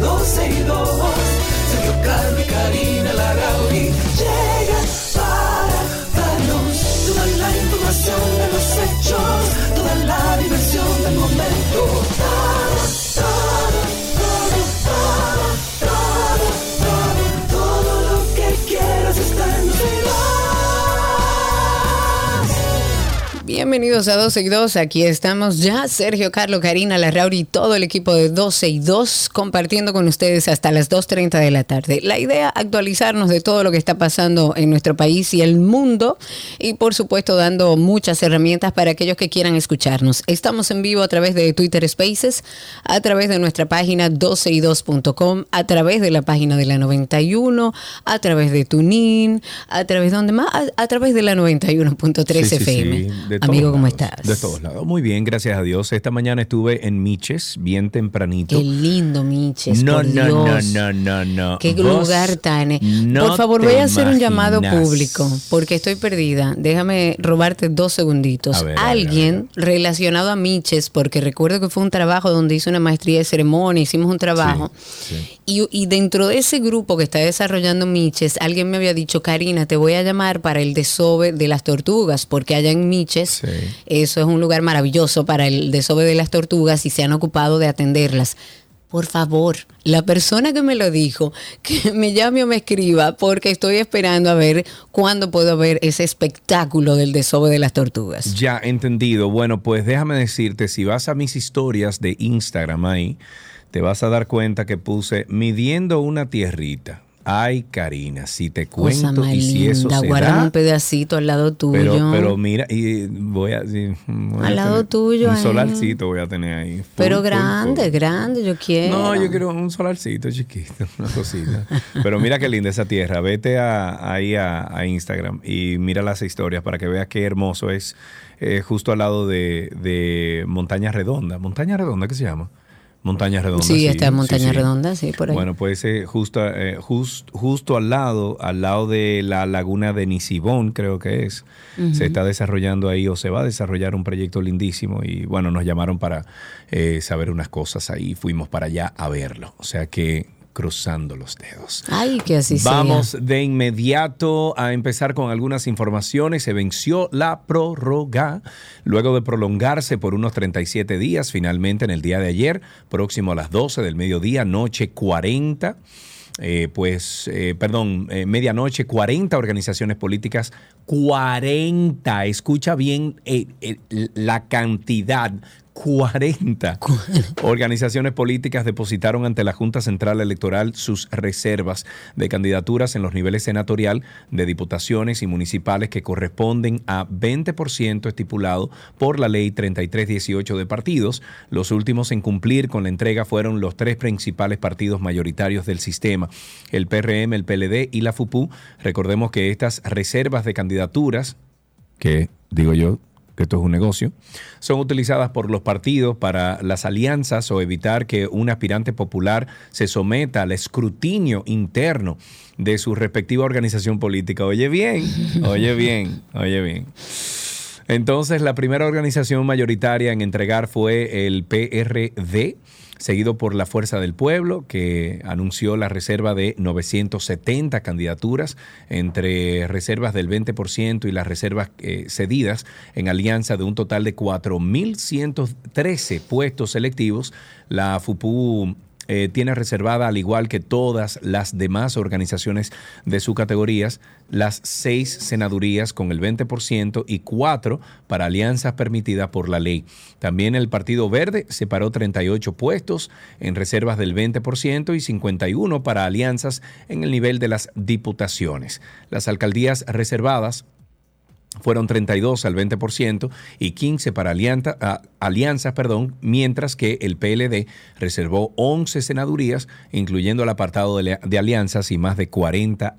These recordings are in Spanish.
12 y 2. Sergio Carlos y Karina. Bienvenidos a 12 y 2. Aquí estamos ya, Sergio, Carlos, Karina, Larrauri y todo el equipo de 12 y 2 compartiendo con ustedes hasta las 2.30 de la tarde. La idea, actualizarnos de todo lo que está pasando en nuestro país y el mundo y por supuesto dando muchas herramientas para aquellos que quieran escucharnos. Estamos en vivo a través de Twitter Spaces, a través de nuestra página 12y2.com, a través de la página de la 91, a través de Tunin, a través de donde más, a, través de la 91.3 FM. Amigo, ¿cómo estás? De todos lados. Muy bien, gracias a Dios. Esta mañana estuve en Miches, bien tempranito. Qué lindo Miches. No, por no, Dios. no, no, no, no. Qué lugar tan. no por favor, voy a hacer un llamado público porque estoy perdida. Déjame robarte dos segunditos. A ver, a ver, Alguien relacionado a Miches, porque recuerdo que fue un trabajo donde hice una maestría de ceremonia, hicimos un trabajo. Sí, sí. Y, y dentro de ese grupo que está desarrollando Miches, alguien me había dicho, Karina, te voy a llamar para el desove de las tortugas, porque allá en Miches, Sí. Eso es un lugar maravilloso para el desove de las tortugas y se han ocupado de atenderlas. Por favor, la persona que me lo dijo, que me llame o me escriba, porque estoy esperando a ver cuándo puedo ver ese espectáculo del desove de las tortugas. Ya, entendido. Bueno, pues déjame decirte, si vas a mis historias de Instagram ahí, te vas a dar cuenta que puse midiendo una tierrita. Ay, Karina, si te Cosa cuento más y si eso se guardan da, un pedacito al lado tuyo. pero, pero mira, y voy a, sí, voy a Al lado tuyo, un ahí. solarcito voy a tener ahí. Full, pero full, grande, full. grande, yo quiero. No, yo quiero un solarcito chiquito, una cosita. Pero mira qué linda esa tierra. Vete a- ahí a, a Instagram y mira las historias para que veas qué hermoso es eh, justo al lado de, de Montaña Redonda. ¿Montaña Redonda qué se llama? Montaña Redonda. Sí, está en Montaña sí. Redonda, sí, por ahí. Bueno, pues eh, justo, eh, jus- justo al lado, al lado de la laguna de Nisibón, creo que es, se está desarrollando ahí o se va a desarrollar un proyecto lindísimo y bueno, nos llamaron para eh, saber unas cosas ahí, fuimos para allá a verlo, o sea que cruzando los dedos. Ay, que así sea. Vamos de inmediato a empezar con algunas informaciones. Se venció la prórroga luego de prolongarse por unos 37 días. Finalmente, en el día de ayer, próximo a las 12 del mediodía, noche 40. eh, pues, eh, perdón, eh, medianoche, 40 organizaciones políticas, 40, escucha bien la cantidad, 40 organizaciones políticas depositaron ante la Junta Central Electoral sus reservas de candidaturas en los niveles senatorial de diputaciones y municipales que corresponden a 20% estipulado por la Ley 3318 de partidos. Los últimos en cumplir con la entrega fueron los tres principales partidos mayoritarios del sistema, el PRM, el PLD y la FUPU. Recordemos que estas reservas de candidaturas, que digo yo, que esto es un negocio, son utilizadas por los partidos para las alianzas o evitar que un aspirante popular se someta al escrutinio interno de su respectiva organización política. Oye bien, oye bien, oye bien. Entonces, la primera organización mayoritaria en entregar fue el PRD, seguido por la Fuerza del Pueblo, que anunció la reserva de 970 candidaturas, entre reservas del 20% y las reservas eh, cedidas en alianza de un total de 4.113 puestos selectivos. La FUPU eh, tiene reservada, al igual que todas las demás organizaciones de sus categorías, las seis senadurías con el 20% y cuatro para alianzas permitidas por la ley. También el Partido Verde separó 38 puestos en reservas del 20% y 51 para alianzas en el nivel de las diputaciones. Las alcaldías reservadas fueron 32 al 20% y 15 para alianza- a- alianzas, perdón, mientras que el PLD reservó 11 senadurías, incluyendo el apartado de, de alianzas y más de 40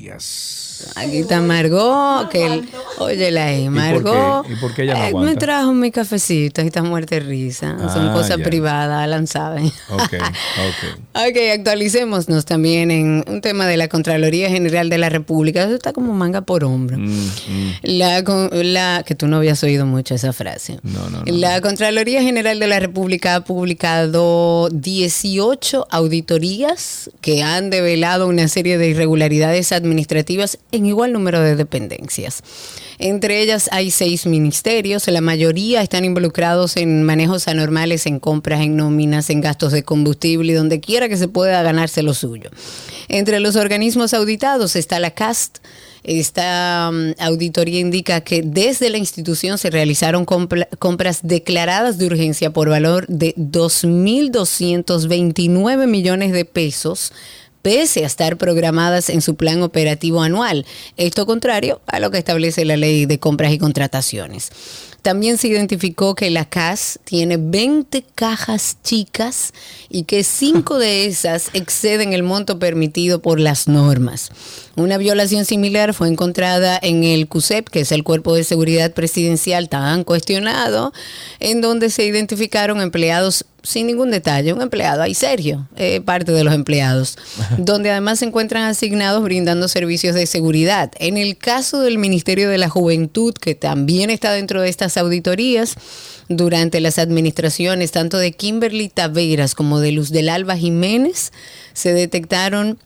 alcaldías. Aquí está Margot, que el, óyela ahí, por Margot. ¿Y por qué ella no aguanta? me trajo mi cafecito y está muerta de risa. Son Ah, cosas ya. privadas, Alan sabe. Ok, ok. Ok, actualicémonos también en un tema de la Contraloría General de la República. Eso está como manga por hombro. Mm, mm. La, la que tú no habías oído mucho esa frase. No, no, no. La Contraloría General de la República ha publicado 18 auditorías que han develado una serie de irregularidades administrativas en igual número de dependencias. Entre ellas hay seis ministerios, la mayoría están involucrados en manejos anormales, en compras, en nóminas, en gastos de combustible y donde quiera que se pueda ganarse lo suyo. Entre los organismos auditados está la CAST, esta mm, auditoría indica que desde la institución se realizaron compras declaradas de urgencia por valor de 2.229 millones de pesos pese a estar programadas en su plan operativo anual. Esto contrario a lo que establece la ley de compras y contrataciones. También se identificó que la CAS tiene 20 cajas chicas y que 5 de esas exceden el monto permitido por las normas. Una violación similar fue encontrada en el CUSEP, que es el Cuerpo de Seguridad Presidencial tan cuestionado, en donde se identificaron empleados sin ningún detalle, un empleado, ahí Sergio, eh, parte de los empleados, donde además se encuentran asignados brindando servicios de seguridad. En el caso del Ministerio de la Juventud, que también está dentro de estas auditorías, durante las administraciones tanto de Kimberly Taveras como de Luz del Alba Jiménez, se detectaron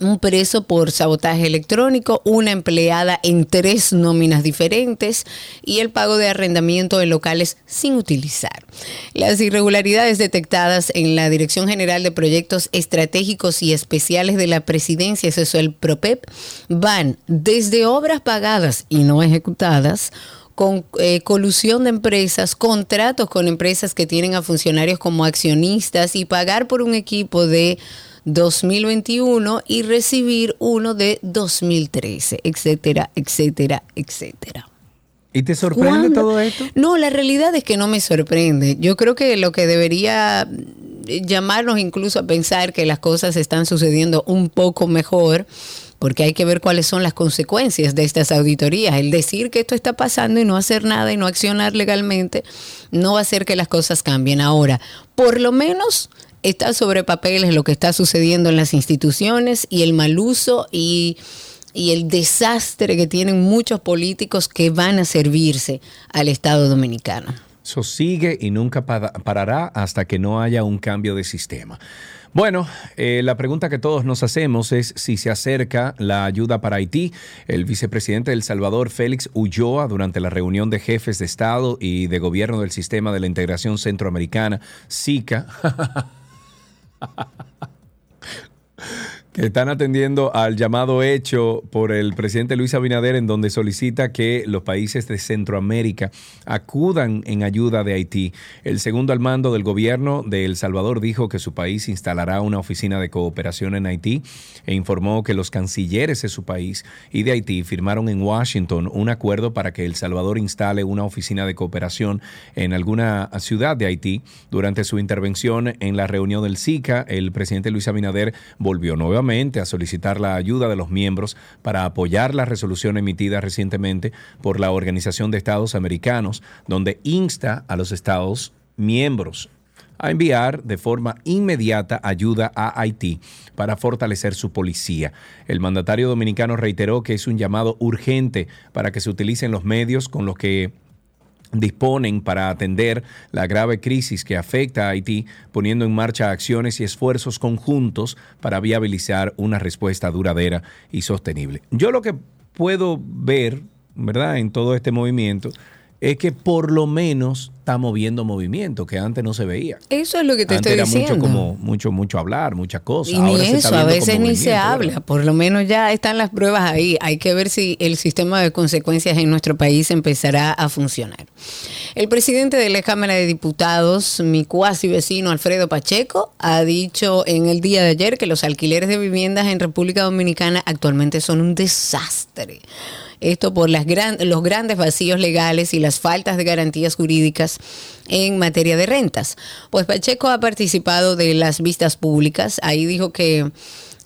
un preso por sabotaje electrónico, una empleada en tres nóminas diferentes y el pago de arrendamiento en locales sin utilizar. Las irregularidades detectadas en la Dirección General de Proyectos Estratégicos y Especiales de la Presidencia, eso es el PROPEP, van desde obras pagadas y no ejecutadas, con eh, colusión de empresas, contratos con empresas que tienen a funcionarios como accionistas y pagar por un equipo de 2021 y recibir uno de 2013, etcétera, etcétera, etcétera. ¿Y te sorprende todo esto? No, la realidad es que no me sorprende. Yo creo que lo que debería llamarnos incluso a pensar que las cosas están sucediendo un poco mejor, porque hay que ver cuáles son las consecuencias de estas auditorías. El decir que esto está pasando y no hacer nada y no accionar legalmente no va a hacer que las cosas cambien. Ahora, por lo menos está sobre papeles lo que está sucediendo en las instituciones y el mal uso y, el desastre que tienen muchos políticos que van a servirse al Estado dominicano. Eso sigue y nunca parará hasta que no haya un cambio de sistema. Bueno, eh, la pregunta que todos nos hacemos es si se acerca la ayuda para Haití. El vicepresidente de El Salvador, Félix Ulloa, durante la reunión de jefes de Estado y de gobierno del Sistema de la Integración Centroamericana, SICA, ハハハハ。Están atendiendo al llamado hecho por el presidente Luis Abinader en donde solicita que los países de Centroamérica acudan en ayuda de Haití. El segundo al mando del gobierno de El Salvador dijo que su país instalará una oficina de cooperación en Haití e informó que los cancilleres de su país y de Haití firmaron en Washington un acuerdo para que El Salvador instale una oficina de cooperación en alguna ciudad de Haití. Durante su intervención en la reunión del SICA, el presidente Luis Abinader volvió nuevamente a solicitar la ayuda de los miembros para apoyar la resolución emitida recientemente por la Organización de Estados Americanos, donde insta a los Estados miembros a enviar de forma inmediata ayuda a Haití para fortalecer su policía. El mandatario dominicano reiteró que es un llamado urgente para que se utilicen los medios con los que disponen para atender la grave crisis que afecta a Haití, poniendo en marcha acciones y esfuerzos conjuntos para viabilizar una respuesta duradera y sostenible. Yo lo que puedo ver, ¿verdad?, en todo este movimiento es que por lo menos está moviendo movimiento que antes no se veía. Eso es lo que te estoy era diciendo. Mucho, como, mucho, mucho hablar, muchas cosas. Y ni eso, a veces ni se habla. Por lo menos ya están las pruebas ahí. Hay que ver si el sistema de consecuencias en nuestro país empezará a funcionar. El presidente de la Cámara de Diputados, mi cuasi vecino Alfredo Pacheco, ha dicho en el día de ayer que los alquileres de viviendas en República Dominicana actualmente son un desastre. Esto por las los grandes vacíos legales y las faltas de garantías jurídicas en materia de rentas. Pues Pacheco ha participado de las vistas públicas. Ahí dijo que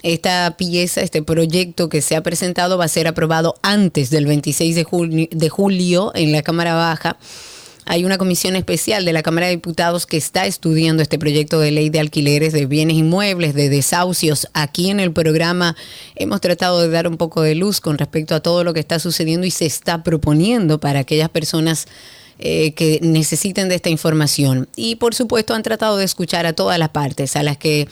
esta pieza, este proyecto que se ha presentado va a ser aprobado antes del 26 de julio en la Cámara Baja hay una comisión especial de la Cámara de Diputados que está estudiando este proyecto de ley de alquileres de bienes inmuebles, de desahucios. Aquí en el programa hemos tratado de dar un poco de luz con respecto a todo lo que está sucediendo y se está proponiendo para aquellas personas eh, que necesiten de esta información. Y por supuesto han tratado de escuchar a todas las partes a las que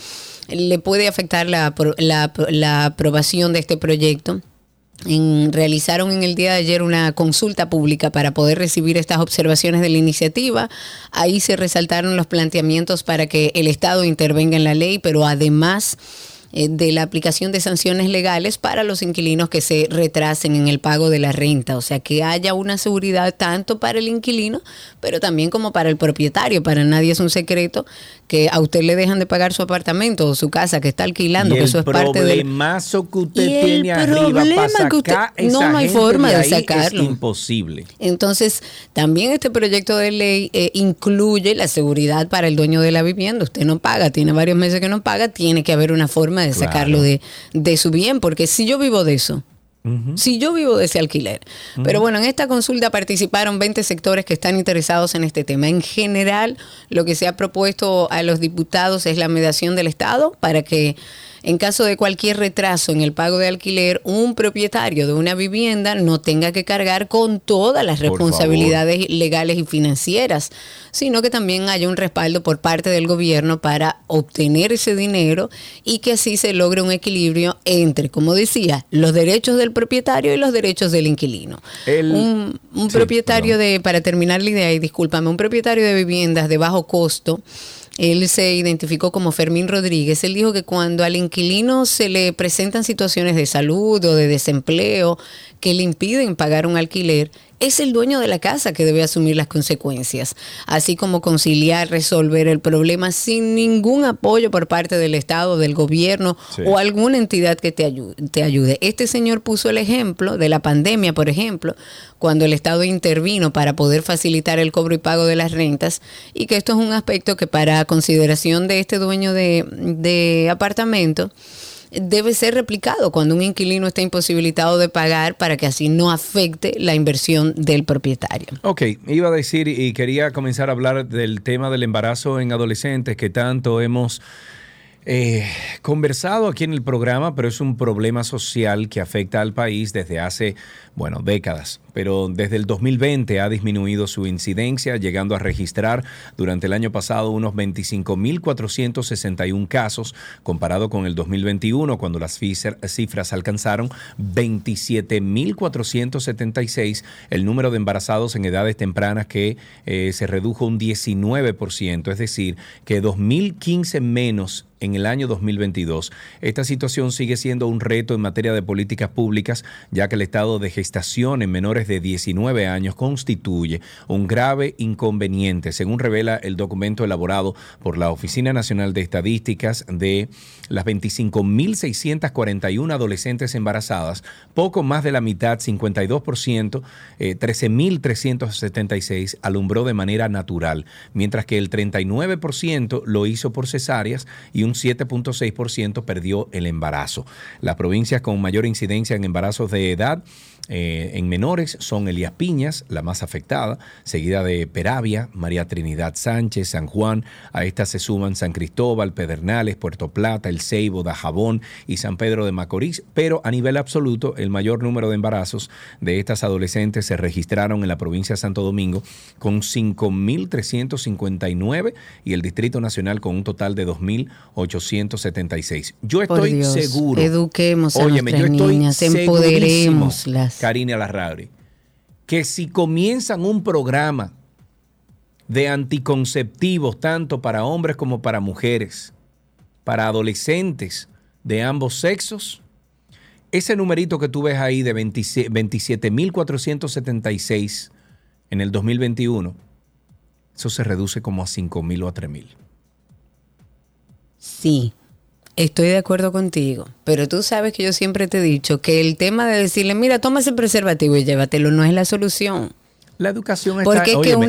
le puede afectar la, la, la aprobación de este proyecto realizaron en el día de ayer una consulta pública para poder recibir estas observaciones de la iniciativa. Ahí se resaltaron los planteamientos para que el Estado intervenga en la ley, pero además de la aplicación de sanciones legales para los inquilinos que se retrasen en el pago de la renta. O sea, que haya una seguridad tanto para el inquilino, pero también como para el propietario. Para nadie es un secreto que a usted le dejan de pagar su apartamento o su casa que está alquilando, que eso es parte del problemazo que usted tiene arriba para que usted, no hay forma de, sacarlo. Es imposible. Entonces, también este proyecto de ley eh, incluye la seguridad para el dueño de la vivienda. Usted no paga, tiene varios meses que no paga, tiene que haber una forma de sacarlo de, de su bien, porque si yo vivo de eso, si yo vivo de ese alquiler. Pero bueno, en esta consulta participaron 20 sectores que están interesados en este tema. En general, lo que se ha propuesto a los diputados es la mediación del Estado para que en caso de cualquier retraso en el pago de alquiler, un propietario de una vivienda no tenga que cargar con todas las responsabilidades legales y financieras, sino que también haya un respaldo por parte del gobierno para obtener ese dinero y que así se logre un equilibrio entre, como decía, los derechos del propietario y los derechos del inquilino. un, propietario de, para terminar la idea, y discúlpame, un propietario de viviendas de bajo costo, él se identificó como Fermín Rodríguez. Él dijo que cuando al inquilino se le presentan situaciones de salud o de desempleo que le impiden pagar un alquiler, es el dueño de la casa que debe asumir las consecuencias, así como conciliar, resolver el problema sin ningún apoyo por parte del Estado, del gobierno o alguna entidad que te ayude, te ayude. Este señor puso el ejemplo de la pandemia, por ejemplo, cuando el Estado intervino para poder facilitar el cobro y pago de las rentas y que esto es un aspecto que para consideración de este dueño de, de apartamento, debe ser replicado cuando un inquilino está imposibilitado de pagar para que así no afecte la inversión del propietario. Ok, iba a decir y quería comenzar a hablar del tema del embarazo en adolescentes que tanto hemos eh, conversado aquí en el programa, pero es un problema social que afecta al país desde hace, bueno, décadas. Pero desde el 2020 ha disminuido su incidencia, llegando a registrar durante el año pasado unos 25.461 casos, comparado con el 2021, cuando las cifras alcanzaron 27.476, el número de embarazados en edades tempranas que eh, se redujo un 19%, es decir, que 2.015 menos en el año 2022. Esta situación sigue siendo un reto en materia de políticas públicas, ya que el estado de gestación en menores de 19 años constituye un grave inconveniente, según revela el documento elaborado por la Oficina Nacional de Estadísticas de las 25.641 adolescentes embarazadas, poco más de la mitad, 52%, 13.376 eh, alumbró de manera natural, mientras que el 39% lo hizo por cesáreas y un 7.6% perdió el embarazo. Las provincias con mayor incidencia en embarazos de edad eh, en menores son Elías Piñas, la más afectada, seguida de Peravia, María Trinidad Sánchez, San Juan. A estas se suman San Cristóbal, Pedernales, Puerto Plata, El Ceibo, Dajabón y San Pedro de Macorís. Pero a nivel absoluto, el mayor número de embarazos de estas adolescentes se registraron en la provincia de Santo Domingo con 5.359 y el Distrito Nacional con un total de 2.876. Yo estoy seguro. Eduquemos a nuestras niñas, empoderémoslas Karina Larrauri, que si comienzan un programa de anticonceptivos tanto para hombres como para mujeres, para adolescentes de ambos sexos, ese numerito que tú ves ahí de 27.476 en el 2021, eso se reduce como a 5.000 o a 3.000. Sí, Estoy de acuerdo contigo, pero tú sabes que yo siempre te he dicho que el tema de decirle, mira, toma ese preservativo y llévatelo no es la solución. La educación está,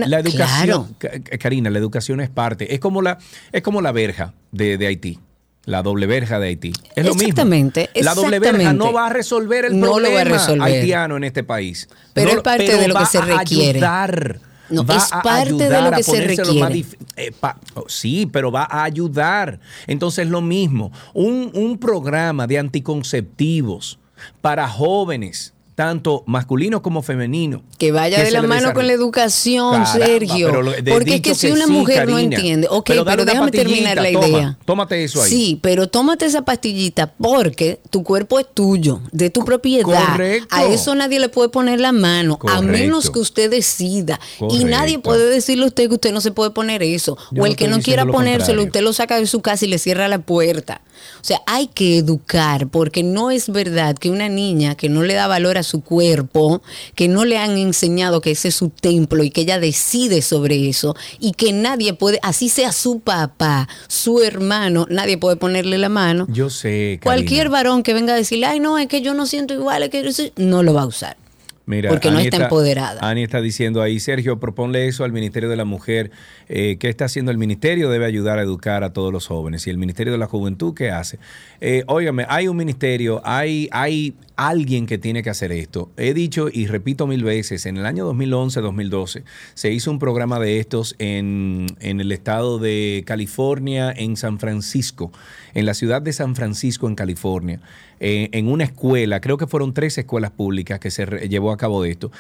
la educación, Karina, la educación es parte, es como la, es como la verja de, Haití. La doble verja de Haití. Es lo mismo. Exactamente. La doble verja no va a resolver el problema haitiano en este país. Pero es parte de lo que se requiere. ayudar no, es parte de lo que se requiere. Eh, oh, sí, pero va a ayudar. Entonces, lo mismo, un, un programa de anticonceptivos para jóvenes tanto masculino como femenino. Que vaya de la mano con la educación, Sergio. Porque es que si una mujer no entiende, ok, pero, déjame terminar la idea. Tómate eso ahí. Sí, pero tómate esa pastillita porque tu cuerpo es tuyo, de tu propiedad. Correcto. A eso nadie le puede poner la mano, a menos que usted decida. Y nadie puede decirle a usted que usted no se puede poner eso. o el que no quiera ponérselo, usted lo saca de su casa y le cierra la puerta. O sea, hay que educar, porque no es verdad que una niña que no le da valor a su cuerpo, que no le han enseñado que ese es su templo y que ella decide sobre eso y que nadie puede, así sea su papá, su hermano, nadie puede ponerle la mano. Yo sé. Cualquier varón que venga a decirle, ay, no, es que yo no siento igual, es que yo no lo va a usar. Mira, porque no está, empoderada. Ani está diciendo ahí, Sergio, proponle eso al Ministerio de la Mujer. Eh, ¿Qué está haciendo el Ministerio? Debe ayudar a educar a todos los jóvenes. ¿Y el Ministerio de la Juventud qué hace? Eh, óigame, hay un ministerio, hay, hay alguien que tiene que hacer esto. He dicho y repito mil veces, en el año 2011-2012 se hizo un programa de estos en, en el estado de California, en San Francisco, en la ciudad de San Francisco, en California. Eh, en una escuela, creo que fueron tres escuelas públicas que se llevó a cabo de esto.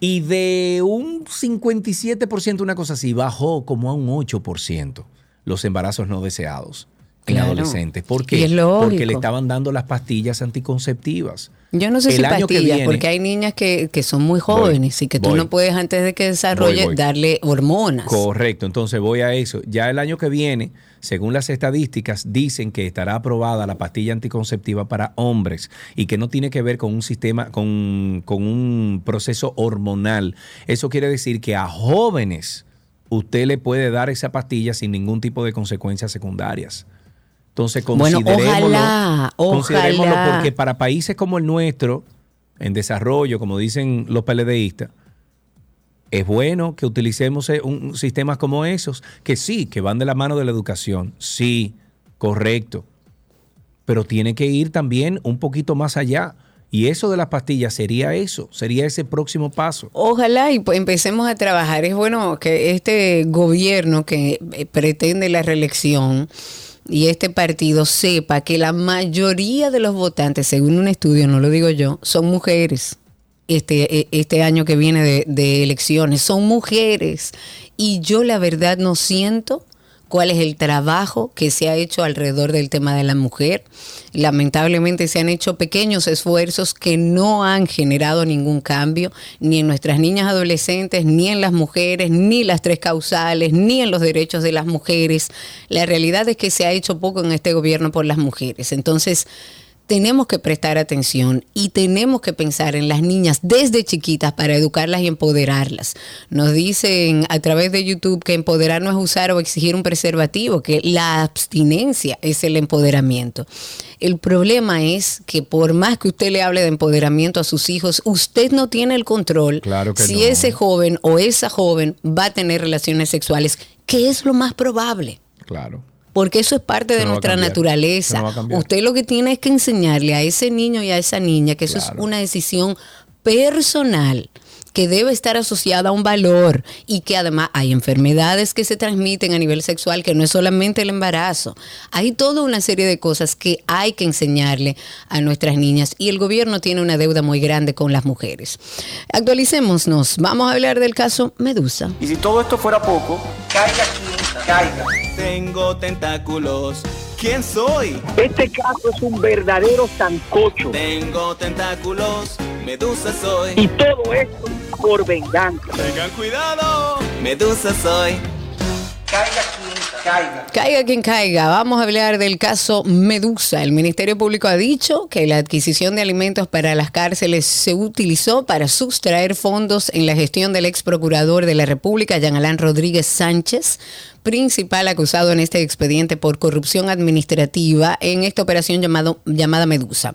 Y de un 57%, una cosa así, bajó como a un 8% los embarazos no deseados en adolescentes. ¿Por qué? Porque le estaban dando las pastillas anticonceptivas. Yo no sé si pastillas, porque hay niñas que, son muy jóvenes y que tú no puedes antes de que desarrolle darle hormonas. Correcto, entonces voy a eso. Ya el año que viene, según las estadísticas, dicen que estará aprobada la pastilla anticonceptiva para hombres y que no tiene que ver con un sistema, con, con un proceso hormonal. Eso quiere decir que a jóvenes usted le puede dar esa pastilla sin ningún tipo de consecuencias secundarias. Entonces, considerémoslo, ojalá, considerémoslo porque para países como el nuestro, en desarrollo, como dicen los PLDistas, es bueno que utilicemos eh, un, sistemas como esos, que sí, que van de la mano de la educación, sí, correcto, pero tiene que ir también un poquito más allá. Y eso de las pastillas sería eso, sería ese próximo paso. Ojalá y pues empecemos a trabajar. Es bueno que este gobierno que eh, pretende la reelección y este partido sepa que la mayoría de los votantes, según un estudio, no lo digo yo, son mujeres. Este, e, este año que viene de, de elecciones, son mujeres. Y yo la verdad no siento cuál es el trabajo que se ha hecho alrededor del tema de la mujer. Lamentablemente se han hecho pequeños esfuerzos que no han generado ningún cambio, ni en nuestras niñas adolescentes, ni en las mujeres, ni las tres causales, ni en los derechos de las mujeres. La realidad es que se ha hecho poco en este gobierno por las mujeres. Entonces, tenemos que prestar atención y tenemos que pensar en las niñas desde chiquitas para educarlas y empoderarlas. Nos dicen a través de YouTube que empoderar no es usar o exigir un preservativo, que la abstinencia es el empoderamiento. El problema es que por más que usted le hable de empoderamiento a sus hijos, usted no tiene el control claro que si ese joven o esa joven va a tener relaciones sexuales, que es lo más probable. Claro porque eso es parte de nuestra naturaleza. Usted lo que tiene es que enseñarle a ese niño y a esa niña que eso es una decisión personal que debe estar asociada a un valor y que además hay enfermedades que se transmiten a nivel sexual, que no es solamente el embarazo. Hay toda una serie de cosas que hay que enseñarle a nuestras niñas y el gobierno tiene una deuda muy grande con las mujeres. Actualicémonos, vamos a hablar del caso Medusa. Y si todo esto fuera poco, caiga quien caiga. Tengo tentáculos. ¿Quién soy? Este caso es un verdadero sancocho. Tengo tentáculos Medusa soy. Y todo esto por venganza. Tengan cuidado. Medusa soy. Caiga quien caiga. Caiga quien caiga. Vamos a hablar del caso Medusa. El Ministerio Público ha dicho que la adquisición de alimentos para las cárceles se utilizó para sustraer fondos en la gestión del ex procurador de la República, Jean Alain Rodríguez Sánchez, principal acusado en este expediente por corrupción administrativa en esta operación llamado, llamada Medusa.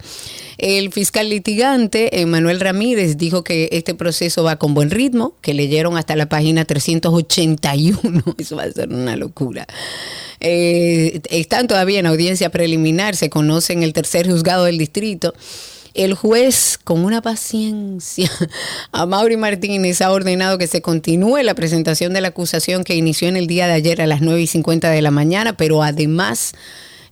El fiscal litigante, Manuel Ramírez, dijo que este proceso va con buen ritmo, que leyeron hasta la página 381. Eso va a ser una locura. Eh, están todavía en audiencia preliminar, se conoce en el tercer juzgado del distrito. El juez, con una paciencia, a Mauri Martínez ha ordenado que se continúe la presentación de la acusación que inició en el día de ayer a las 9 y 50 de la mañana, pero además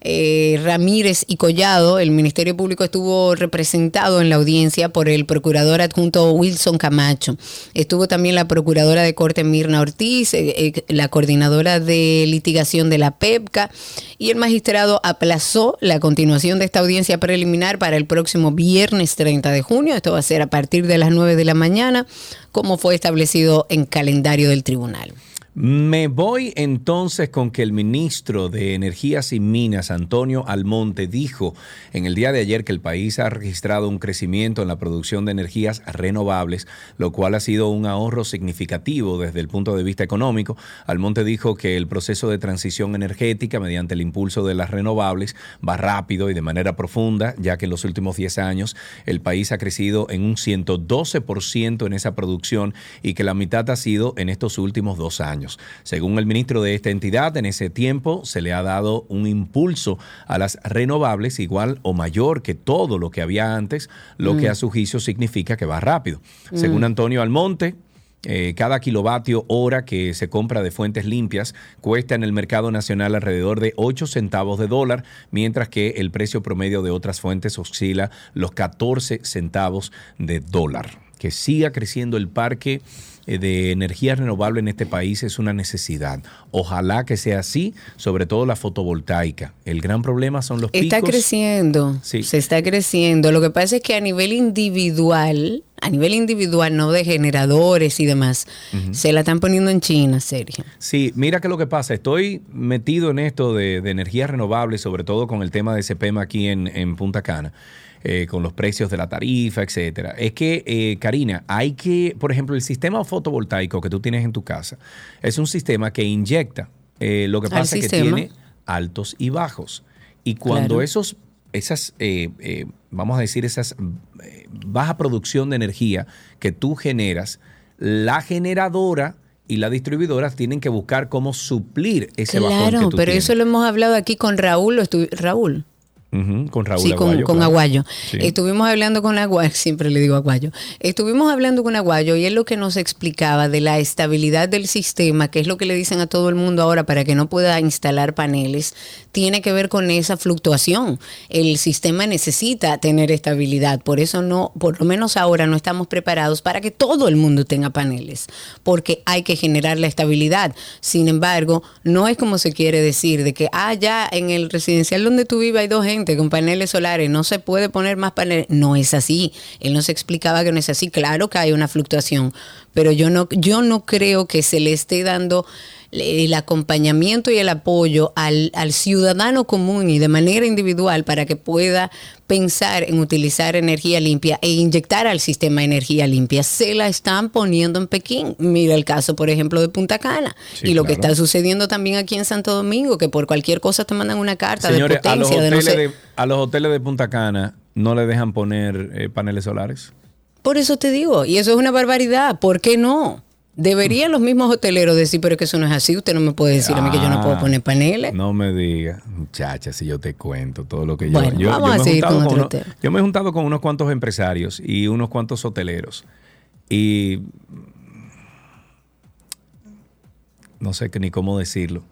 eh, Ramírez y Collado, el Ministerio Público estuvo representado en la audiencia por el procurador adjunto Wilson Camacho. Estuvo también la procuradora de corte Mirna Ortiz, eh, eh, la coordinadora de litigación de la PEPCA y el magistrado aplazó la continuación de esta audiencia preliminar para el próximo viernes 30 de junio. Esto va a ser a partir de las 9 de la mañana, como fue establecido en calendario del tribunal. Me voy entonces con que el ministro de Energías y Minas, Antonio Almonte, dijo en el día de ayer que el país ha registrado un crecimiento en la producción de energías renovables, lo cual ha sido un ahorro significativo desde el punto de vista económico. Almonte dijo que el proceso de transición energética mediante el impulso de las renovables va rápido y de manera profunda, ya que en los últimos 10 años el país ha crecido en un 112% en esa producción y que la mitad ha sido en estos últimos dos años. Según el ministro de esta entidad, en ese tiempo se le ha dado un impulso a las renovables igual o mayor que todo lo que había antes, lo que a su juicio significa que va rápido. Según Antonio Almonte, eh, cada kilovatio hora que se compra de fuentes limpias cuesta en el mercado nacional alrededor de 8 centavos de dólar, mientras que el precio promedio de otras fuentes oscila los 14 centavos de dólar. Que siga creciendo el parque de energía renovable en este país es una necesidad. Ojalá que sea así, sobre todo la fotovoltaica. El gran problema son los Está creciendo, Sí. se está creciendo. Lo que pasa es que a nivel individual, a nivel individual, no de generadores y demás, se la están poniendo en China, Sergio. Sí, mira que lo que pasa, estoy metido en esto de, de energías renovables, sobre todo con el tema de CPM aquí en, en Punta Cana. Eh, con los precios de la tarifa, etcétera. Es que, eh, Karina, hay que, por ejemplo, el sistema fotovoltaico que tú tienes en tu casa es un sistema que inyecta. eh, lo que pasa es que tiene altos y bajos. Y cuando Claro. esos, esas, eh, eh, vamos a decir, esas eh, baja producción de energía que tú generas, la generadora y la distribuidora tienen que buscar cómo suplir ese bajón que Claro, tú pero tienes. eso lo hemos hablado aquí con Raúl. lo con Raúl sí, con, Aguayo, con claro. Aguayo. Sí. Estuvimos hablando con Aguayo, siempre le digo Aguayo. Estuvimos hablando con Aguayo y él lo que nos explicaba de la estabilidad del sistema, que es lo que le dicen a todo el mundo ahora para que no pueda instalar paneles, tiene que ver con esa fluctuación. El sistema necesita tener estabilidad, por eso no, por lo menos ahora no estamos preparados para que todo el mundo tenga paneles, porque hay que generar la estabilidad. Sin embargo, no es como se quiere decir de que, ah, ya en el residencial donde tú vives hay dos gente con paneles solares, no se puede poner más paneles. No es así. Él nos explicaba que no es así. Claro que hay una fluctuación, pero yo no, yo no creo que se le esté dando el acompañamiento y el apoyo al, al ciudadano común y de manera individual para que pueda pensar en utilizar energía limpia e inyectar al sistema energía limpia. Se la están poniendo en Pekín. Mira el caso, por ejemplo, de Punta Cana. Sí, y lo que está sucediendo también aquí en Santo Domingo, que por cualquier cosa te mandan una carta Señores, de a los, potencia. de no sé- de, a los hoteles de Punta Cana no le dejan poner eh, paneles solares. Por eso te digo, y eso es una barbaridad. ¿Por qué no? Deberían los mismos hoteleros decir, pero es que eso no es así. Usted no me puede decir a mí que yo no puedo Ah, poner paneles. No me digas, muchacha, si yo te cuento todo lo que yo. Bueno, yo, vamos yo a me he seguir juntado con otro tema. Yo me he juntado con unos cuantos empresarios y unos cuantos hoteleros. Y no sé ni cómo decirlo.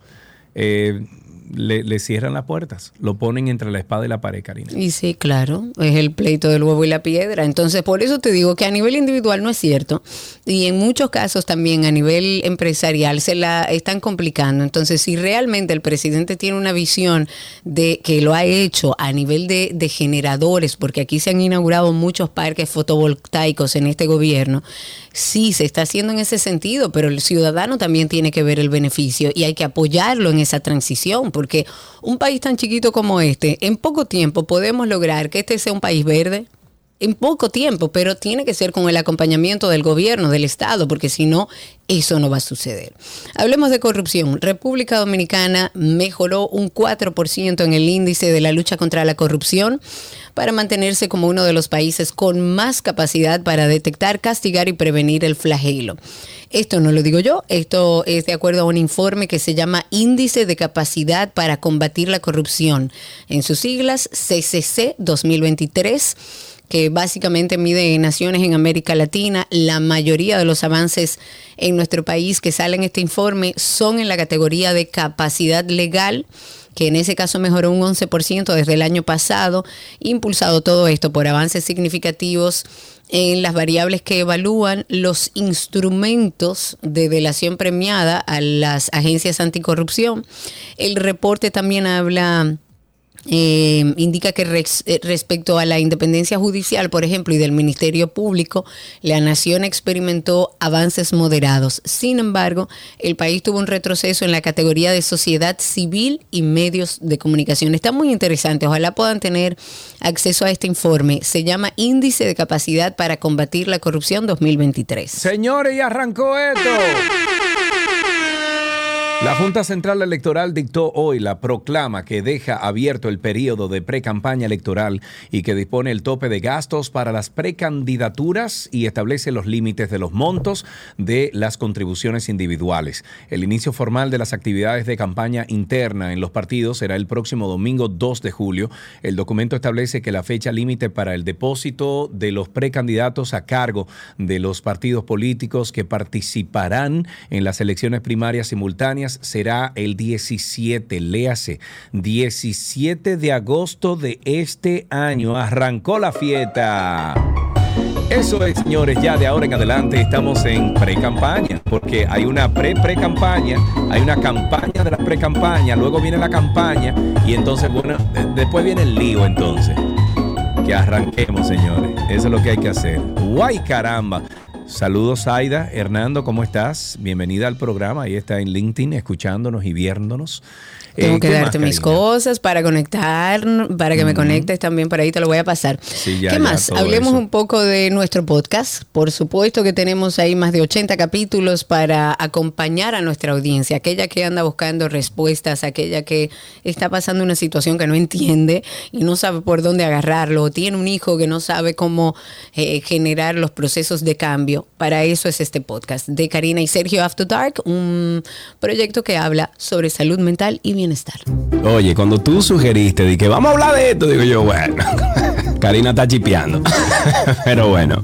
Eh, le, le cierran las puertas, lo ponen entre la espada y la pared, Karina. Y sí, claro, es el pleito del huevo y la piedra. Entonces, por eso te digo que a nivel individual no es cierto. Y en muchos casos también a nivel empresarial se la están complicando. Entonces, si realmente el presidente tiene una visión de que lo ha hecho a nivel de, de generadores, porque aquí se han inaugurado muchos parques fotovoltaicos en este gobierno, sí se está haciendo en ese sentido, pero el ciudadano también tiene que ver el beneficio y hay que apoyarlo en esa transición, porque un país tan chiquito como este, en poco tiempo podemos lograr que este sea un país verde. En poco tiempo, pero tiene que ser con el acompañamiento del gobierno, del Estado, porque si no, eso no va a suceder. Hablemos de corrupción. República Dominicana mejoró un 4% en el índice de la lucha contra la corrupción para mantenerse como uno de los países con más capacidad para detectar, castigar y prevenir el flagelo. Esto no lo digo yo, esto es de acuerdo a un informe que se llama Índice de Capacidad para Combatir la Corrupción, en sus siglas CCC 2023 que básicamente mide naciones en América Latina. La mayoría de los avances en nuestro país que salen en este informe son en la categoría de capacidad legal que en ese caso mejoró un 11% desde el año pasado, impulsado todo esto por avances significativos en las variables que evalúan los instrumentos de delación premiada a las agencias anticorrupción. El reporte también habla eh, indica que eh, respecto a la independencia judicial, por ejemplo, y del Ministerio Público, la nación experimentó avances moderados. Sin embargo, el país tuvo un retroceso en la categoría de sociedad civil y medios de comunicación. Está muy interesante, ojalá puedan tener acceso a este informe. Se llama Índice de Capacidad para Combatir la Corrupción 2023. Señores, y arrancó esto. La Junta Central Electoral dictó hoy la proclama que deja abierto el periodo de pre-campaña electoral y que dispone el tope de gastos para las precandidaturas y establece los límites de los montos de las contribuciones individuales. El inicio formal de las actividades de campaña interna en los partidos será el próximo domingo 2 de julio. El documento establece que la fecha límite para el depósito de los precandidatos a cargo de los partidos políticos que participarán en las elecciones primarias simultáneas será el 17, léase, 17 de agosto de este año. Arrancó la fiesta. Eso es, señores, ya de ahora en adelante estamos en pre-campaña, porque hay una pre-pre-campaña, hay una campaña de la pre-campaña, luego viene la campaña y entonces, bueno, después viene el lío entonces. Que arranquemos, señores. Eso es lo que hay que hacer. ¡Guay caramba! Saludos Aida, Hernando, ¿cómo estás? Bienvenida al programa, ahí está en LinkedIn escuchándonos y viéndonos. Tengo eh, que darte mis cosas para conectar, para que me conectes también, por ahí te lo voy a pasar. ¿Qué más? Hablemos un poco de nuestro podcast. Por supuesto que tenemos ahí más de 80 capítulos para acompañar a nuestra audiencia, aquella que anda buscando respuestas, aquella que está pasando una situación que no entiende y no sabe por dónde agarrarlo, o tiene un hijo que no sabe cómo eh, generar los procesos de cambio. Para eso es este podcast de Karina y Sergio After Dark, un proyecto que habla sobre salud mental y bienestar. Oye, cuando tú sugeriste de que vamos a hablar de esto, digo yo, bueno, Karina está chipeando. Pero bueno.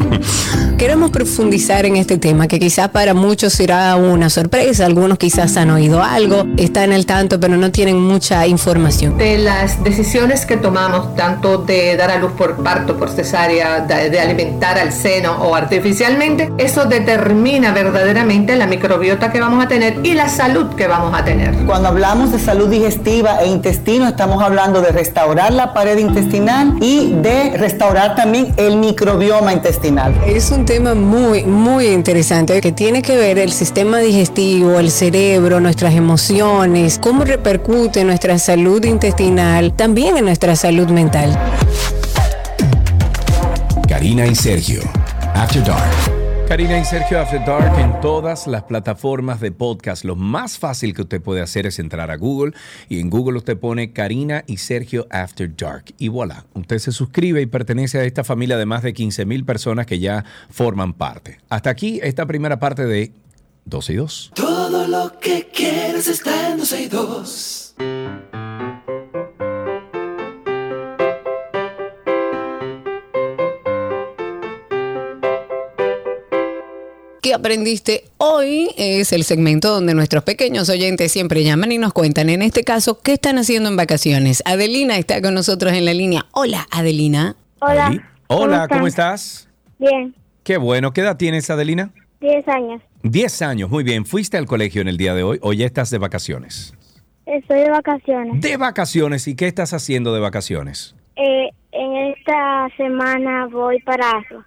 Queremos profundizar en este tema que quizás para muchos será una sorpresa, algunos quizás han oído algo, están al tanto, pero no tienen mucha información. De las decisiones que tomamos, tanto de dar a luz por parto, por cesárea, de, alimentar al seno o artificialmente, eso determina verdaderamente la microbiota que vamos a tener y la salud que vamos a tener. Cuando hablamos de salud digestiva e intestino, estamos hablando de restaurar la pared intestinal y de restaurar también el microbioma intestinal. Es un tema muy, muy interesante que tiene que ver el sistema digestivo, el cerebro, nuestras emociones, cómo repercute nuestra salud intestinal, también en nuestra salud mental. Karina y Sergio, After Dark. Karina y Sergio After Dark en todas las plataformas de podcast. Lo más fácil que usted puede hacer es entrar a Google y en Google usted pone Karina y Sergio After Dark y voilà, usted se suscribe y pertenece a esta familia de más de 15 mil personas que ya forman parte. Hasta aquí esta primera parte de 12 y 2. Todo lo que quieres está en 12 y 2. ¿Qué aprendiste hoy? Es el segmento donde nuestros pequeños oyentes siempre llaman y nos cuentan, en este caso, ¿qué están haciendo en vacaciones? Adelina está con nosotros en la línea. Hola, Adelina. Hola. Hola, ¿cómo estás? Bien. Qué bueno. ¿Qué edad tienes, Adelina? Diez años. Diez años, muy bien. ¿Fuiste al colegio en el día de hoy o ya estás de vacaciones? Estoy de vacaciones. De vacaciones. ¿Y qué estás haciendo de vacaciones? Eh, en esta semana voy para Asua.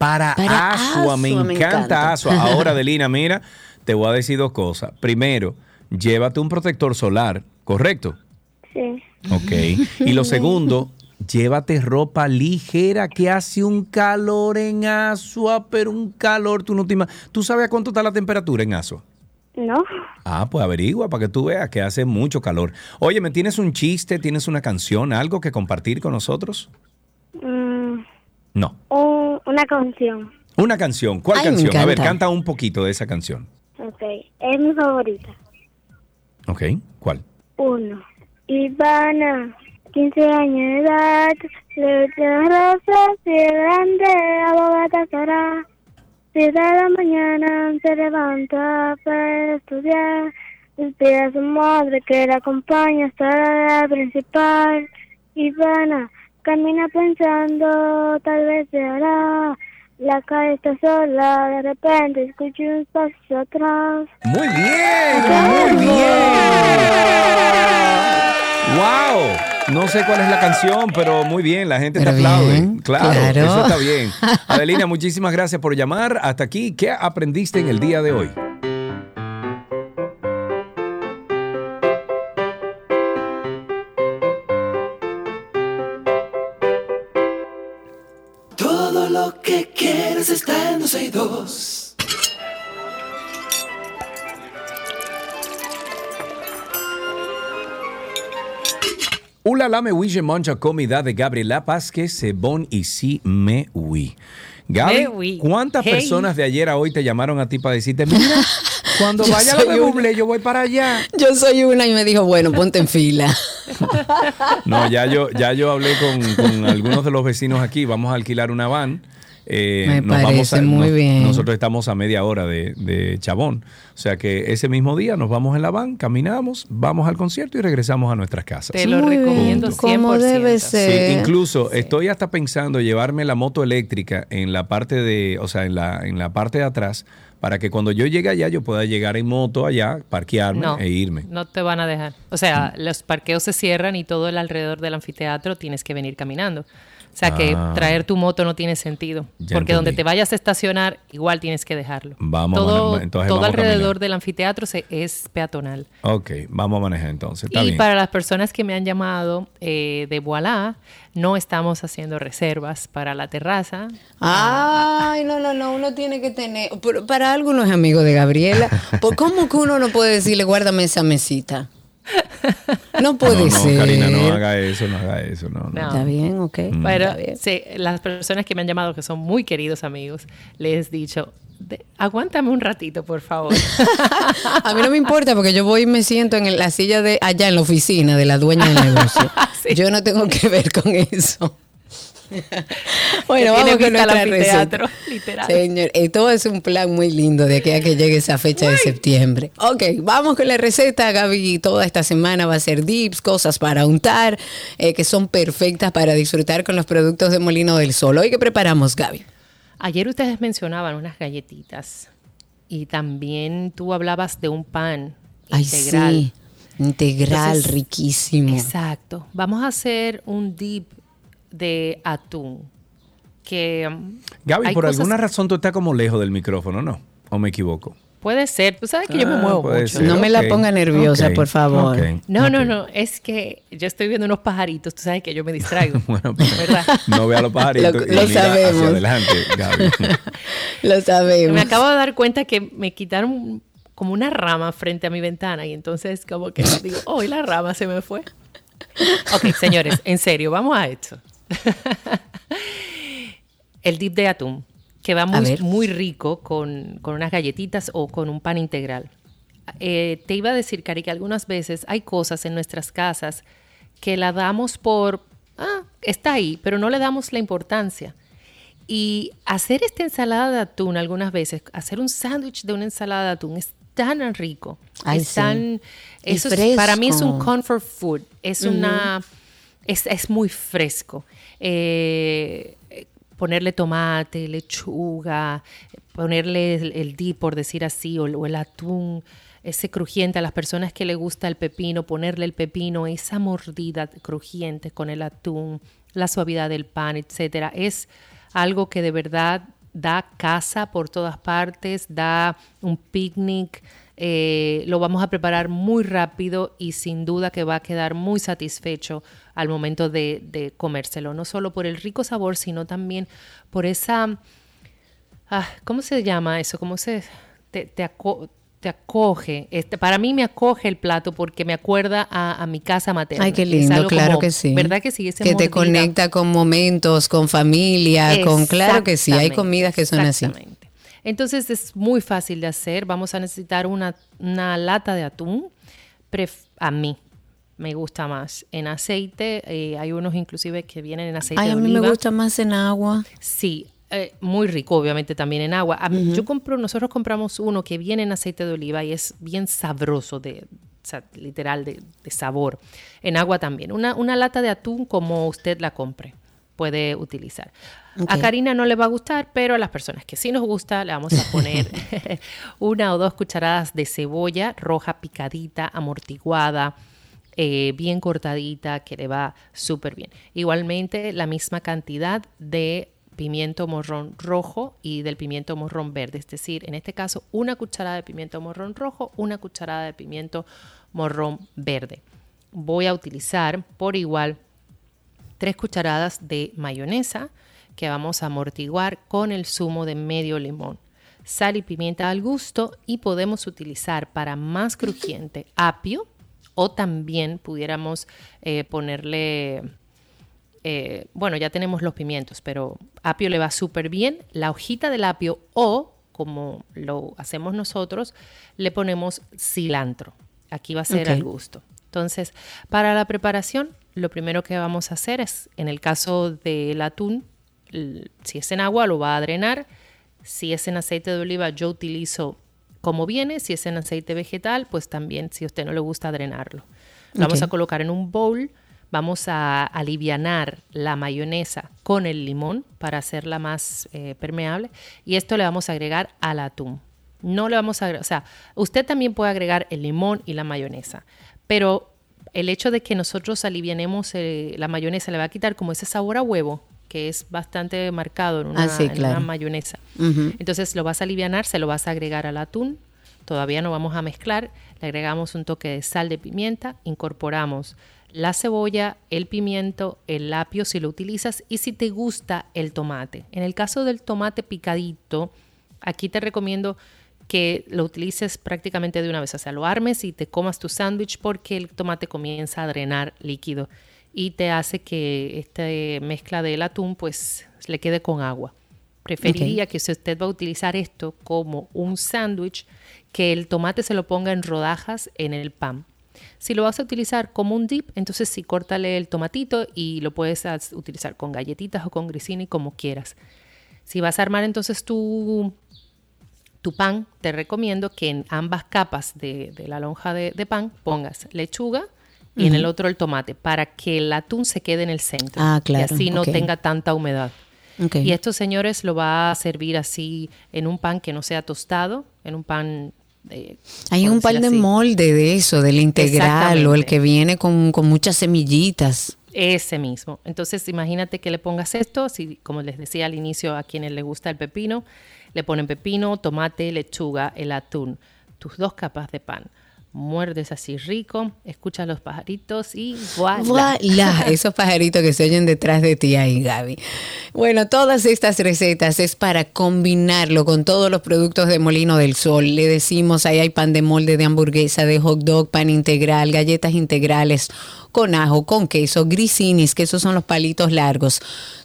Para, Asua, me, encanta, Asua. Ahora, Adelina, mira, te voy a decir dos cosas. Primero, llévate un protector solar, ¿correcto? Sí. Ok. Y lo segundo, llévate ropa ligera que hace un calor en Asua, pero un calor, tú no te ¿Tú sabes a cuánto está la temperatura en Asua? No. Ah, pues averigua para que tú veas que hace mucho calor. Oye, ¿me tienes un chiste, tienes una canción, algo que compartir con nosotros? Mm, no. una canción. Una canción. ¿Cuál canción? A ver, canta un poquito de esa canción. Ok, es mi favorita. Ok, ¿cuál? Uno. Ivana, 15 años de edad, le el grande abogada será. Siete de la mañana se levanta para estudiar, le pide a su madre que la acompañe hasta la principal. Ivana camina pensando, tal vez se hará. La calle está sola, de repente escucho un paso atrás. Muy bien, muy bien. ¡Wow! No sé cuál es la canción, pero muy bien, la gente te Pero aplaude. bien, claro, claro. eso está bien. Adelina, muchísimas gracias por llamar. Hasta aquí, ¿qué aprendiste en el día de hoy? Que quieres está en 12 y 2. Ula la me huye mancha comida de Gabriela Pásquez, Sebón y sí me huí. Gaby, Me huí. ¿cuántas Hey. personas de ayer a hoy te llamaron a ti para decirte, mira, cuando vaya a la. Bublé, yo voy para allá? Yo soy una y me dijo, bueno, ponte en fila. No, ya yo, ya yo hablé con, con algunos de los vecinos aquí. Vamos a alquilar una van. Eh, Me parece muy nos- bien. Nosotros estamos a media hora de, de Chabón. O sea que ese mismo día nos vamos en la van, caminamos, vamos al concierto y regresamos a nuestras casas. Te lo Muy recomiendo bien, 100%. como debe Sí, ser. incluso estoy hasta pensando llevarme la moto eléctrica en la parte de, o sea, en la, en la parte de atrás, para que cuando yo llegue allá yo pueda llegar en moto allá, parquearme No, e irme. no te van a dejar. O sea, los parqueos se cierran y todo el alrededor del anfiteatro tienes que venir caminando. O sea, que Ah. traer tu moto no tiene sentido. Ya porque donde te vayas a estacionar, igual tienes que dejarlo. Vamos a todo manejar- entonces todo vamos a alrededor del anfiteatro se, es peatonal. Ok, vamos a manejar entonces. Está y bien. para las personas que me han llamado eh, de Voilà, no estamos haciendo reservas para la terraza. Ay, no, no, no, uno tiene que tener, pero para algunos amigos de Gabriela, ¿por ¿cómo que uno no puede decirle, guárdame esa mesita? No puede no, no, ser. Karina, no haga eso, no haga eso, no, no. Está bien, ok. Pero está bien. sí, las personas que me han llamado, que son muy queridos amigos, les he dicho, "De- aguántame un ratito, por favor. A mí no me importa porque yo voy y me siento en la silla de allá en la oficina de la dueña del negocio. Sí. Yo no tengo que ver con eso. Bueno, vamos con nuestra receta. literal. Señor, eh, todo es un plan muy lindo de aquí a que llegue esa fecha de septiembre. Ok, vamos con la receta, Gaby. Toda esta semana va a ser dips, cosas para untar, eh, que son perfectas para disfrutar con los productos de Molino del Sol. Hoy, ¿qué preparamos, Gaby? Ayer ustedes mencionaban unas galletitas y también tú hablabas de un pan Ay, integral. sí. Integral, Entonces, riquísimo. Exacto. Vamos a hacer un dip de atún. Que um, Gaby, por cosas- alguna razón tú estás como lejos del micrófono, ¿no? ¿O me equivoco? Puede ser. Tú sabes que yo me Ah, muevo mucho. ser, No me la ponga nerviosa, por favor. No, no, no. Es que yo estoy viendo unos pajaritos. Tú sabes que yo me distraigo. Bueno, pues, ¿Verdad? no vea los pajaritos Lo- y lo mira sabemos. hacia adelante, Gaby. Lo sabemos. Me acabo de dar cuenta que me quitaron como una rama frente a mi ventana y entonces como que digo, hoy la rama se me fue. Ok, señores, en serio, vamos a esto. El dip de atún, que va muy, muy rico con, con unas galletitas o con un pan integral. Eh, te iba a decir, Cari, que algunas veces hay cosas en nuestras casas que la damos por, ah, está ahí, pero no le damos la importancia. Y hacer esta ensalada de atún algunas veces, hacer un sándwich de una ensalada de atún es tan rico. Ay, es tan, eso es- para mí es un comfort food. Es una, es, es muy fresco. Eh, ponerle tomate, lechuga, ponerle el, el dip, por decir así, o, o el atún, ese crujiente a las personas que le gusta el pepino, ponerle el pepino, esa mordida crujiente con el atún, la suavidad del pan, etcétera, es algo que de verdad da casa por todas partes, da un picnic, eh, lo vamos a preparar muy rápido y sin duda que va a quedar muy satisfecho al momento de, de comérselo, no solo por el rico sabor, sino también por esa, ah, ¿cómo se llama eso? ¿Cómo se te, te aco- te acoge? Este, para mí me acoge el plato porque me acuerda a, a mi casa materna. Ay, qué lindo, claro como- que sí. ¿Verdad que sí? Ese que te conecta con momentos, con familia, con claro que sí, hay comidas que son así. exactamente. Entonces es muy fácil de hacer. Vamos a necesitar una, una lata de atún. Pref- a mí me gusta más. En aceite, eh, hay unos inclusive que vienen en aceite Ay, de a mí me gusta más en agua. Sí, eh, muy rico, obviamente, también en agua. Yo compro, nosotros compramos uno que viene en aceite de oliva y es bien sabroso, de, o sea, literal, de, de sabor. En agua también. Una, una lata de atún como usted la compre, puede utilizar. A. Karina no le va a gustar, pero a las personas que sí nos gusta, le vamos a poner una o dos cucharadas de cebolla roja picadita, amortiguada, eh, bien cortadita, que le va súper bien. Igualmente, la misma cantidad de pimiento morrón rojo y del pimiento morrón verde. Es decir, en este caso, una cucharada de pimiento morrón rojo, una cucharada de pimiento morrón verde. Voy a utilizar por igual tres cucharadas de mayonesa que vamos a amortiguar con el zumo de medio limón. Sal y pimienta al gusto y podemos utilizar para más crujiente apio o también pudiéramos eh, ponerle, eh, bueno, ya tenemos los pimientos, pero apio le va súper bien. La hojita del apio o, como lo hacemos nosotros, le ponemos cilantro. Aquí va a ser al gusto. Entonces, para la preparación, lo primero que vamos a hacer es, en el caso del atún, si es en agua, lo va a drenar. Si es en aceite de oliva, yo utilizo como viene. Si es en aceite vegetal, pues también, si a usted no le gusta, drenarlo. Lo vamos a colocar en un bowl. Vamos a alivianar la mayonesa con el limón para hacerla más eh, permeable. Y esto le vamos a agregar al atún. No le vamos a agregar, o sea, usted también puede agregar el limón y la mayonesa, pero el hecho de que nosotros alivianemos eh, la mayonesa le va a quitar como ese sabor a huevo que es bastante marcado en una, Ah, sí, en una claro. mayonesa. Entonces lo vas a alivianar, se lo vas a agregar al atún. Todavía no vamos a mezclar. Le agregamos un toque de sal de pimienta. Incorporamos la cebolla, el pimiento, el apio si lo utilizas y si te gusta el tomate. En el caso del tomate picadito, aquí te recomiendo que lo utilices prácticamente de una vez. O sea, lo armes y te comas tu sándwich porque el tomate comienza a drenar líquido y te hace que esta mezcla del atún pues le quede con agua. Preferiría que si usted va a utilizar esto como un sándwich, que el tomate se lo ponga en rodajas en el pan. Si lo vas a utilizar como un dip, entonces sí, córtale el tomatito y lo puedes utilizar con galletitas o con grisini como quieras. Si vas a armar entonces tu, tu pan, te recomiendo que en ambas capas de, de la lonja de, de pan pongas lechuga y en el otro el tomate para que el atún se quede en el centro Ah, claro, y así no tenga tanta humedad. Y estos señores lo va a servir así en un pan que no sea tostado, en un pan... eh, Hay un pan de así. molde de eso, del integral o el que viene con, con muchas semillitas. Ese mismo. Entonces, imagínate que le pongas esto, si, como les decía al inicio, a quienes les gusta el pepino, le ponen pepino, tomate, lechuga, el atún, tus dos capas de pan. Muerdes así rico, escuchas los pajaritos y voilà. Voilà, esos pajaritos que se oyen detrás de ti ahí, Gaby. Bueno, todas estas recetas es para combinarlo con todos los productos de Molino del Sol. Le decimos, ahí hay pan de molde de hamburguesa, de hot dog, pan integral, galletas integrales con ajo, con queso, grisinis, que esos son los palitos largos.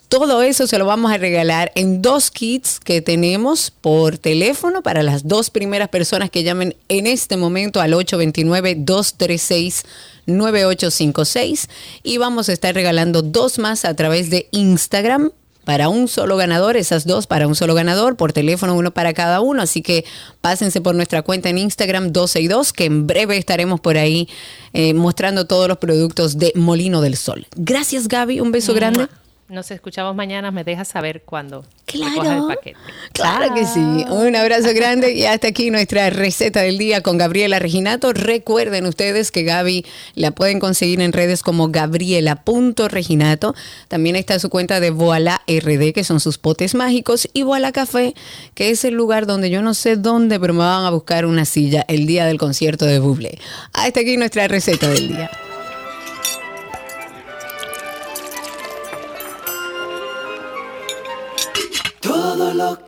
Todo eso se lo vamos a regalar en dos kits que tenemos por teléfono para las dos primeras personas que llamen en este momento al 829-236-9856 y vamos a estar regalando dos más a través de Instagram para un solo ganador, esas dos para un solo ganador, por teléfono uno para cada uno, así que pásense por nuestra cuenta en Instagram 12 y 2, que en breve estaremos por ahí eh, mostrando todos los productos de Molino del Sol. Gracias Gaby, un beso grande. Nos escuchamos mañana, me dejas saber cuándo Claro. el paquete. Claro que sí. Un abrazo grande y hasta aquí nuestra receta del día con Gabriela Reginato. Recuerden ustedes que Gaby la pueden conseguir en redes como gabriela.reginato. También está su cuenta de Voila RD, que son sus potes mágicos, y Voila Café, que es el lugar donde yo no sé dónde, pero me van a buscar una silla el día del concierto de Bublé. Hasta aquí nuestra receta del día.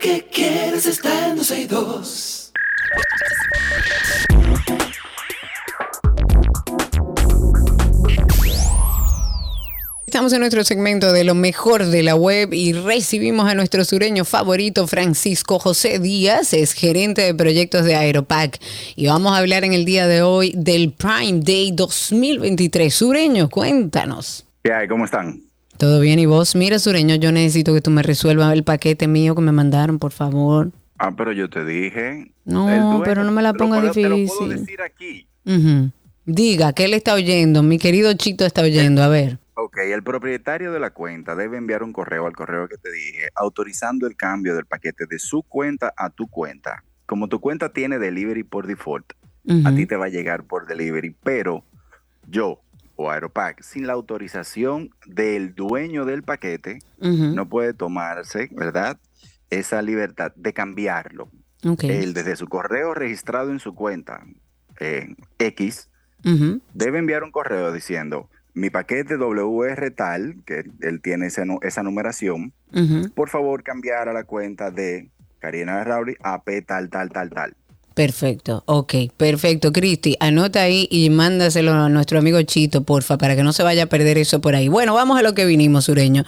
Que quieres está en 12 y 2. estamos en nuestro segmento de lo mejor de la web y recibimos a nuestro sureño favorito, Francisco José Díaz, es gerente de proyectos de Aeropac. Y vamos a hablar en el día de hoy del Prime Day 2023. Sureño, cuéntanos. ¿Qué hay? ¿Cómo están? ¿Todo bien? ¿Y vos? Mira, Sureño, yo necesito que tú me resuelvas el paquete mío que me mandaron, por favor. Ah, pero yo te dije. No, dueño- pero no me la te lo ponga puedo- Te lo puedo difícil. decir aquí. Ujú. Diga, ¿qué le está oyendo? Mi querido Chito está oyendo, a ver. Ok, el propietario de la cuenta debe enviar un correo al correo que te dije autorizando el cambio del paquete de su cuenta a tu cuenta. Como tu cuenta tiene delivery por default, a Ujú. ti te va a llegar por delivery, pero yo o Aeropack, sin la autorización del dueño del paquete, no puede tomarse, ¿verdad? Esa libertad de cambiarlo. Él desde su correo registrado en su cuenta eh, X debe enviar un correo diciendo mi paquete WR tal, que él tiene nu- esa numeración, por favor cambiar a la cuenta de Karina Rauri AP tal, tal, tal, tal. Perfecto, ok, perfecto. Cristi, anota ahí y mándaselo a nuestro amigo Chito, porfa, para que no se vaya a perder eso por ahí. Bueno, vamos a lo que vinimos, Sureño.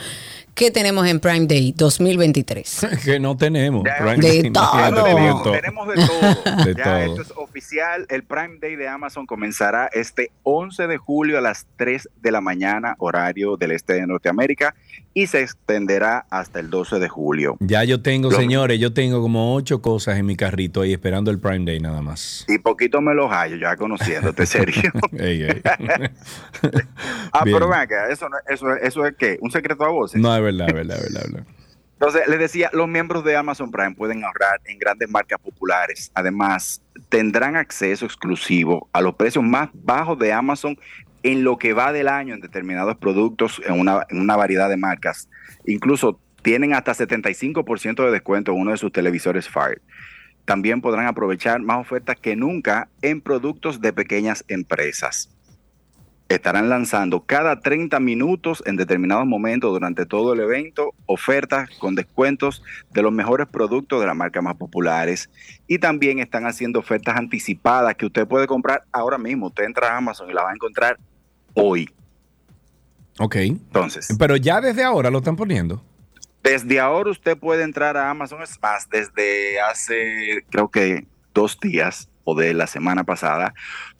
¿Qué tenemos en Prime Day 2023? que no tenemos. Ya, Prime De Day, todo. tenemos de todo. De ya todo. esto es oficial. El Prime Day de Amazon comenzará este 11 de julio a las 3 de la mañana, horario del este de Norteamérica, y se extenderá hasta el 12 de julio. Ya yo tengo, señores, yo tengo como ocho cosas en mi carrito ahí esperando el Prime Day nada más. Y poquito me los hallo ya conociéndote, Sergio. Ey, ey. ah, Bien. pero ven acá, eso, no- eso, eso es qué? ¿Un secreto a voces? No, es verdad, Entonces, les decía, los miembros de Amazon Prime pueden ahorrar en grandes marcas populares. Además, tendrán acceso exclusivo a los precios más bajos de Amazon en lo que va del año en determinados productos en una, en una variedad de marcas. Incluso tienen hasta 75% de descuento en uno de sus televisores Fire. También podrán aprovechar más ofertas que nunca en productos de pequeñas empresas estarán lanzando cada 30 minutos en determinados momentos durante todo el evento ofertas con descuentos de los mejores productos de la marca más populares y también están haciendo ofertas anticipadas que usted puede comprar ahora mismo. Usted entra a Amazon y la va a encontrar hoy. Ok. Entonces, Pero ya desde ahora lo están poniendo. desde ahora usted puede entrar a Amazon, es más, desde hace creo que dos días o de la semana pasada,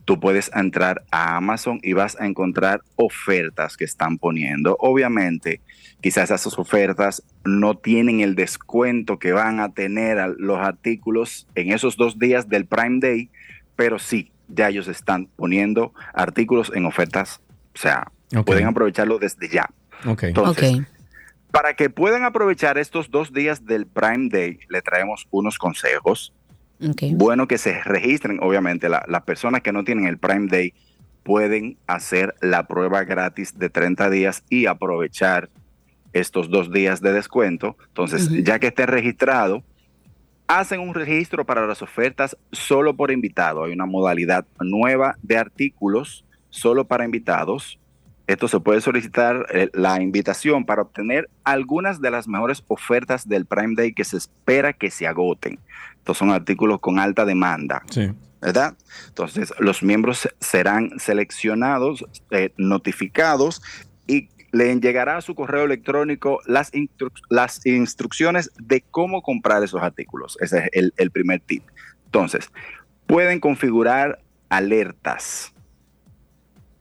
tú puedes entrar a Amazon y vas a encontrar ofertas que están poniendo. Obviamente, quizás esas ofertas no tienen el descuento que van a tener a los artículos en esos dos días del Prime Day, pero sí, ya ellos están poniendo artículos en ofertas, o sea, pueden aprovecharlo desde ya. Ok. Entonces, ok. para que puedan aprovechar estos dos días del Prime Day, le traemos unos consejos. Bueno que se registren, obviamente, la- las personas que no tienen el Prime Day pueden hacer la prueba gratis de 30 días y aprovechar estos dos días de descuento. Entonces, ya que esté registrado, hacen un registro para las ofertas solo por invitado. Hay una modalidad nueva de artículos solo para invitados. Esto se puede solicitar eh, la invitación para obtener algunas de las mejores ofertas del Prime Day que se espera que se agoten. Estos son artículos con alta demanda. Sí. ¿verdad? Entonces, los miembros serán seleccionados, eh, notificados y le llegará a su correo electrónico las, instru- las instrucciones de cómo comprar esos artículos. Ese es el, el primer tip. Entonces, pueden configurar alertas.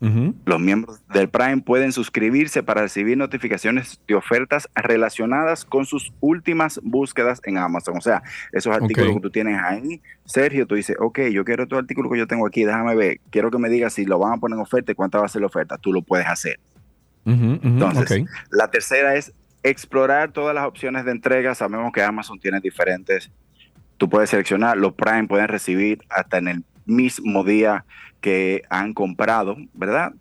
Los miembros del Prime pueden suscribirse para recibir notificaciones de ofertas relacionadas con sus últimas búsquedas en Amazon. O sea, esos artículos que tú tienes ahí, Sergio, tú dices, ok, yo quiero tu artículo que yo tengo aquí, déjame ver, quiero que me digas si lo van a poner en oferta y cuánta va a ser la oferta. Tú lo puedes hacer. Entonces, ok. la tercera es explorar todas las opciones de entrega. Sabemos que Amazon tiene diferentes. Tú puedes seleccionar, los Prime pueden recibir hasta en el mismo día que han comprado, ¿verdad?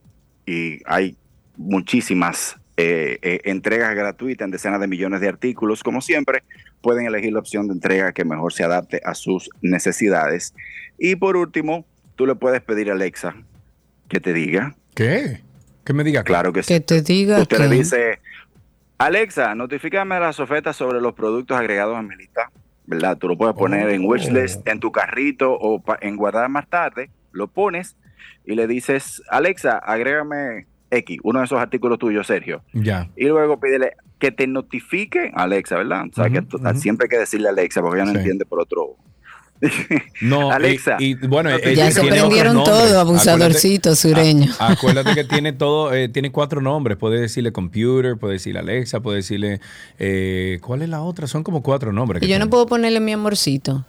Y hay muchísimas eh, eh, entregas gratuitas en decenas de millones de artículos. Como siempre, pueden elegir la opción de entrega que mejor se adapte a sus necesidades. Y por último, tú le puedes pedir a Alexa que te diga. ¿Qué? Que me diga Claro que sí. Que te diga Usted que... le dice, Alexa, notifícame las ofertas sobre los productos agregados a mi lista, ¿verdad? Tú lo puedes poner en Oh. wishlist, en tu carrito o en guardar más tarde, lo pones y le dices, Alexa, agrégame X, uno de esos artículos tuyos, Sergio. Ya. Y luego pídele que te notifique Alexa, ¿verdad? O sea, que siempre hay que decirle a Alexa porque ella no Sí. entiende por otro. No, Alexa. Y, y, bueno, Ya ella se prendieron todo, abusadorcito sureño. A- acuérdate que tiene todo, eh, tiene cuatro nombres. Puede decirle computer, puede decirle Alexa, puede decirle. eh, ¿Cuál es la otra? Son como cuatro nombres. Y yo no puedo ponerle mi amorcito.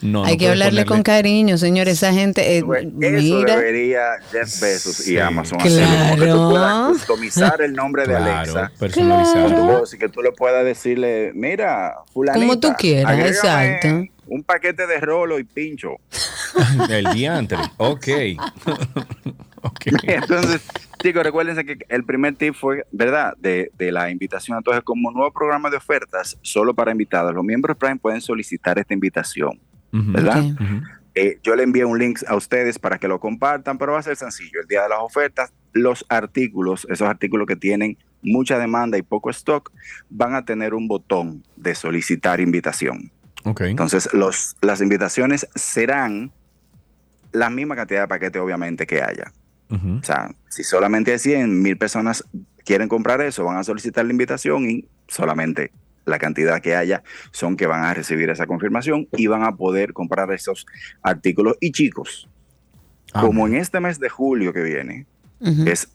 No, Hay no que hablarle con cariño, señor. Esa gente, eh, Eso mira. debería Jeff Bezos y Sí. Amazon hacerlo, como que tú Claro. puedas customizar el nombre de Claro, Alexa. que tú le puedas decirle, mira, fulanita. Como tú quieras, exacto. Un paquete de rolo y pincho. El diantre. Ok. ok. Entonces, chicos, recuérdense que el primer tip fue, ¿verdad? De, de la invitación. Entonces, como nuevo programa de ofertas, solo para invitados, los miembros Prime pueden solicitar esta invitación, ¿verdad? Eh, yo le envié un link a ustedes para que lo compartan, pero va a ser sencillo. El día de las ofertas, los artículos, esos artículos que tienen mucha demanda y poco stock, van a tener un botón de solicitar invitación. Entonces, los, las invitaciones serán la misma cantidad de paquetes, obviamente, que haya. O sea, si solamente hay 100 mil personas quieren comprar eso, van a solicitar la invitación y solamente la cantidad que haya son que van a recibir esa confirmación y van a poder comprar esos artículos. Y chicos, Ah, como en este mes de julio que viene, es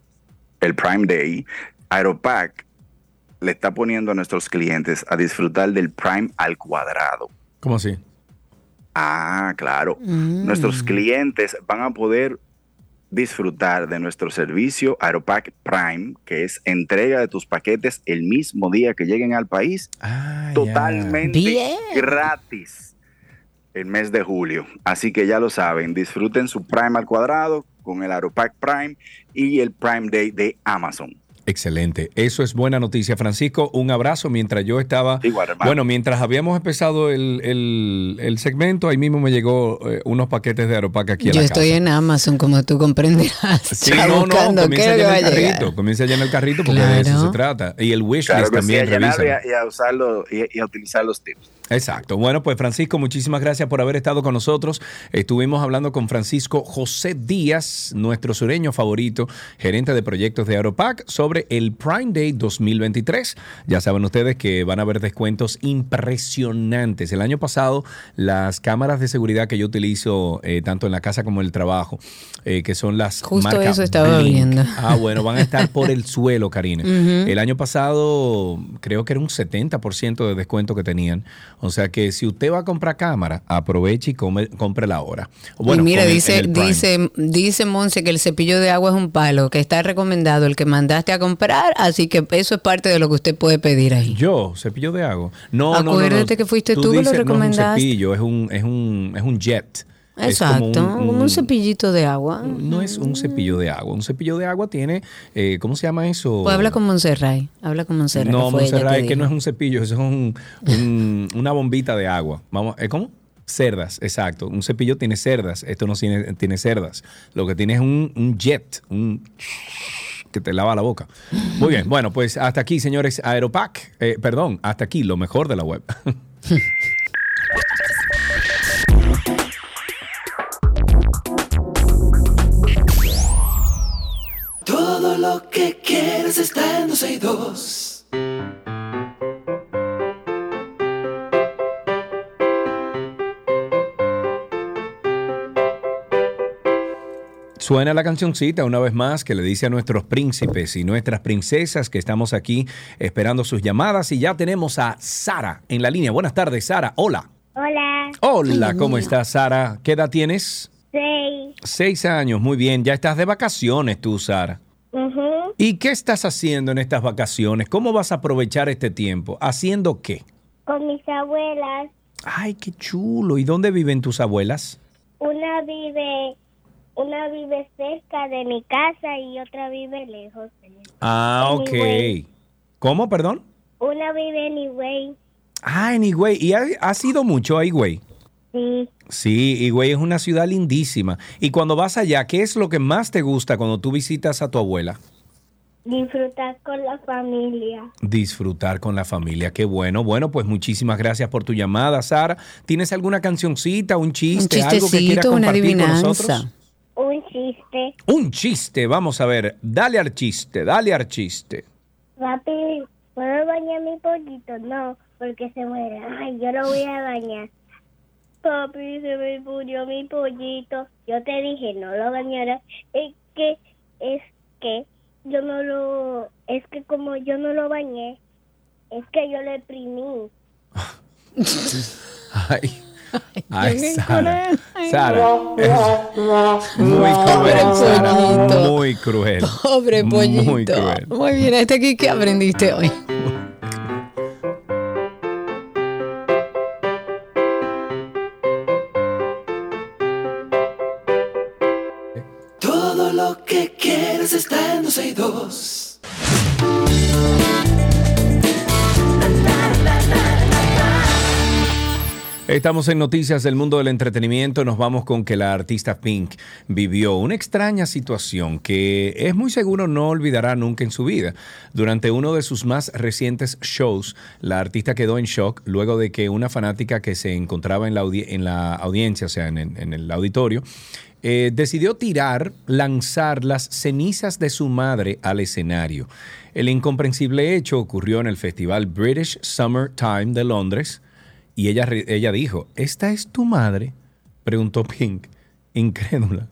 el Prime Day, Aeropack le está poniendo a nuestros clientes a disfrutar del Prime al cuadrado. ¿Cómo así? Ah, claro. Mm. Nuestros clientes van a poder disfrutar de nuestro servicio Aeropack Prime, que es entrega de tus paquetes el mismo día que lleguen al país, Ah, totalmente gratis el mes de julio. Así que ya lo saben, disfruten su Prime al cuadrado con el Aeropack Prime y el Prime Day de Amazon. Excelente. Eso es buena noticia, Francisco. Un abrazo mientras yo estaba. Igual. Bueno, mientras habíamos empezado el, el- el segmento, ahí mismo me llegó eh, unos paquetes de Aeropac aquí a Yo la estoy casa. en Amazon, como tú comprenderás. Sí, no, no, comienza a llenar a el carrito, comienza a llenar el carrito porque de eso se trata. Y el wishlist Claro que sí, también a llenarlo revisa. y a, y a usarlo y, y a utilizar los tips. Exacto. Bueno, pues Francisco, muchísimas gracias por haber estado con nosotros. Estuvimos hablando con Francisco José Díaz, nuestro sureño favorito, gerente de proyectos de Aeropac, sobre el Prime Day 2023. Ya saben ustedes que van a haber descuentos impresionantes. El año pasado, las cámaras de seguridad que yo utilizo eh, tanto en la casa como en el trabajo, eh, que son las Justo eso estaba Blink. viendo. Ah, bueno, van a estar por el suelo, Karina. El año pasado creo que era un 70% de descuento que tenían. O sea que si usted va a comprar cámara, aproveche y come, cómprela ahora. y mira, con el- dice, el dice, dice Monse que el cepillo de agua es un palo, que está recomendado el que mandaste a comprar, así que eso es parte de lo que usted puede pedir ahí. Yo, cepillo de agua. No, no, no, no. Acuérdate que fuiste tú que lo recomendaste. No es un cepillo, es un, es un, es un jet. Es Exacto, como un, cepillito de agua. No es un cepillo de agua. Un cepillo de agua tiene, eh, ¿cómo se llama eso? Pues habla con Monserrat, habla con Monserrat. No, Montserrat, es que no es un cepillo, eso es un- un- una bombita de agua. Vamos, ¿eh, ¿Cómo? Cerdas, exacto. Un cepillo tiene cerdas, esto no tiene, tiene cerdas. Lo que tiene es un, un jet, un que te lava la boca. Muy bien, bueno, pues hasta aquí, señores, Aeropac. Eh, perdón, hasta aquí, lo mejor de la web. quieres está en 262. Suena la cancioncita una vez más que le dice a nuestros príncipes y nuestras princesas que estamos aquí esperando sus llamadas y ya tenemos a Sara en la línea. Buenas tardes, Sara. Hola. Hola. Hola, ¿cómo estás, Sara? ¿Qué edad tienes? Seis. Seis años, muy bien. Ya estás de vacaciones tú, Sara. ¿Y qué estás haciendo en estas vacaciones? ¿Cómo vas a aprovechar este tiempo? ¿Haciendo qué? Con mis abuelas. Ay, qué chulo. ¿Y dónde viven tus abuelas? Una vive, una vive cerca de mi casa y otra vive lejos. Ah, En ok. Higüey. ¿Cómo, perdón? Una vive en Higüey. Ah, en Higüey. ¿Y ha- has ido mucho a Higüey? Sí. Sí, Higüey es una ciudad lindísima. Y cuando vas allá, ¿qué es lo que más te gusta cuando tú visitas a tu abuela? Disfrutar con la familia. Disfrutar con la familia, qué bueno. Bueno, pues muchísimas gracias por tu llamada, Sara. ¿Tienes alguna cancioncita, un chiste, algo que quieras chistecito, una compartir con nosotros? Un chiste. Un chiste, vamos a ver. Dale al chiste, dale al chiste. Papi, ¿puedo bañar mi pollito? No, porque se muere. Ay, yo lo voy a bañar. Papi, se me murió mi pollito. Yo te dije, no lo bañara. Es que, es que, yo no lo, es que como yo no lo bañé, es que yo lo exprimí. Ay. Ay, Sara. Sara. es Muy Pobre cruel, Sara. Muy cruel. Pobre pollito. Muy cruel. Muy bien, hasta aquí, ¿qué aprendiste hoy? Estamos en noticias del mundo del entretenimiento. Nos vamos con que la artista Pink vivió una extraña situación que es muy seguro no olvidará nunca en su vida. Durante uno de sus más recientes shows, la artista quedó en shock luego de que una fanática que se encontraba en la, audi- en la audiencia, o sea, en el auditorio, eh, decidió tirar, lanzar las cenizas de su madre al escenario. El incomprensible hecho ocurrió en el festival British Summer Time de Londres. Y ella, ella dijo, ¿esta es tu madre? Preguntó Pink, incrédula,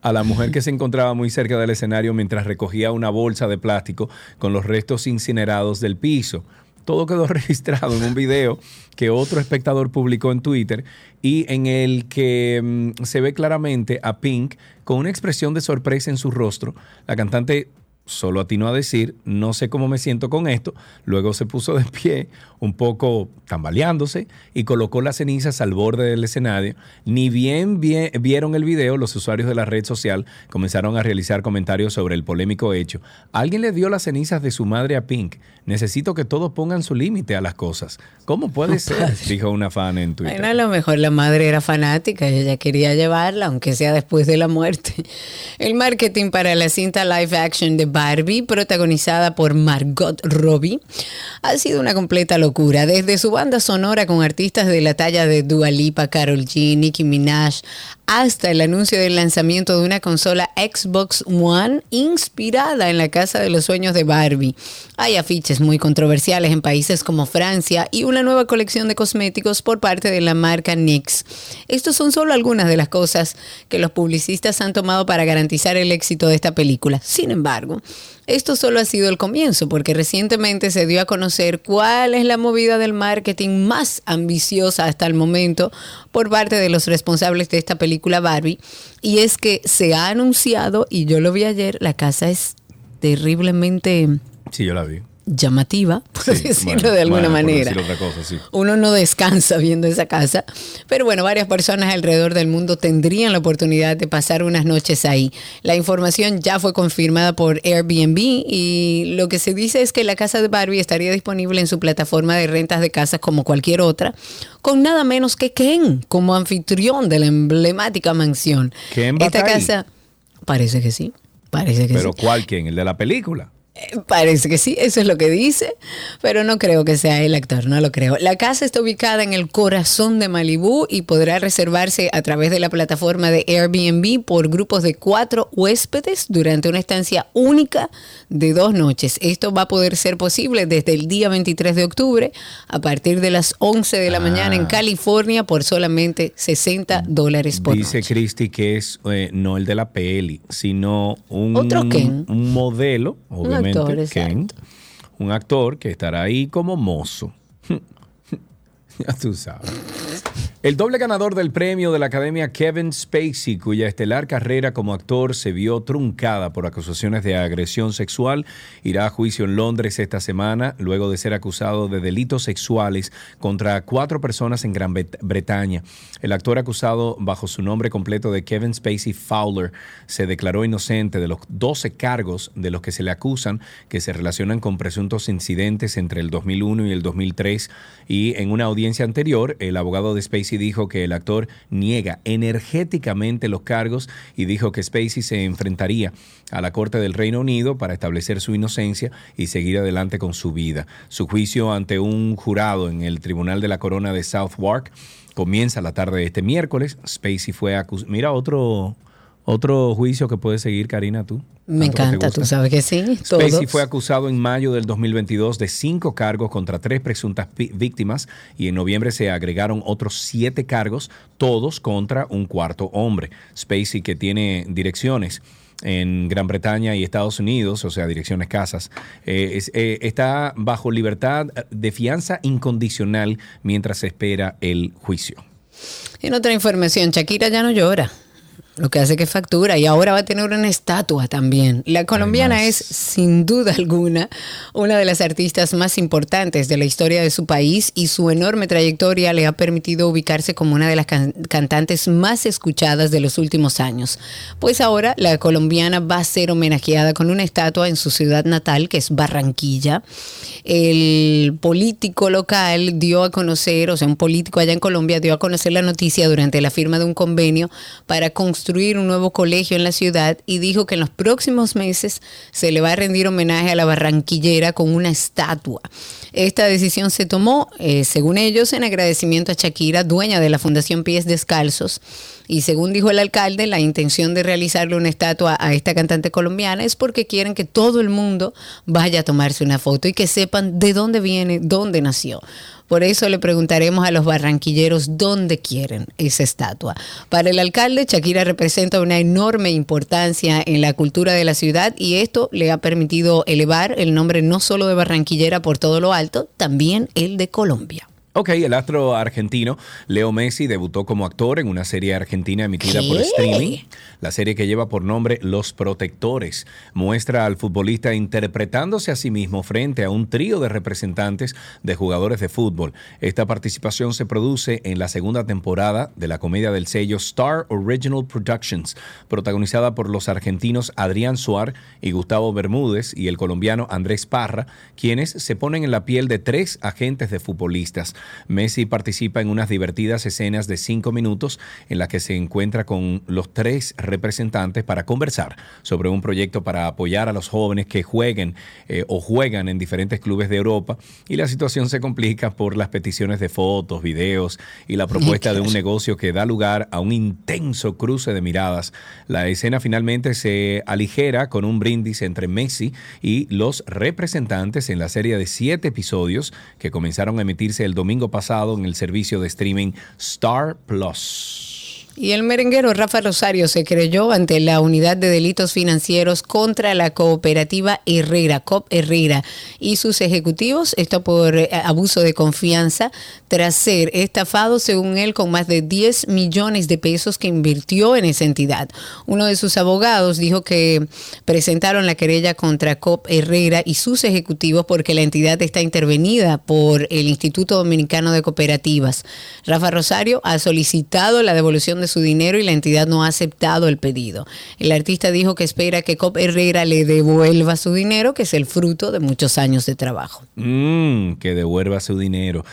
a la mujer que se encontraba muy cerca del escenario mientras recogía una bolsa de plástico con los restos incinerados del piso. Todo quedó registrado en un video que otro espectador publicó en Twitter y en el que mm, se ve claramente a Pink con una expresión de sorpresa en su rostro. La cantante solo atinó a decir, no sé cómo me siento con esto. Luego se puso de pie, un poco tambaleándose, y colocó las cenizas al borde del escenario. Ni bien vie- vieron el video, los usuarios de la red social comenzaron a realizar comentarios sobre el polémico hecho. Alguien le dio las cenizas de su madre a Pink. Necesito que todos pongan su límite a las cosas. ¿Cómo puede ser? Dijo una fan en Twitter. Bueno, a lo mejor la madre era fanática y ella quería llevarla, aunque sea después de la muerte. El marketing para la cinta live action de Barbie, protagonizada por Margot Robbie, ha sido una completa locura. Desde su banda sonora con artistas de la talla de Dua Lipa, Karol G, Nicki Minaj, hasta el anuncio del lanzamiento de una consola Xbox One inspirada en la casa de los sueños de Barbie. Hay afiches muy controversiales en países como Francia y una nueva colección de cosméticos por parte de la marca NYX. Estos son solo algunas de las cosas que los publicistas han tomado para garantizar el éxito de esta película. Sin embargo, esto solo ha sido el comienzo, porque recientemente se dio a conocer cuál es la movida del marketing más ambiciosa hasta el momento por parte de los responsables de esta película Barbie. Y es que se ha anunciado, y yo lo vi ayer, la casa es terriblemente Sí, yo la vi. Llamativa, por Sí, decirlo bueno, de alguna bueno, manera. otra cosa, sí. Uno no descansa viendo esa casa, pero bueno, varias personas alrededor del mundo tendrían la oportunidad de pasar unas noches ahí. La información ya fue confirmada por Airbnb y lo que se dice es que la casa de Barbie estaría disponible en su plataforma de rentas de casas como cualquier otra, con nada menos que Ken como anfitrión de la emblemática mansión. ¿Ken Esta casa parece que sí, parece que Pero sí. ¿cuál quién? ¿El de la película? Parece que sí, eso es lo que dice, pero no creo que sea el actor, no lo creo. La casa está ubicada en el corazón de Malibú y podrá reservarse a través de la plataforma de Airbnb por grupos de cuatro huéspedes durante una estancia única de dos noches. Esto va a poder ser posible desde el día 23 de octubre a partir de las 11 de la mañana en California por solamente 60 dólares por Dice noche. Cristi que es eh, no el de la peli, sino un, Otro Ken. un modelo, obviamente, actor, Ken, un actor que estará ahí como mozo. ya tú sabes. El doble ganador del premio de la Academia Kevin Spacey, cuya estelar carrera como actor se vio truncada por acusaciones de agresión sexual, irá a juicio en Londres esta semana luego de ser acusado de delitos sexuales contra cuatro personas en Gran Bretaña. El actor acusado bajo su nombre completo de Kevin Spacey Fowler se declaró inocente de los 12 cargos de los que se le acusan que se relacionan con presuntos incidentes entre el 2001 y el 2003 y en una audiencia anterior el abogado de Spacey dijo que el actor niega energéticamente los cargos y dijo que Spacey se enfrentaría a la Corte del Reino Unido para establecer su inocencia y seguir adelante con su vida. Su juicio ante un jurado en el Tribunal de la Corona de Southwark comienza la tarde de este miércoles. Spacey fue acusado. Mira otro Otro juicio que puedes seguir, Karina, tú. Me encanta, tú sabes que sí. Spacey fue acusado en mayo del 2022 de cinco cargos contra tres presuntas víctimas y en noviembre se agregaron otros siete cargos, todos contra un cuarto hombre. Spacey, que tiene direcciones en Gran Bretaña y Estados Unidos, o sea, direcciones casas, eh, es- eh, está bajo libertad de fianza incondicional mientras se espera el juicio. En otra información, Shakira ya no llora. Lo que hace que factura y ahora va a tener una estatua también. La colombiana es, sin duda alguna, una de las artistas más importantes de la historia de su país y su enorme trayectoria le ha permitido ubicarse como una de las can- cantantes más escuchadas de los últimos años. Pues ahora la colombiana va a ser homenajeada con una estatua en su ciudad natal, que es Barranquilla. El político local dio a conocer, o sea, un político allá en Colombia dio a conocer la noticia durante la firma de un convenio para construir un nuevo colegio en la ciudad y dijo que en los próximos meses se le va a rendir homenaje a la barranquillera con una estatua. Esta decisión se tomó, eh, según ellos, en agradecimiento a Shakira, dueña de la Fundación Pies Descalzos. Y según dijo el alcalde, la intención de realizarle una estatua a esta cantante colombiana es porque quieren que todo el mundo vaya a tomarse una foto y que sepan de dónde viene, dónde nació. Por eso le preguntaremos a los barranquilleros dónde quieren esa estatua. Para el alcalde, Shakira representa una enorme importancia en la cultura de la ciudad y esto le ha permitido elevar el nombre no solo de barranquillera por todo lo alto, también el de Colombia. Ok, el astro argentino Leo Messi debutó como actor en una serie argentina emitida por streaming. La serie que lleva por nombre Los Protectores muestra al futbolista interpretándose a sí mismo frente a un trío de representantes de jugadores de fútbol. Esta participación se produce en la segunda temporada de la comedia del sello Star Original Productions, protagonizada por los argentinos Adrián Suar y Gustavo Bermúdez y el colombiano Andrés Parra, quienes se ponen en la piel de tres agentes de futbolistas. Messi participa en unas divertidas escenas de cinco minutos en las que se encuentra con los tres representantes para conversar sobre un proyecto para apoyar a los jóvenes que jueguen eh, o juegan en diferentes clubes de Europa y la situación se complica por las peticiones de fotos, videos y la propuesta de un negocio que da lugar a un intenso cruce de miradas. La escena finalmente se aligera con un brindis entre Messi y los representantes en la serie de siete episodios que comenzaron a emitirse el domingo pasado en el servicio de streaming Star Plus. Y el merenguero Rafa Rosario se creyó ante la Unidad de Delitos Financieros contra la cooperativa Herrera, COP Herrera, y sus ejecutivos, esto por eh, abuso de confianza, tras ser estafado, según él, con más de 10 millones de pesos que invirtió en esa entidad. Uno de sus abogados dijo que presentaron la querella contra COP Herrera y sus ejecutivos porque la entidad está intervenida por el Instituto Dominicano de Cooperativas. Rafa Rosario ha solicitado la devolución de su dinero y la entidad no ha aceptado el pedido. El artista dijo que espera que COP Herrera le devuelva su dinero, que es el fruto de muchos años de trabajo. Mm, que devuelva su dinero.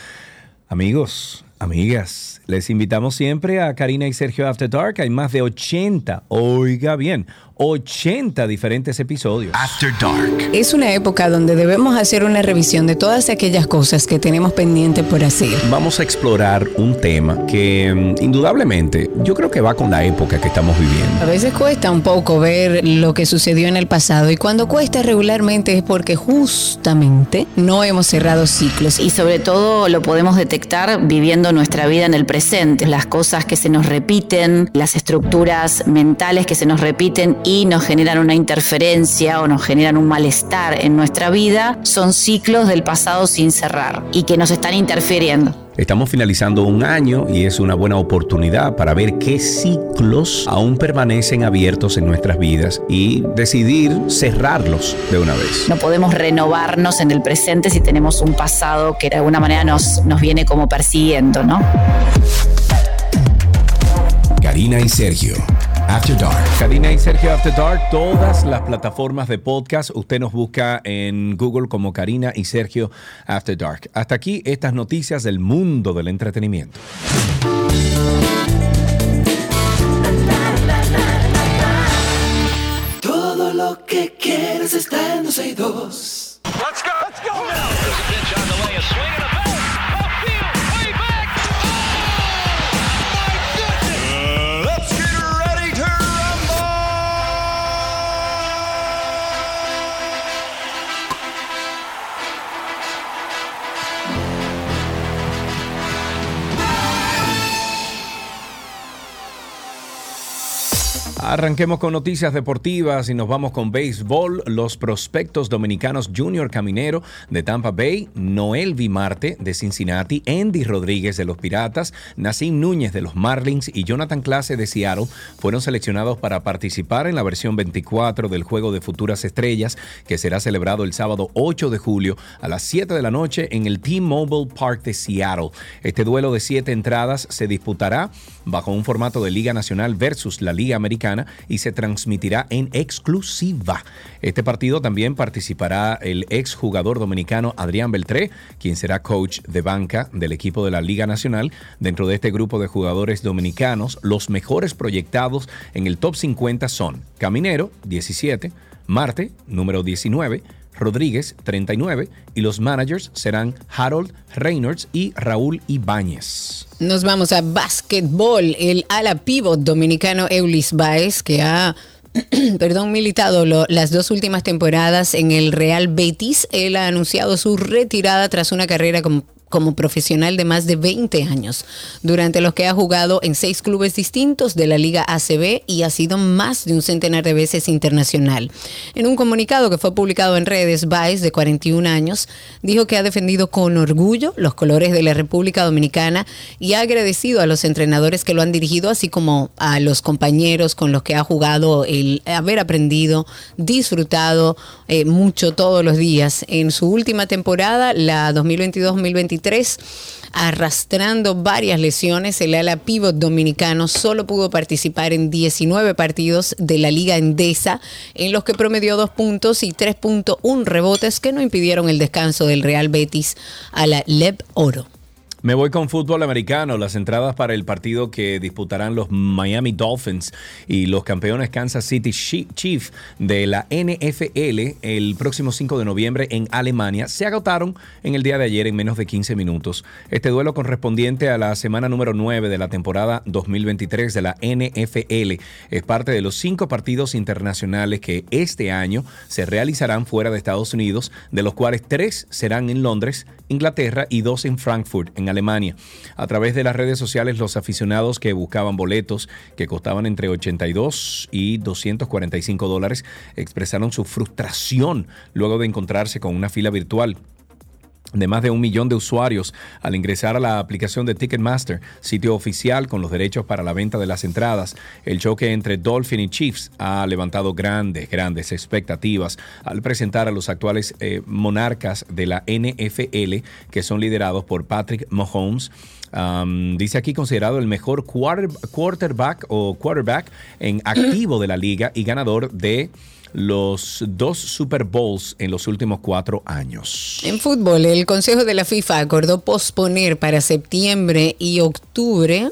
Amigos, amigas, les invitamos siempre a Karina y Sergio After Dark. Hay más de 80, oiga bien, 80 diferentes episodios. After Dark. Es una época donde debemos hacer una revisión de todas aquellas cosas que tenemos pendiente por hacer. Vamos a explorar un tema que mm, indudablemente yo creo que va con la época que estamos viviendo. A veces cuesta un poco ver lo que sucedió en el pasado y cuando cuesta regularmente es porque justamente no hemos cerrado ciclos. Y sobre todo lo podemos detectar viviendo nuestra vida en el presente, las cosas que se nos repiten, las estructuras mentales que se nos repiten y nos generan una interferencia o nos generan un malestar en nuestra vida, son ciclos del pasado sin cerrar y que nos están interfiriendo. Estamos finalizando un año y es una buena oportunidad para ver qué ciclos aún permanecen abiertos en nuestras vidas y decidir cerrarlos de una vez. No podemos renovarnos en el presente si tenemos un pasado que de alguna manera nos, nos viene como persiguiendo, ¿no? Karina y Sergio. After Dark. Karina y Sergio After Dark, todas las plataformas de podcast. Usted nos busca en Google como Karina y Sergio After Dark. Hasta aquí estas noticias del mundo del entretenimiento. Todo lo que quieres está en 12 y 2. Let's go. Let's go. There's Arranquemos con noticias deportivas y nos vamos con béisbol. Los prospectos dominicanos Junior Caminero de Tampa Bay, Noel Vimarte de Cincinnati, Andy Rodríguez de los Piratas, Nassim Núñez de los Marlins y Jonathan Clase de Seattle fueron seleccionados para participar en la versión 24 del Juego de Futuras Estrellas que será celebrado el sábado 8 de julio a las 7 de la noche en el T-Mobile Park de Seattle. Este duelo de siete entradas se disputará bajo un formato de Liga Nacional versus la Liga Americana y se transmitirá en exclusiva. Este partido también participará el ex jugador dominicano Adrián Beltré, quien será coach de banca del equipo de la Liga Nacional. Dentro de este grupo de jugadores dominicanos, los mejores proyectados en el top 50 son Caminero, 17, Marte, número 19, Rodríguez, 39, y los managers serán Harold Reynolds y Raúl Ibáñez. Nos vamos a básquetbol. El ala pivot dominicano Eulis Baez, que ha perdón, militado las dos últimas temporadas en el Real Betis, él ha anunciado su retirada tras una carrera como como profesional de más de 20 años, durante los que ha jugado en seis clubes distintos de la Liga ACB y ha sido más de un centenar de veces internacional. En un comunicado que fue publicado en redes, Baez, de 41 años, dijo que ha defendido con orgullo los colores de la República Dominicana y ha agradecido a los entrenadores que lo han dirigido, así como a los compañeros con los que ha jugado, el haber aprendido, disfrutado eh, mucho todos los días. En su última temporada, la 2022-2023, arrastrando varias lesiones, el ala pivot dominicano solo pudo participar en 19 partidos de la Liga Endesa, en los que promedió dos puntos y 3.1 rebotes que no impidieron el descanso del Real Betis a la Leb Oro. Me voy con fútbol americano. Las entradas para el partido que disputarán los Miami Dolphins y los campeones Kansas City Chi- Chief de la NFL el próximo 5 de noviembre en Alemania se agotaron en el día de ayer en menos de 15 minutos. Este duelo correspondiente a la semana número 9 de la temporada 2023 de la NFL es parte de los cinco partidos internacionales que este año se realizarán fuera de Estados Unidos, de los cuales tres serán en Londres, Inglaterra y dos en Frankfurt, en Alemania. A través de las redes sociales, los aficionados que buscaban boletos que costaban entre 82 y 245 dólares expresaron su frustración luego de encontrarse con una fila virtual de más de un millón de usuarios al ingresar a la aplicación de Ticketmaster, sitio oficial con los derechos para la venta de las entradas. El choque entre Dolphin y Chiefs ha levantado grandes, grandes expectativas al presentar a los actuales eh, monarcas de la NFL, que son liderados por Patrick Mahomes. Dice aquí considerado el mejor quarter- quarterback o quarterback en activo de la liga y ganador de los dos Super Bowls en los últimos cuatro años. En fútbol, el Consejo de la FIFA acordó posponer para septiembre y octubre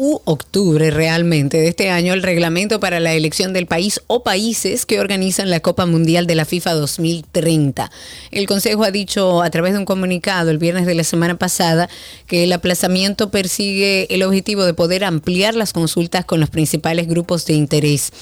u octubre realmente de este año el reglamento para la elección del país o países que organizan la Copa Mundial de la FIFA 2030. El Consejo ha dicho a través de un comunicado el viernes de la semana pasada que el aplazamiento persigue el objetivo de poder ampliar las consultas con los principales grupos de interés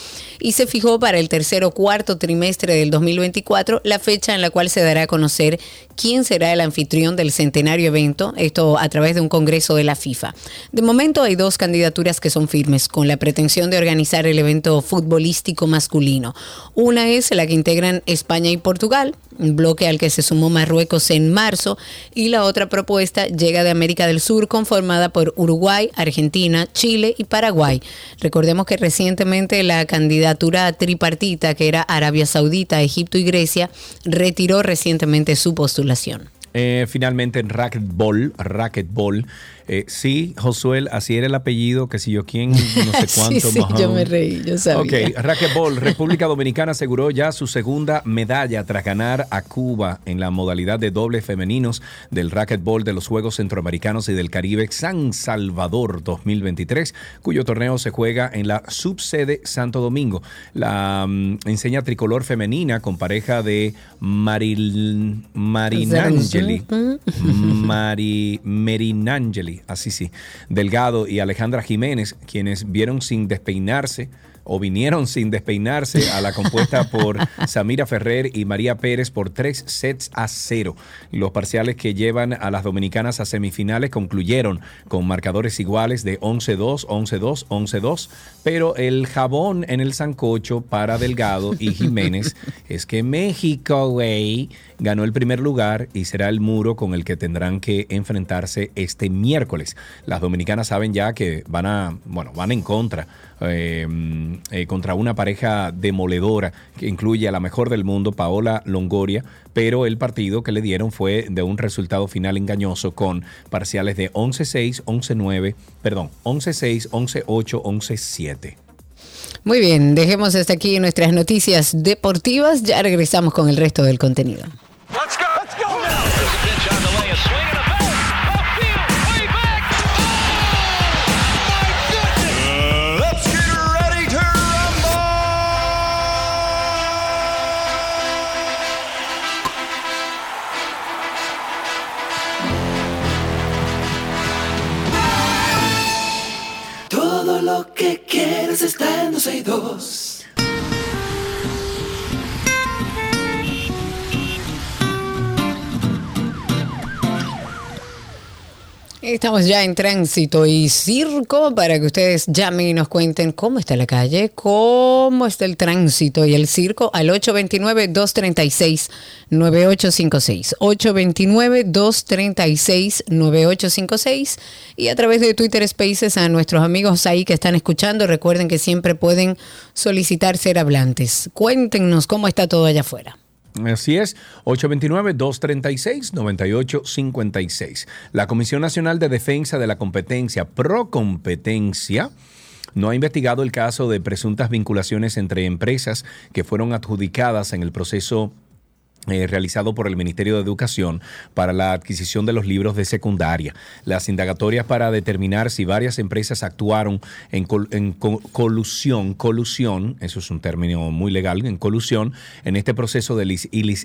y se fijó para el tercer o cuarto trimestre del 2024 la fecha en la cual se dará a conocer quién será el anfitrión del centenario evento, esto a través de un congreso de la FIFA. De momento hay dos candidaturas que son firmes con la pretensión de organizar el evento futbolístico masculino. Una es la que integran España y Portugal, un bloque al que se sumó Marruecos en marzo, y la otra propuesta llega de América del Sur conformada por Uruguay, Argentina, Chile y Paraguay. Recordemos que recientemente la candidatura tripartita, que era Arabia Saudita, Egipto y Grecia, retiró recientemente su postulación. Eh, finalmente en racquetball, racquetball. Eh, sí, Josuel, así era el apellido, que si yo quién, no sé cuánto. sí, sí, yo me reí, yo sabía. Ok, racquetball. República Dominicana aseguró ya su segunda medalla tras ganar a Cuba en la modalidad de dobles femeninos del racquetball de los Juegos Centroamericanos y del Caribe San Salvador 2023, cuyo torneo se juega en la subsede Santo Domingo. La mm, enseña tricolor femenina con pareja de Maril, Marinangeli. Mari Merinangeli, así sí, Delgado y Alejandra Jiménez, quienes vieron sin despeinarse o vinieron sin despeinarse a la compuesta por Samira Ferrer y María Pérez por tres sets a cero. Los parciales que llevan a las dominicanas a semifinales concluyeron con marcadores iguales de 11-2, 11-2, 11-2, pero el jabón en el sancocho para Delgado y Jiménez es que México, güey, ganó el primer lugar y será el muro con el que tendrán que enfrentarse este miércoles. Las dominicanas saben ya que van a, bueno, van en contra eh, eh, contra una pareja demoledora que incluye a la mejor del mundo, Paola Longoria, pero el partido que le dieron fue de un resultado final engañoso con parciales de 11-6, 11-9, perdón, 11-6, 11-8, 11-7. Muy bien, dejemos hasta aquí nuestras noticias deportivas. Ya regresamos con el resto del contenido. Let's go. Let's go. There's a pitch on the way, a swing and a belt. Left field, way back. Oh, Let's get ready to rumble. Todo lo que quieres está en 12 y 2. Estamos ya en tránsito y circo para que ustedes llamen y nos cuenten cómo está la calle, cómo está el tránsito y el circo al 829-236-9856. 829-236-9856 y a través de Twitter Spaces a nuestros amigos ahí que están escuchando. Recuerden que siempre pueden solicitar ser hablantes. Cuéntenos cómo está todo allá afuera. Así es, 829-236-9856. La Comisión Nacional de Defensa de la Competencia, Procompetencia, no ha investigado el caso de presuntas vinculaciones entre empresas que fueron adjudicadas en el proceso eh, realizado por el Ministerio de Educación para la adquisición de los libros de secundaria. Las indagatorias para determinar si varias empresas actuaron en, col- en co- colusión, colusión, eso es un término muy legal, en colusión, en este proceso de,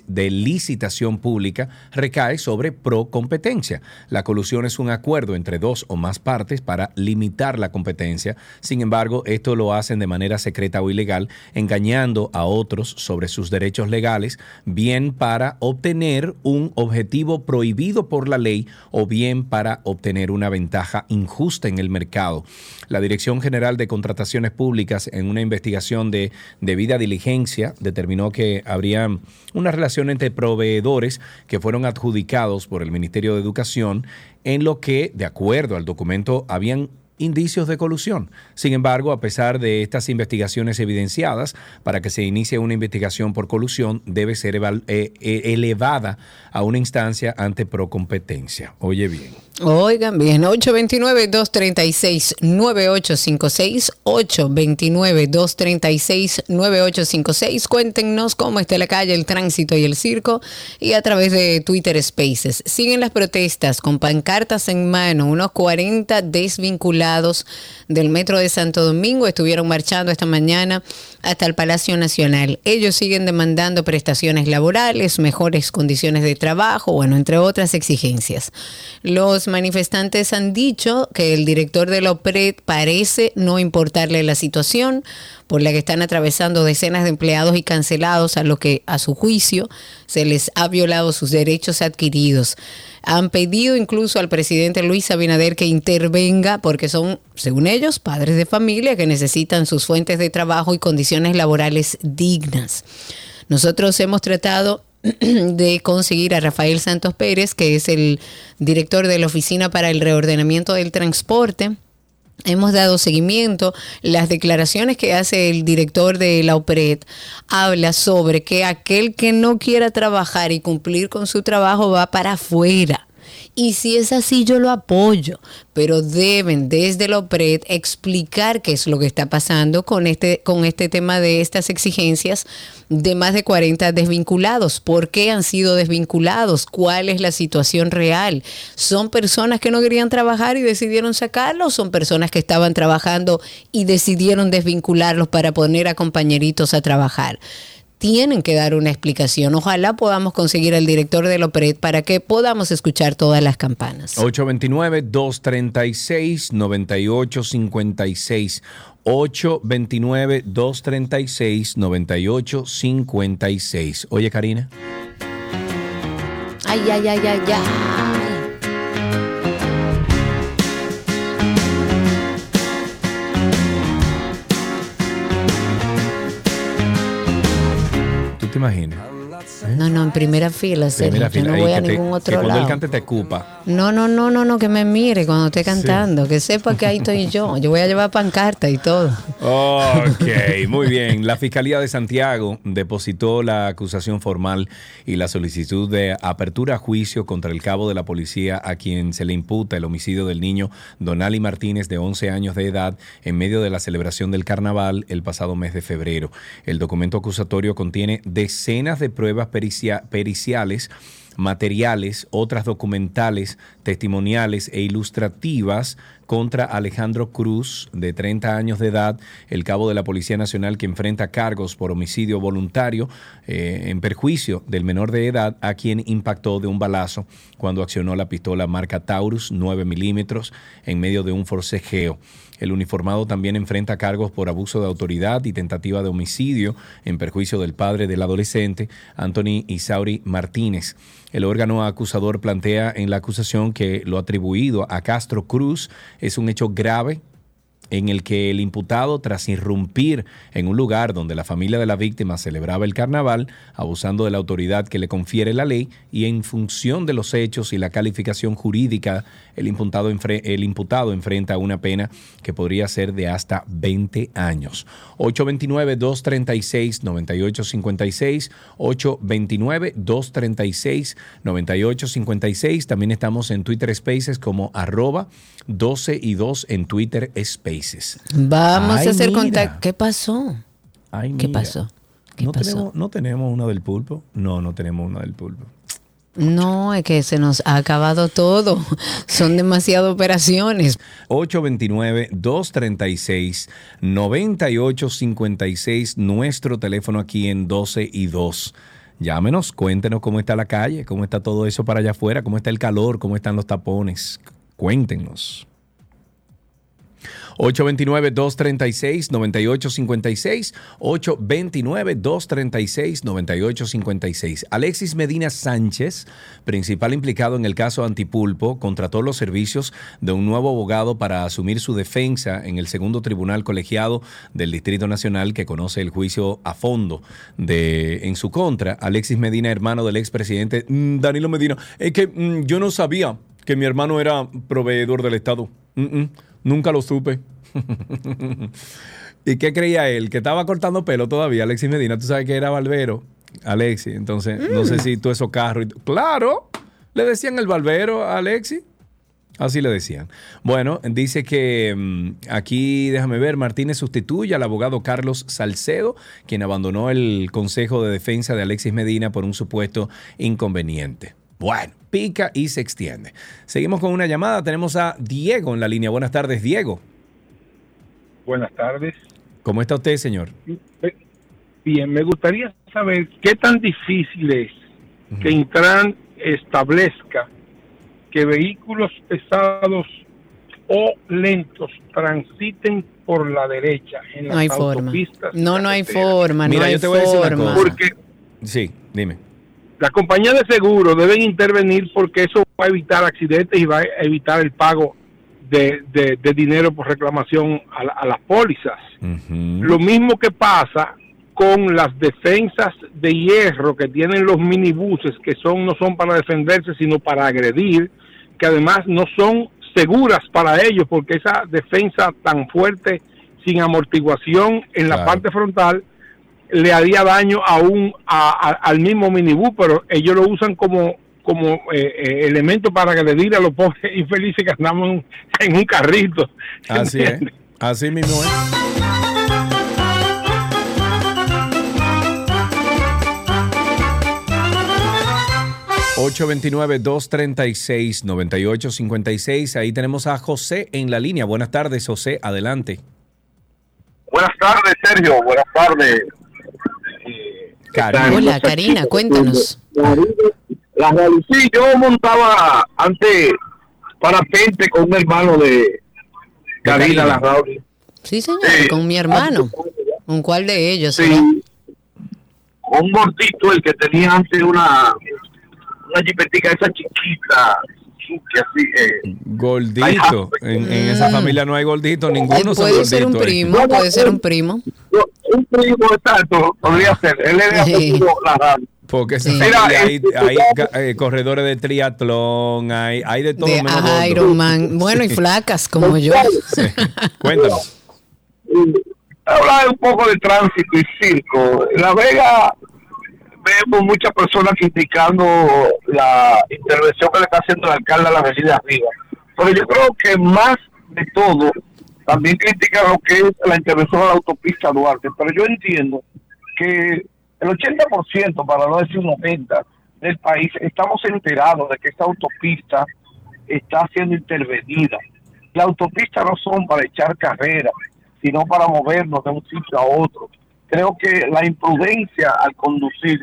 de licitación pública recae sobre procompetencia. La colusión es un acuerdo entre dos o más partes para limitar la competencia. Sin embargo, esto lo hacen de manera secreta o ilegal, engañando a otros sobre sus derechos legales, bien para obtener un objetivo prohibido por la ley o bien para obtener una ventaja injusta en el mercado. La Dirección General de Contrataciones Públicas, en una investigación de debida diligencia, determinó que habría una relación entre proveedores que fueron adjudicados por el Ministerio de Educación en lo que, de acuerdo al documento, habían indicios de colusión. Sin embargo, a pesar de estas investigaciones evidenciadas, para que se inicie una investigación por colusión debe ser eh, eh, elevada a una instancia ante procompetencia. Oye bien. Oigan bien, 829-236-9856, 829-236-9856. Cuéntenos cómo está la calle, el tránsito y el circo y a través de Twitter Spaces. Siguen las protestas con pancartas en mano, unos 40 desvinculados del Metro de Santo Domingo estuvieron marchando esta mañana hasta el Palacio Nacional. Ellos siguen demandando prestaciones laborales, mejores condiciones de trabajo, bueno, entre otras exigencias. Los manifestantes han dicho que el director de la OPRED parece no importarle la situación por la que están atravesando decenas de empleados y cancelados a lo que a su juicio se les ha violado sus derechos adquiridos. Han pedido incluso al presidente Luis Abinader que intervenga porque son, según ellos, padres de familia que necesitan sus fuentes de trabajo y condiciones laborales dignas. Nosotros hemos tratado de conseguir a Rafael Santos Pérez, que es el director de la Oficina para el Reordenamiento del Transporte. Hemos dado seguimiento. Las declaraciones que hace el director de la OPRED habla sobre que aquel que no quiera trabajar y cumplir con su trabajo va para afuera. Y si es así, yo lo apoyo, pero deben desde la OPRED explicar qué es lo que está pasando con este, con este tema de estas exigencias de más de 40 desvinculados. ¿Por qué han sido desvinculados? ¿Cuál es la situación real? ¿Son personas que no querían trabajar y decidieron sacarlos? ¿Son personas que estaban trabajando y decidieron desvincularlos para poner a compañeritos a trabajar? Tienen que dar una explicación. Ojalá podamos conseguir al director del OPRED para que podamos escuchar todas las campanas. 829-236-9856. 829-236-9856. Oye, Karina. Ay, ay, ay, ay, ay. Te imaginas? No, no, en primera fila. Primera Yo fila, no ahí voy a te- ningún que otro cuando él lado. cante te escupa. No, no, no, no, no, que me mire cuando esté cantando, que sepa que ahí estoy yo. Yo voy a llevar pancarta y todo. Ok, muy bien. La Fiscalía de Santiago depositó la acusación formal y la solicitud de apertura a juicio contra el cabo de la policía a quien se le imputa el homicidio del niño Donali Martínez de 11 años de edad en medio de la celebración del carnaval el pasado mes de febrero. El documento acusatorio contiene decenas de pruebas pericia- periciales materiales, otras documentales, testimoniales e ilustrativas contra Alejandro Cruz, de 30 años de edad, el cabo de la Policía Nacional que enfrenta cargos por homicidio voluntario eh, en perjuicio del menor de edad a quien impactó de un balazo cuando accionó la pistola marca Taurus 9 milímetros en medio de un forcejeo. El uniformado también enfrenta cargos por abuso de autoridad y tentativa de homicidio en perjuicio del padre del adolescente, Anthony Isauri Martínez. El órgano acusador plantea en la acusación que lo atribuido a Castro Cruz es un hecho grave en el que el imputado, tras irrumpir en un lugar donde la familia de la víctima celebraba el carnaval, abusando de la autoridad que le confiere la ley y en función de los hechos y la calificación jurídica, el imputado, el imputado enfrenta una pena que podría ser de hasta 20 años. 829-236-9856, 829-236-9856. También estamos en Twitter Spaces como arroba 12 y 2 en Twitter Spaces. Vamos Ay, a hacer contacto. ¿Qué pasó? Ay, ¿Qué pasó? ¿Qué ¿No, pasó? Tenemos, ¿No tenemos una del pulpo? No, no tenemos una del pulpo. No, es que se nos ha acabado todo. Son demasiadas operaciones. 829-236-9856, nuestro teléfono aquí en 12 y 2. Llámenos, cuéntenos cómo está la calle, cómo está todo eso para allá afuera, cómo está el calor, cómo están los tapones. Cuéntenos. 829-236-9856, 829-236-9856. Alexis Medina Sánchez, principal implicado en el caso Antipulpo, contrató los servicios de un nuevo abogado para asumir su defensa en el segundo tribunal colegiado del Distrito Nacional que conoce el juicio a fondo de, en su contra. Alexis Medina, hermano del expresidente mm, Danilo Medina, es que mm, yo no sabía que mi hermano era proveedor del Estado. Mm, mm, nunca lo supe. ¿Y qué creía él? Que estaba cortando pelo todavía, Alexis Medina. Tú sabes que era barbero, Alexis. Entonces, no sé si tú esos carros. y- Claro, le decían el barbero a Alexis. Así le decían. Bueno, dice que mm, aquí, déjame ver, Martínez sustituye al abogado Carlos Salcedo, quien abandonó el Consejo de Defensa de Alexis Medina por un supuesto inconveniente. Bueno, pica y se extiende. Seguimos con una llamada. Tenemos a Diego en la línea. Buenas tardes, Diego. Buenas tardes. ¿Cómo está usted, señor? Bien, me gustaría saber qué tan difícil es que Intran establezca que vehículos pesados o lentos transiten por la derecha en las No hay forma. autopistas. No, no hay forma, no Mira, hay yo te voy a decir una forma. cosa. Porque Sí, dime. Las compañías de seguro deben intervenir porque eso va a evitar accidentes y va a evitar el pago de, de- de dinero por reclamación a, la- a las pólizas. Lo mismo que pasa con las defensas de hierro que tienen los minibuses, que son no son para defenderse, sino para agredir, que además no son seguras para ellos, porque esa defensa tan fuerte, sin amortiguación en la parte frontal, le haría daño a un, a- a- al mismo minibús, pero ellos lo usan como como eh, eh, elemento para agredir a los pobres infelices que andamos en, en un carrito. Así es. Así mismo es. $829-236-9856. Ahí tenemos a José en la línea. Buenas tardes, José. Adelante. Buenas tardes, Sergio. Buenas tardes. Karina. Hola, Karina, cuéntanos. La realidad, sí, yo montaba antes parapente con un hermano de Karina Karina. Larrauri. Sí, señor, con mi hermano. ¿Con cuál de ellos? Sí. Un gordito, el que tenía antes una, una jipetica esa chiquita, así, eh, Gordito. En, en esa familia no hay gordito, ninguno son Puede ser un primo, puede ser un primo. un primo exacto, podría ser. Él le Sí. la radio. Porque Sí. Mira, hay, este, hay eh, corredores de triatlón, hay, hay de todo De menos gordo. Ironman. Bueno, y flacas como yo. Cuéntanos. Habla un poco de tránsito y circo. La Vega vemos muchas personas criticando la intervención que le está haciendo el alcalde a la avenida arriba. Pero yo creo que más de todo, también critican lo que es la intervención a la autopista Duarte. Pero yo entiendo que el 80%, para no decir un 90%, del país estamos enterados de que esta autopista está siendo intervenida. Las autopistas no son para echar carreras, sino para movernos de un sitio a otro. Creo que la imprudencia al conducir,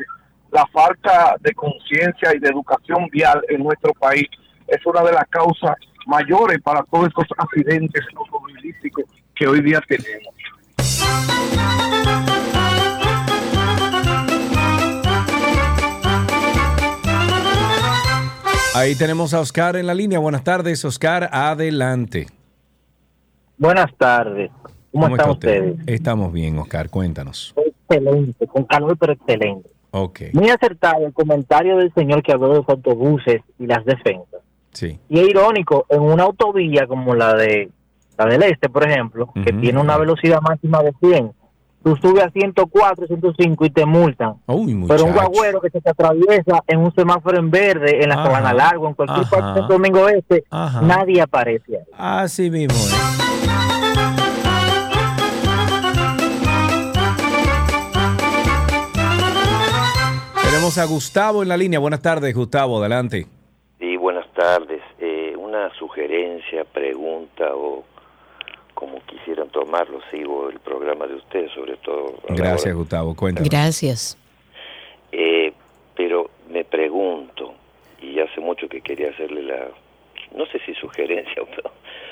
la falta de conciencia y de educación vial en nuestro país es una de las causas mayores para todos estos accidentes automovilísticos que hoy día tenemos. Ahí tenemos a Oscar en la línea. Buenas tardes, Oscar. Adelante. Buenas tardes. ¿Cómo, está están usted? ustedes? Estamos bien, Oscar. Cuéntanos. Excelente, con calor pero excelente. Ok. Muy acertado el comentario del señor que habló de los autobuses y las defensas. Sí. Y es irónico, en una autovía como la de la del este, por ejemplo, que tiene una velocidad máxima de 100, tú subes a 104, 105 y te multan. Uy, Pero un guagüero que se te atraviesa en un semáforo en verde, en la Sabana Largo, en cualquier ajá, parte de Domingo Este, ajá. nadie aparece ahí. Así mismo. ¿eh? Tenemos a Gustavo en la línea. Buenas tardes, Gustavo. Adelante. Sí, buenas tardes. Eh, una sugerencia, pregunta o como quisieran tomarlo, sigo el programa de ustedes, sobre todo. Gracias, hora- Gustavo. Cuéntanos. Gracias. Eh, pero me pregunto, y hace mucho que quería hacerle la, no sé si sugerencia,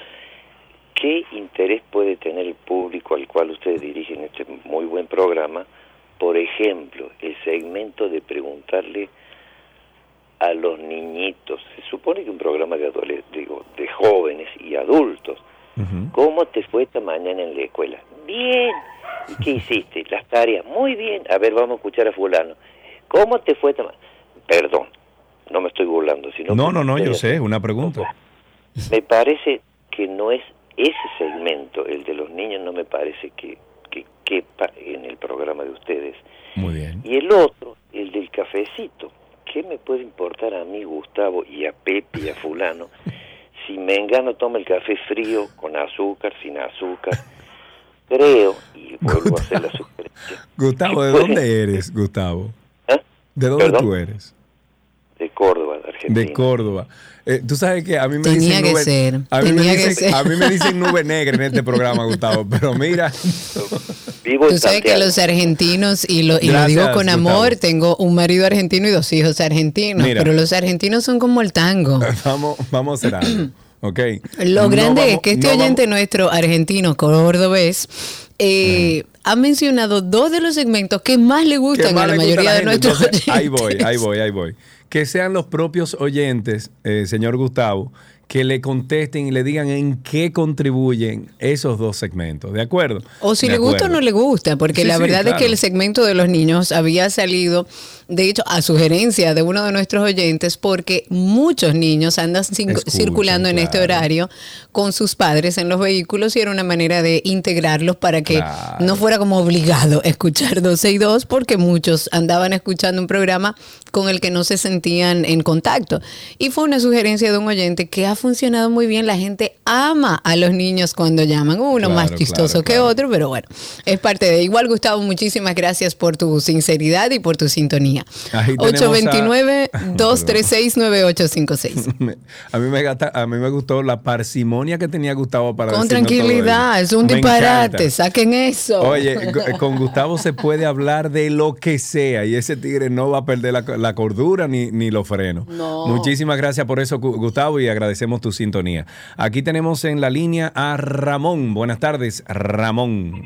¿qué interés puede tener el público al cual ustedes dirigen este muy buen programa? Por ejemplo, el segmento de preguntarle a los niñitos. Se supone que un programa de digo, de jóvenes y adultos. ¿Cómo te fue esta mañana en la escuela? Bien. ¿Y qué hiciste? Las tareas. Muy bien. A ver, vamos a escuchar a fulano. ¿Cómo te fue esta mañana? Perdón, no me estoy burlando, sino No, no, no, yo sé, una pregunta. Me parece que no es ese segmento, el de los niños, no me parece que, que quepa en el programa de ustedes. Muy bien. Y el otro, el del cafecito. ¿Qué me puede importar a mí, Gustavo, y a Pepe y a fulano, si Mengano toma el café frío, con azúcar, sin azúcar? Creo, y vuelvo a hacer la sugerencia, Gustavo, ¿de dónde eres, Gustavo? ¿Eh? ¿De dónde ¿Perdón? tú eres? De Córdoba, de Argentina. De Córdoba. Eh, tú sabes que a mí me Tenía dicen que nube, ser, A mí, me tenía que dicen, ser. a mí me dicen nube negra en este programa, Gustavo, pero mira. Vivo Tú sabes que los argentinos, y lo, y lo digo con Gustavo. amor, tengo un marido argentino y dos hijos argentinos, Mira. pero los argentinos son como el tango. Vamos, vamos a hacer algo. ¿Ok? Lo No grande vamos- es que este no vamos- oyente nuestro argentino, cordobés, eh, ha mencionado dos de los segmentos que más le gustan más a la mayoría de nuestros Entonces, Ahí voy, oyentes. ahí voy, ahí voy. Que sean los propios oyentes, eh, señor Gustavo, que le contesten y le digan en qué contribuyen esos dos segmentos. ¿De acuerdo? O si De le gusta o no le gusta, porque Sí, la sí, verdad es que el segmento de los niños había salido, de hecho, a sugerencia de uno de nuestros oyentes, porque muchos niños andan circulando en este horario con sus padres en los vehículos y era una manera de integrarlos para que Claro. no fuera como obligado escuchar 12 y 2, porque muchos andaban escuchando un programa con el que no se sentían en contacto. Y fue una sugerencia de un oyente que ha funcionado muy bien. La gente ama a los niños cuando llaman, uno Claro, más chistoso que otro, pero bueno, es parte de. Igual, Gustavo, muchísimas gracias por tu sinceridad y por tu sintonía. Ahí tenemos a- 829-236-9856. Me- a, mí me gata- a mí me gustó la parsimonia que tenía Gustavo para Con tranquilidad, es un Me disparate, encanta. saquen eso. Oye, go- con Gustavo se puede hablar de lo que sea y ese tigre no va a perder la, la cordura ni, ni los frenos. No. Muchísimas gracias por eso, Gu- Gustavo, y agradecemos tu sintonía. Aquí tenemos en la línea a Ramón. Buenas tardes, Ramón.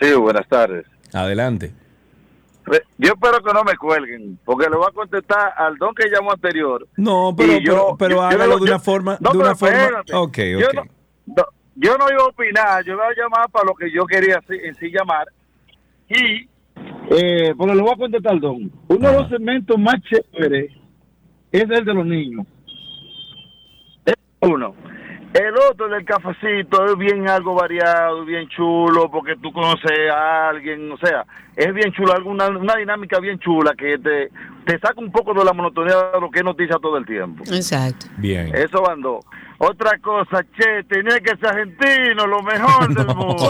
Sí, buenas tardes. Adelante. Yo espero que no me cuelguen, porque le voy a contestar al don que llamó anterior. No, pero, yo- pero, pero yo- hágalo de una forma. no, de una forma. espérate. Ok, Yo ok. no, no, yo no iba a opinar, yo iba a llamar para lo que yo quería sí- en sí llamar. Y, eh, porque le voy a contestar al don. Uno de los segmentos más chéveres es el de los niños. Es uno. El otro del cafecito es bien algo variado, bien chulo, porque tú conoces a alguien, o sea, es bien chulo, alguna una dinámica bien chula que te, te saca un poco de la monotonía de lo que es noticia todo el tiempo. Exacto. Bien. Eso van dos. Otra cosa, che, tenía que ser argentino, lo mejor del mundo.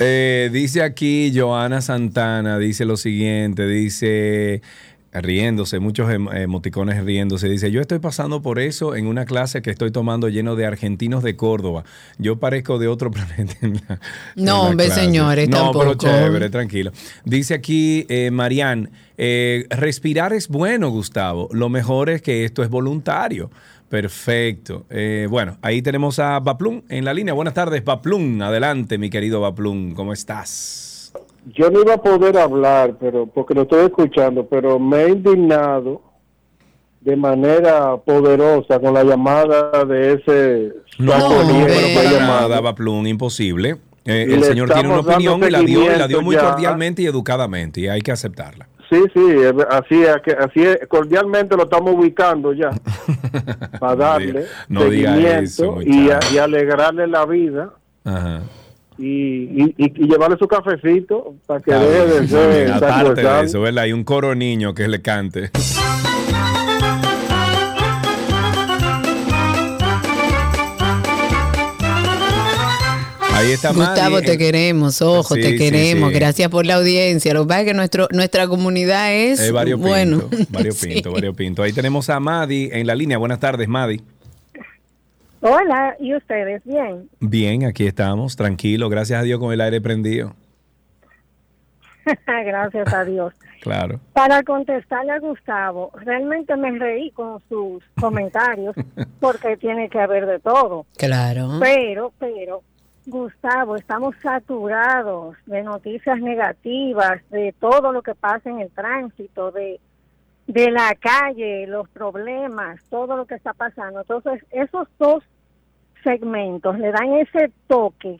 Eh, dice aquí Joana Santana, dice lo siguiente, dice riéndose, muchos em- emoticones riéndose, dice, yo estoy pasando por eso en una clase que estoy tomando lleno de argentinos de Córdoba. Yo parezco de otro planeta. en la- en No, la hombre, clase". señores, No, pero chévere, tranquilo. Dice aquí eh, Marian, eh, respirar es bueno, Gustavo. Lo mejor es que esto es voluntario. Perfecto. Eh, bueno, ahí tenemos a Baplum en la línea. Buenas tardes, Baplum. Adelante, mi querido Baplum. ¿Cómo estás? Yo no iba a poder hablar, pero porque lo estoy escuchando, pero me he indignado de manera poderosa con la llamada de ese No, no, llamado. nada, Baplum, imposible. Eh, el señor tiene una opinión y la dio, y la dio muy ya. cordialmente y educadamente, y hay que aceptarla. Sí, sí, así así es, cordialmente lo estamos ubicando ya para darle no diga eso, y, a- y alegrarle la vida Ajá. y, y, y- y llevarle su cafecito para que deje de ser. Aparte de eso, ¿verdad? Hay un coro niño que le cante. Ahí está Gustavo, te queremos, ojo, Sí, te queremos. sí. Gracias por la audiencia. Lo que pasa es que nuestro, nuestra comunidad es, Es variopinto, bueno. variopinto, variopinto. Ahí tenemos a Madi en la línea. Buenas tardes, Madi. Hola, ¿y ustedes? Bien. Bien, aquí estamos, tranquilo, gracias a Dios con el aire prendido. Gracias a Dios. Claro. Para contestarle a Gustavo, realmente me reí con sus comentarios porque tiene que haber de todo. Claro. Pero, pero, Gustavo, estamos saturados de noticias negativas, de todo lo que pasa en el tránsito, de, de la calle, los problemas, todo lo que está pasando. Entonces, esos dos segmentos le dan ese toque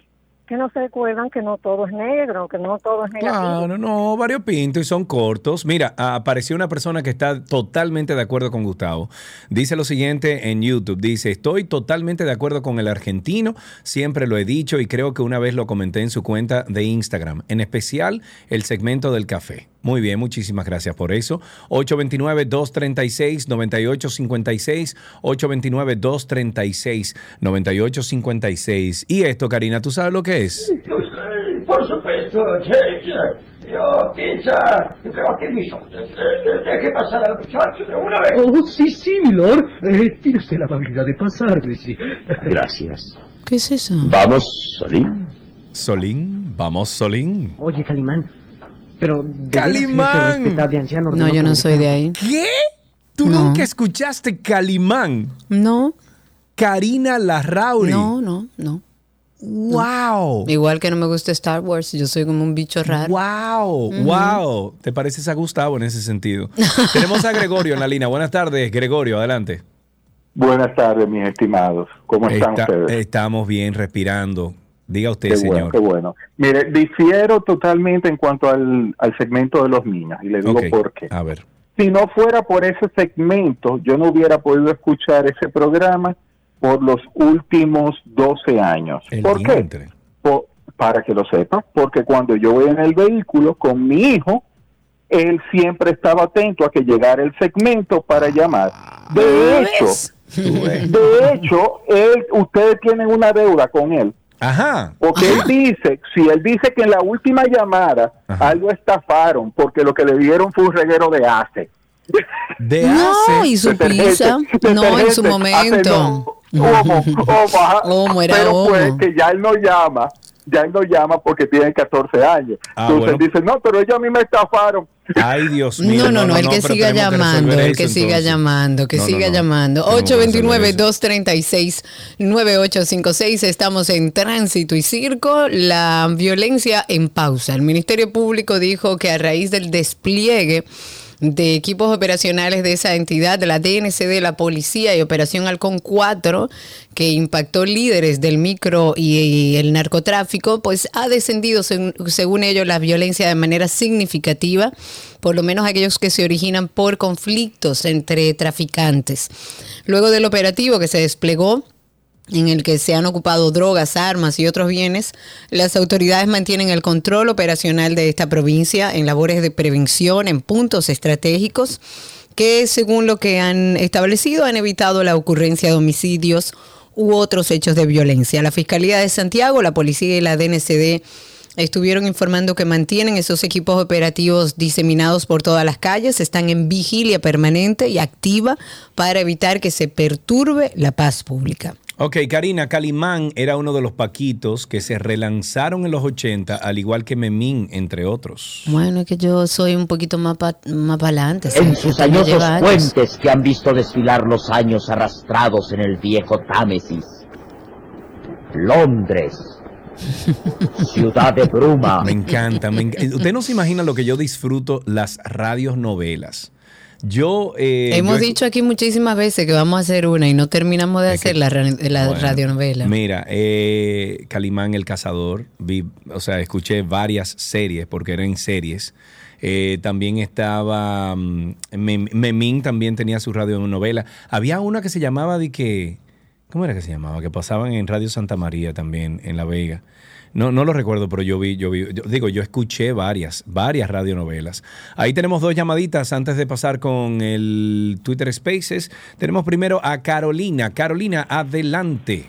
que no se recuerdan que no todo es negro, que no todo es negativo. Claro, no, variopinto y son cortos. Mira, apareció una persona que está totalmente de acuerdo con Gustavo. Dice lo siguiente en YouTube, dice, estoy totalmente de acuerdo con el argentino, siempre lo he dicho y creo que una vez lo comenté en su cuenta de Instagram, en especial el segmento del café. Muy bien, muchísimas gracias por eso. 829-236-9856, 829-236-9856. Y esto, Karina, ¿tú sabes lo que es? Por supuesto, che, che. Yo, pizza, pero ¿qué hizo? Deje pasar al muchacho de una vez. Oh, sí, sí, milord. Eh, tiene usted la amabilidad de pasar, sí. Gracias. ¿Qué es eso? Vamos, Solín. Solín, vamos, Solín. Oye, Calimán. Pero. ¡Calimán! De No, yo no soy de ahí. ¿Qué? ¿Tú No. nunca escuchaste Calimán? No. Karina Larrauri. No, no, no. ¡Wow! Igual que no me gusta Star Wars, yo soy como un bicho raro. ¡Wow! ¡Wow! ¿Te pareces a Gustavo en ese sentido? Tenemos a Gregorio en la línea. Buenas tardes, Gregorio, adelante. Buenas tardes, mis estimados. ¿Cómo están Está- ustedes? estamos bien, respirando. Diga usted, Qué señor. bueno, qué bueno. Mire, difiero totalmente en cuanto al, al segmento de los niños y le digo Ok, por qué. A ver. Si no fuera por ese segmento, yo no hubiera podido escuchar ese programa por los últimos 12 años. ¿Por qué? Po- para que lo sepa, porque cuando yo voy en el vehículo con mi hijo, él siempre estaba atento a que llegara el segmento para llamar. De hecho, de hecho, él, ustedes tienen una deuda con él. Ajá. Porque él dice, si él dice que en la última llamada algo estafaron porque lo que le dieron fue un reguero de ace. De No, y su pizza. No, en su momento. Homo, homo, ajá. Homo, era Pero homo. pues que ya él no llama ya él no llama porque tiene 14 años. Ah, Entonces bueno. dice, no, pero ellos a mí me estafaron. Ay, Dios mío. No, no, no, el que siga que llamando, resolver el que eso, siga entonces. llamando, que No, siga no. llamando. Tenemos que resolver eso. 829-236-9856, estamos en tránsito y circo, la violencia en pausa. El Ministerio Público dijo que a raíz del despliegue de equipos operacionales de esa entidad, de la DNCD, la policía y Operación Halcón 4, que impactó líderes del micro y, el narcotráfico, pues ha descendido, según ellos, la violencia de manera significativa, por lo menos aquellos que se originan por conflictos entre traficantes. Luego del operativo que se desplegó, en el que se han ocupado drogas, armas y otros bienes, las autoridades mantienen el control operacional de esta provincia en labores de prevención en puntos estratégicos que, según lo que han establecido, han evitado la ocurrencia de homicidios u otros hechos de violencia. La Fiscalía de Santiago, la Policía y la DNCD estuvieron informando que mantienen esos equipos operativos diseminados por todas las calles, están en vigilia permanente y activa para evitar que se perturbe la paz pública. Ok, Karina, Calimán era uno de los paquitos que se relanzaron en los 80, al igual que Memín, entre otros. Bueno, es que yo soy un poquito más para más adelante. En sus añosos puentes que han visto desfilar los años arrastrados en el viejo Támesis. Londres. Ciudad de bruma. Me encanta, me enc- Usted no se imagina lo que yo disfruto las radios novelas. Yo. eh, Hemos yo- dicho aquí muchísimas veces que vamos a hacer una y no terminamos de hacer la, la Bueno, radionovela. Mira, eh, Calimán el Cazador, vi, o sea, escuché varias series porque eran series. Eh, también estaba mm, Mem- Memín también tenía su radionovela. Había una que se llamaba de que ¿cómo era que se llamaba? Que pasaban en Radio Santa María también en La Vega. No, no lo recuerdo, pero yo vi, yo vi, yo- digo, yo escuché varias, varias radionovelas. Ahí tenemos dos llamaditas antes de pasar con el Twitter Spaces. Tenemos primero a Carolina. Carolina, adelante.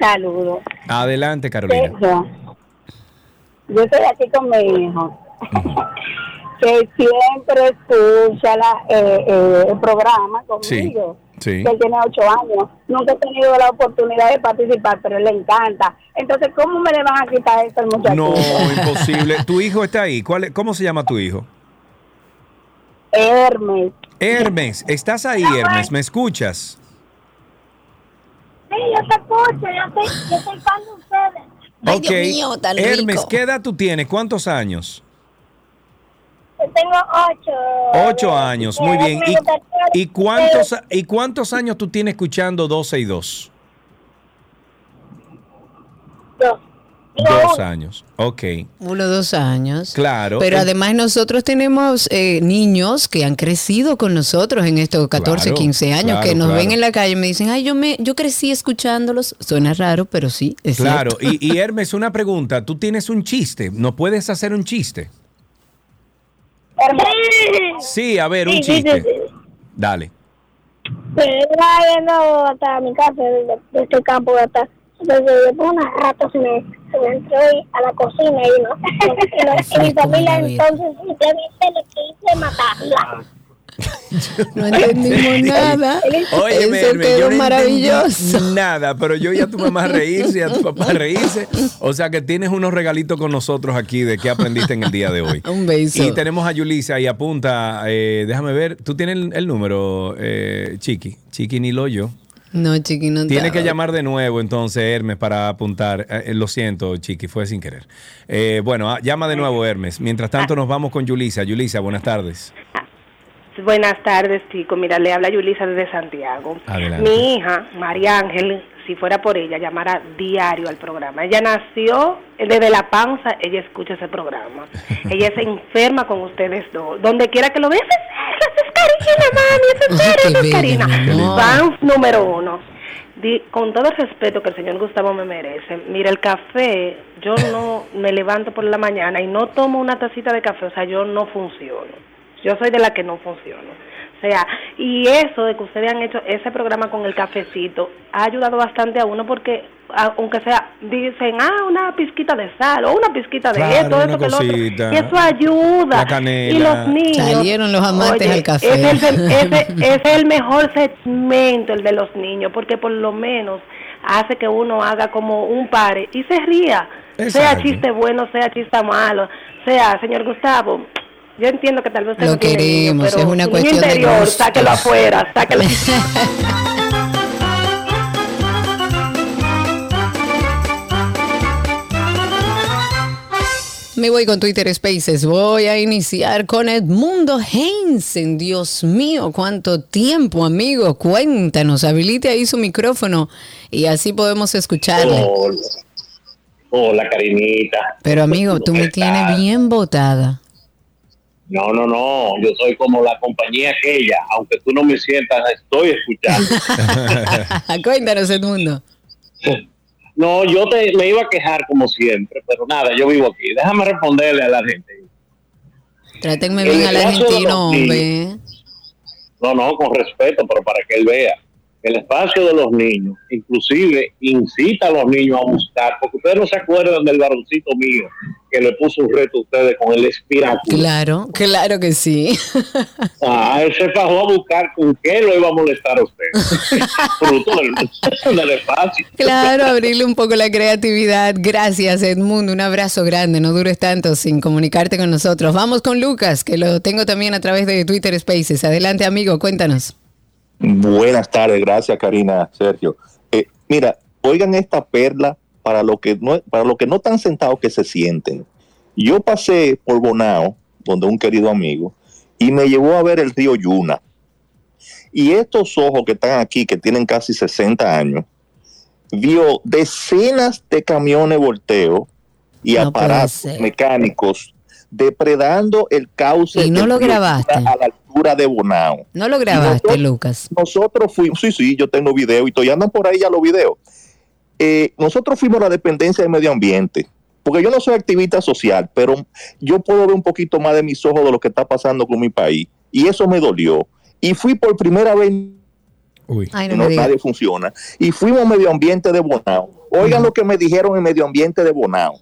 Saludos. Adelante, Carolina. Sergio, yo estoy aquí con mi hijo, que siempre escucha la, eh, eh, el programa conmigo. Sí. Que Él tiene ocho años. Nunca he tenido la oportunidad de participar, pero le encanta. Entonces, ¿cómo me le van a quitar esto al muchacho? No, imposible. ¿Tu hijo está ahí? ¿Cuál, es- ¿Cómo se llama tu hijo? Hermes. Hermes, ¿estás ahí, Hermes? ¿Me escuchas? Sí, yo te escucho, yo estoy, yo estoy fan de ustedes. ok. Hermes, ¿qué edad tú tienes? ¿Cuántos años? Yo tengo ocho. Ocho años, muy bien. ¿Y, y cuántos, ¿Y cuántos años tú tienes escuchando 12 y 2? Dos. Dos años, ok. Uno o dos años. Claro. Pero Eh, además nosotros tenemos eh, niños que han crecido con nosotros en estos 14, Claro, 15 años, claro, que nos claro. ven en la calle y me dicen, ay, yo me yo crecí escuchándolos. Suena raro, pero sí, es Claro, cierto. y, y Hermes, una pregunta. Tú tienes un chiste, ¿no puedes hacer un chiste? Sí, a ver, un chiste. Dale. Pues iba yendo hasta mi casa desde, desde el campo de atrás. Entonces después una rata se me, se me entró a la cocina y, no, y, no- y mi familia entonces usted dice le quise matarla. No entendimos nada. Óyeme, Eso quedó no maravilloso. Nada, pero yo ya a tu mamá reírse y a tu papá reírse. O sea que tienes unos regalitos con nosotros aquí de qué aprendiste en el día de hoy. Un beso. Y tenemos a Yulisa y apunta, eh, déjame ver, tú tienes el, el número, eh, Chiqui. Chiqui ni lo yo. No, chiqui, no Tiene que llamar de nuevo entonces Hermes para apuntar. Eh, eh, lo siento, Chiqui, fue sin querer. Bueno, ah, llama de nuevo Hermes. Mientras tanto nos vamos con Yulisa. Yulisa, buenas tardes. Buenas tardes, chicos. Mira, le habla Yulisa desde Santiago. Adelante. Mi hija, María Ángel, si fuera por ella, llamara diario al programa. Ella nació desde la panza, ella escucha ese programa. ella se enferma con ustedes dos. Donde quiera que lo veas, esa es Karina, mami, es Karina, es. Fans número uno. Di- con todo el respeto que el señor Gustavo me merece, mira, el café, yo no me levanto por la mañana y no tomo una tacita de café, o sea, yo no funciono. Yo soy de la que no funciono. O sea, y eso de que ustedes han hecho ese programa con el cafecito ha ayudado bastante a uno porque, a- aunque sea, dicen, ah, una pizquita de sal o una pizquita de Claro, esto, esto, que lo otro. Y eso ayuda. Y los niños. Salieron los amantes Oye, al café. Es el, ese- es el mejor segmento, el de los niños, porque por lo menos hace que uno haga como un pare y se ría. Sea chiste bueno, sea chiste malo, sea, señor Gustavo, yo entiendo que tal vez Lo no tiene niño, queremos, pero es una cuestión de interior, gustos. sáquelo afuera, sáquelo. Me voy con Twitter Spaces. Voy a iniciar con Edmundo Heinzen. Dios mío, cuánto tiempo, amigo. Cuéntanos, habilite ahí su micrófono y así podemos escucharle. Hola, hola Karinita. Pero amigo, tú me ¿Cómo tienes bien botada. No, no, no, yo soy como la compañía aquella, aunque tú no me sientas, estoy escuchando. Cuéntanos, Edmundo. No, yo te, me iba a quejar como siempre, pero nada, yo vivo aquí. Déjame responderle a la gente. Trátenme El bien al argentino, hombre. No, no, con respeto, pero para que él vea. El espacio de los niños, inclusive incita a los niños a buscar, porque ustedes no se acuerdan del varoncito mío que le puso un reto a ustedes con el espiráculo. Claro, claro que sí. Ah, él se bajó a buscar con qué lo iba a molestar a usted. Fruto del, del espacio. Claro, abrirle un poco la creatividad. Gracias, Edmundo. Un abrazo grande. No dures tanto sin comunicarte con nosotros. Vamos con Lucas, que lo tengo también a través de Twitter Spaces. Adelante, amigo, cuéntanos. Buenas tardes, gracias Karina, Sergio. Eh, mira, oigan esta perla para lo que no, para lo que no están sentados que se sienten. Yo pasé por Bonao, donde un querido amigo, y me llevó a ver el río Yuna. Y estos ojos que están aquí, que tienen casi 60 años, vio decenas de camiones volteo y No aparatos mecánicos depredando el cauce Y no lo grabaste. Yuna a la de Bonao. No lo grabaste, nosotros- Lucas. Nosotros fuimos, sí, sí, yo tengo video y todavía andan por ahí ya los videos. Eh, nosotros fuimos a la dependencia de medio ambiente, porque yo no soy activista social, pero yo puedo ver un poquito más de mis ojos de lo que está pasando con mi país, y eso me dolió. Y fui por primera vez, Ay, no no, me digas. nadie funciona, y fuimos a medio ambiente de Bonao. Oigan lo que me dijeron en medio ambiente de Bonao,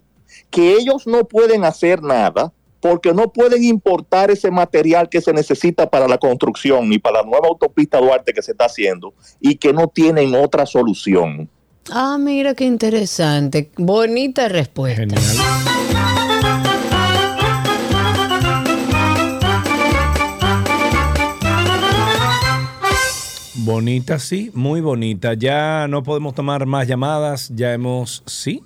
que ellos no pueden hacer nada porque no pueden importar ese material que se necesita para la construcción y para la nueva autopista Duarte que se está haciendo y que no tienen otra solución. Ah, mira qué interesante. Bonita respuesta. Bonita, sí, muy bonita. Ya no podemos tomar más llamadas, ya hemos, sí,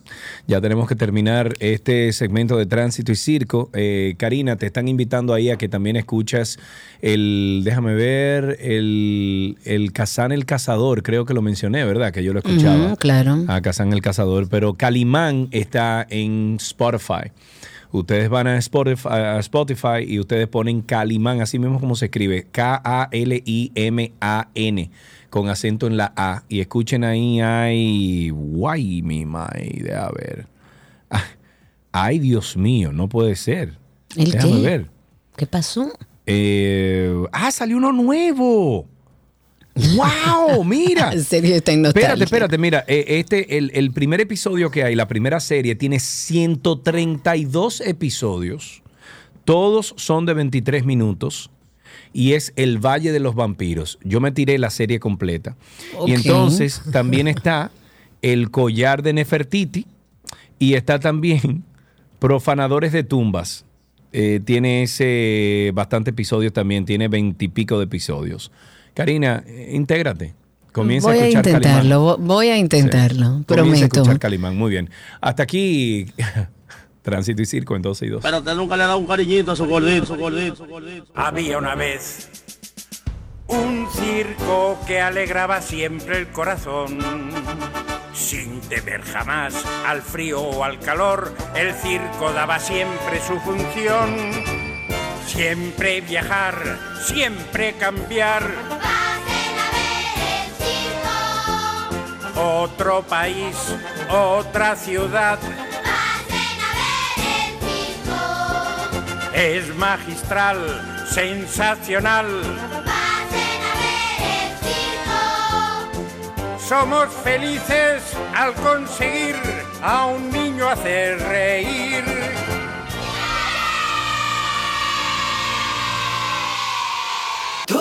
ya tenemos que terminar este segmento de tránsito y circo. Eh, Karina, te están invitando ahí a que también escuchas el, déjame ver, el, el Kazán el Cazador, creo que lo mencioné, ¿verdad? Que yo lo escuchaba. Claro. A Kazán el Cazador, pero Calimán está en Spotify. Ustedes van a Spotify, a Spotify y ustedes ponen Calimán, así mismo como se escribe, K-A-L-I-M-A-N, con acento en la A. Y escuchen ahí, ay, guay, mi madre, a ver. Ah, Ay, Dios mío, no puede ser. ¿El Déjame qué? ver. ¿Qué pasó? Eh, ah, salió uno nuevo. ¡Wow! Mira. Está Espérate, espérate, mira, eh, este, el, el primer episodio que hay, la primera serie, tiene 132 episodios. Todos son de 23 minutos. Y es El Valle de los Vampiros. Yo me tiré la serie completa. Y entonces también está El Collar de Nefertiti. Y está también Profanadores de Tumbas. Eh, tiene ese bastante episodio también, tiene veintipico de episodios. Karina, eh, intégrate. Comienza voy a a escuchar intentarlo, Calimán. vo- voy a intentarlo, Comienza a prometo. escuchar Calimán, muy bien. Hasta aquí, Tránsito y Circo en 12 y 2. Pero usted nunca le ha dado un cariñito a su gordito, su gordito, su gordito. Había una vez un circo que alegraba siempre el corazón. Sin temer jamás al frío o al calor, el circo daba siempre su función. Siempre viajar, siempre cambiar. Otro país, otra ciudad. Es magistral, sensacional. Somos felices al conseguir a un niño hacer reír.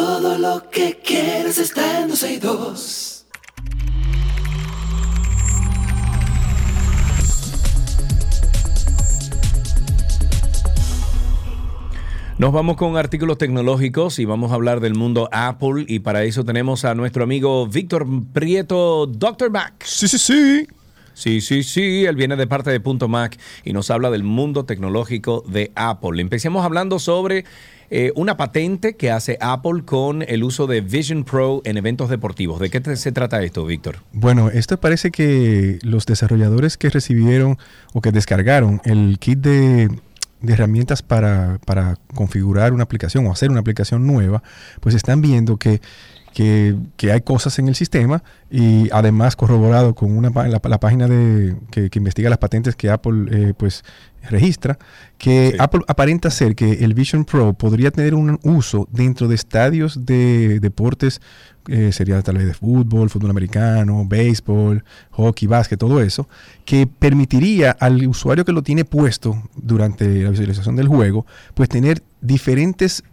Todo lo que quieras está en dos dos. Nos vamos con artículos tecnológicos y vamos a hablar del mundo Apple y para eso tenemos a nuestro amigo Víctor Prieto, Dr. Mac. Sí, sí, sí. Sí, sí, sí, él viene de parte de Punto Mac y nos habla del mundo tecnológico de Apple. Empecemos hablando sobre eh, una patente que hace Apple con el uso de Vision Pro en eventos deportivos. ¿De qué se trata esto, Víctor? Bueno, esto parece que los desarrolladores que recibieron o que descargaron el kit de, herramientas para configurar una aplicación o hacer una aplicación nueva, pues están viendo que, que, que hay cosas en el sistema y además corroborado con una, la, la página de, que, que investiga las patentes que Apple eh, pues registra, que Apple aparenta ser que el Vision Pro podría tener un uso dentro de estadios de deportes, eh, sería tal vez de fútbol, fútbol americano, béisbol, hockey, básquet, todo eso, que permitiría al usuario que lo tiene puesto durante la visualización del juego, pues tener diferentes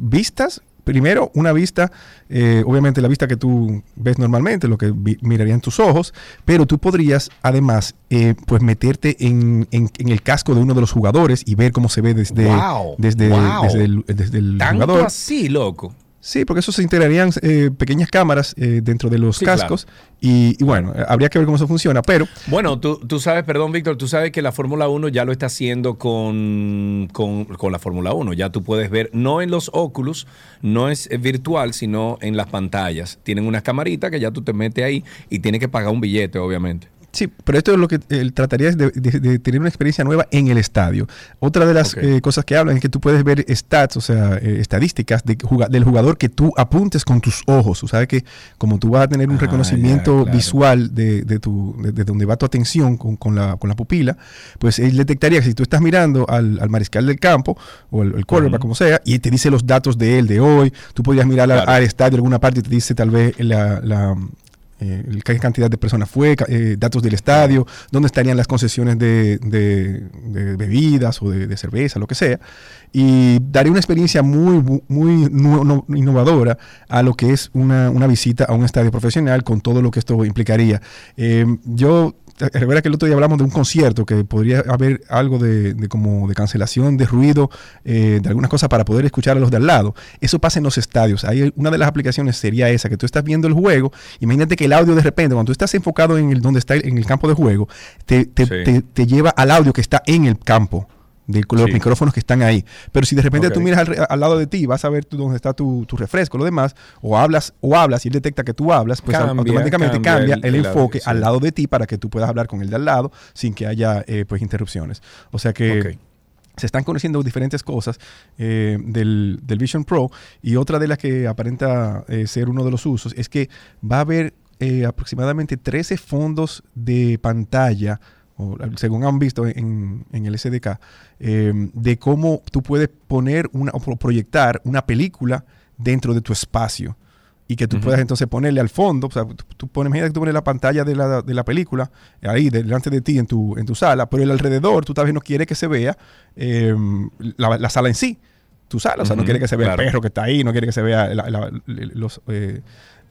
vistas. Primero, una vista, eh, obviamente la vista que tú ves normalmente, lo que mirarían tus ojos, pero tú podrías además eh, pues meterte en, en- en el casco de uno de los jugadores y ver cómo se ve desde, Wow, desde, wow. desde el, desde el Tanto jugador. así, loco. Sí, porque eso se integrarían eh, pequeñas cámaras eh, dentro de los Sí, cascos y, y bueno, eh, habría que ver cómo eso funciona, pero Bueno, tú, tú sabes, perdón, Víctor, tú sabes que la Fórmula 1 ya lo está haciendo con, con, con la Fórmula 1. Ya tú puedes ver, no en los Oculus, no es virtual, sino en las pantallas. Tienen unas camaritas que ya tú te metes ahí y tienes que pagar un billete, obviamente. Sí, pero esto es lo que él trataría de, de- de tener una experiencia nueva en el estadio. Otra de las Ok. eh, cosas que hablan es que tú puedes ver stats, o sea, eh, estadísticas de juga- del jugador que tú apuntes con tus ojos. Tú sabes que como tú vas a tener un Ah, reconocimiento ya, claro. visual de, de tu, de, de donde va tu atención con, con la, con la pupila, pues él detectaría que si tú estás mirando al, al mariscal del campo o el, el quarterback, Ujú. como sea, y te dice los datos de él de hoy, tú podrías mirar Claro. al estadio en alguna parte y te dice tal vez la- la eh, qué cantidad de personas fue, eh, datos del estadio, dónde estarían las concesiones de, bebidas o de, cerveza, lo que sea. Y daría una experiencia muy, muy innovadora a lo que es una, una visita a un estadio profesional con todo lo que esto implicaría. Eh, yo Recuerda que el otro día hablamos de un concierto que podría haber algo de, de como de cancelación de ruido, eh, de algunas cosas para poder escuchar a los de al lado. Eso pasa en los estadios. Hay una de las aplicaciones sería esa, que tú estás viendo el juego. Imagínate que el audio de repente, cuando tú estás enfocado en el donde está en el campo de juego, te, te- Sí. te- te lleva al audio que está en el campo. De los Sí. micrófonos que están ahí. Pero si de repente tú miras al, al lado de ti, vas a ver tú dónde está tu, tu refresco, lo demás, o hablas, o hablas y él detecta que tú hablas, pues Cambia, automáticamente cambia el- el, el audio, enfoque sí. al lado de ti para que tú puedas hablar con el de al lado sin que haya eh, pues interrupciones. O sea que se están conociendo diferentes cosas eh, del, del Vision Pro y otra de las que aparenta eh, ser uno de los usos es que va a haber eh, aproximadamente 13 fondos de pantalla, o, según han visto en, en el SDK, eh, de cómo tú puedes poner una, o pro- proyectar una película dentro de tu espacio y que tú puedas entonces ponerle al fondo, o sea, tú, tú pones, imagínate que tú pones la pantalla de la, de la película ahí delante de ti en tu, en tu sala, pero el alrededor tú tal vez no quieres que se vea eh, la, la sala en sí, tu sala, o sea, no quiere que se vea claro. el perro que está ahí, no quiere que se vea la- la- los, eh,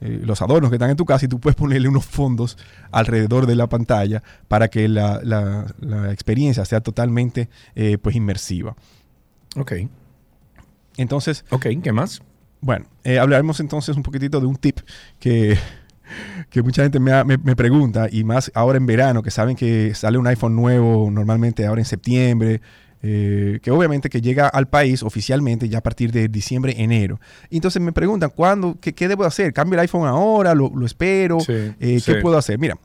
eh, los adornos que están en tu casa y tú puedes ponerle unos fondos alrededor de la pantalla para que la, la- la experiencia sea totalmente eh, pues inmersiva. Ok. Entonces, Ok, ¿qué más? bueno, eh, hablaremos entonces un poquitito de un tip que, que mucha gente me, ha- me- me pregunta, y más ahora en verano, que saben que sale un iPhone nuevo normalmente ahora en septiembre, eh, que obviamente que llega al país oficialmente ya a partir de diciembre, enero. Y entonces me preguntan, ¿cuándo, qué, qué debo hacer? ¿Cambio el iPhone ahora? ¿Lo, lo espero? Sí, Eh, sí. ¿Qué puedo hacer? Mira,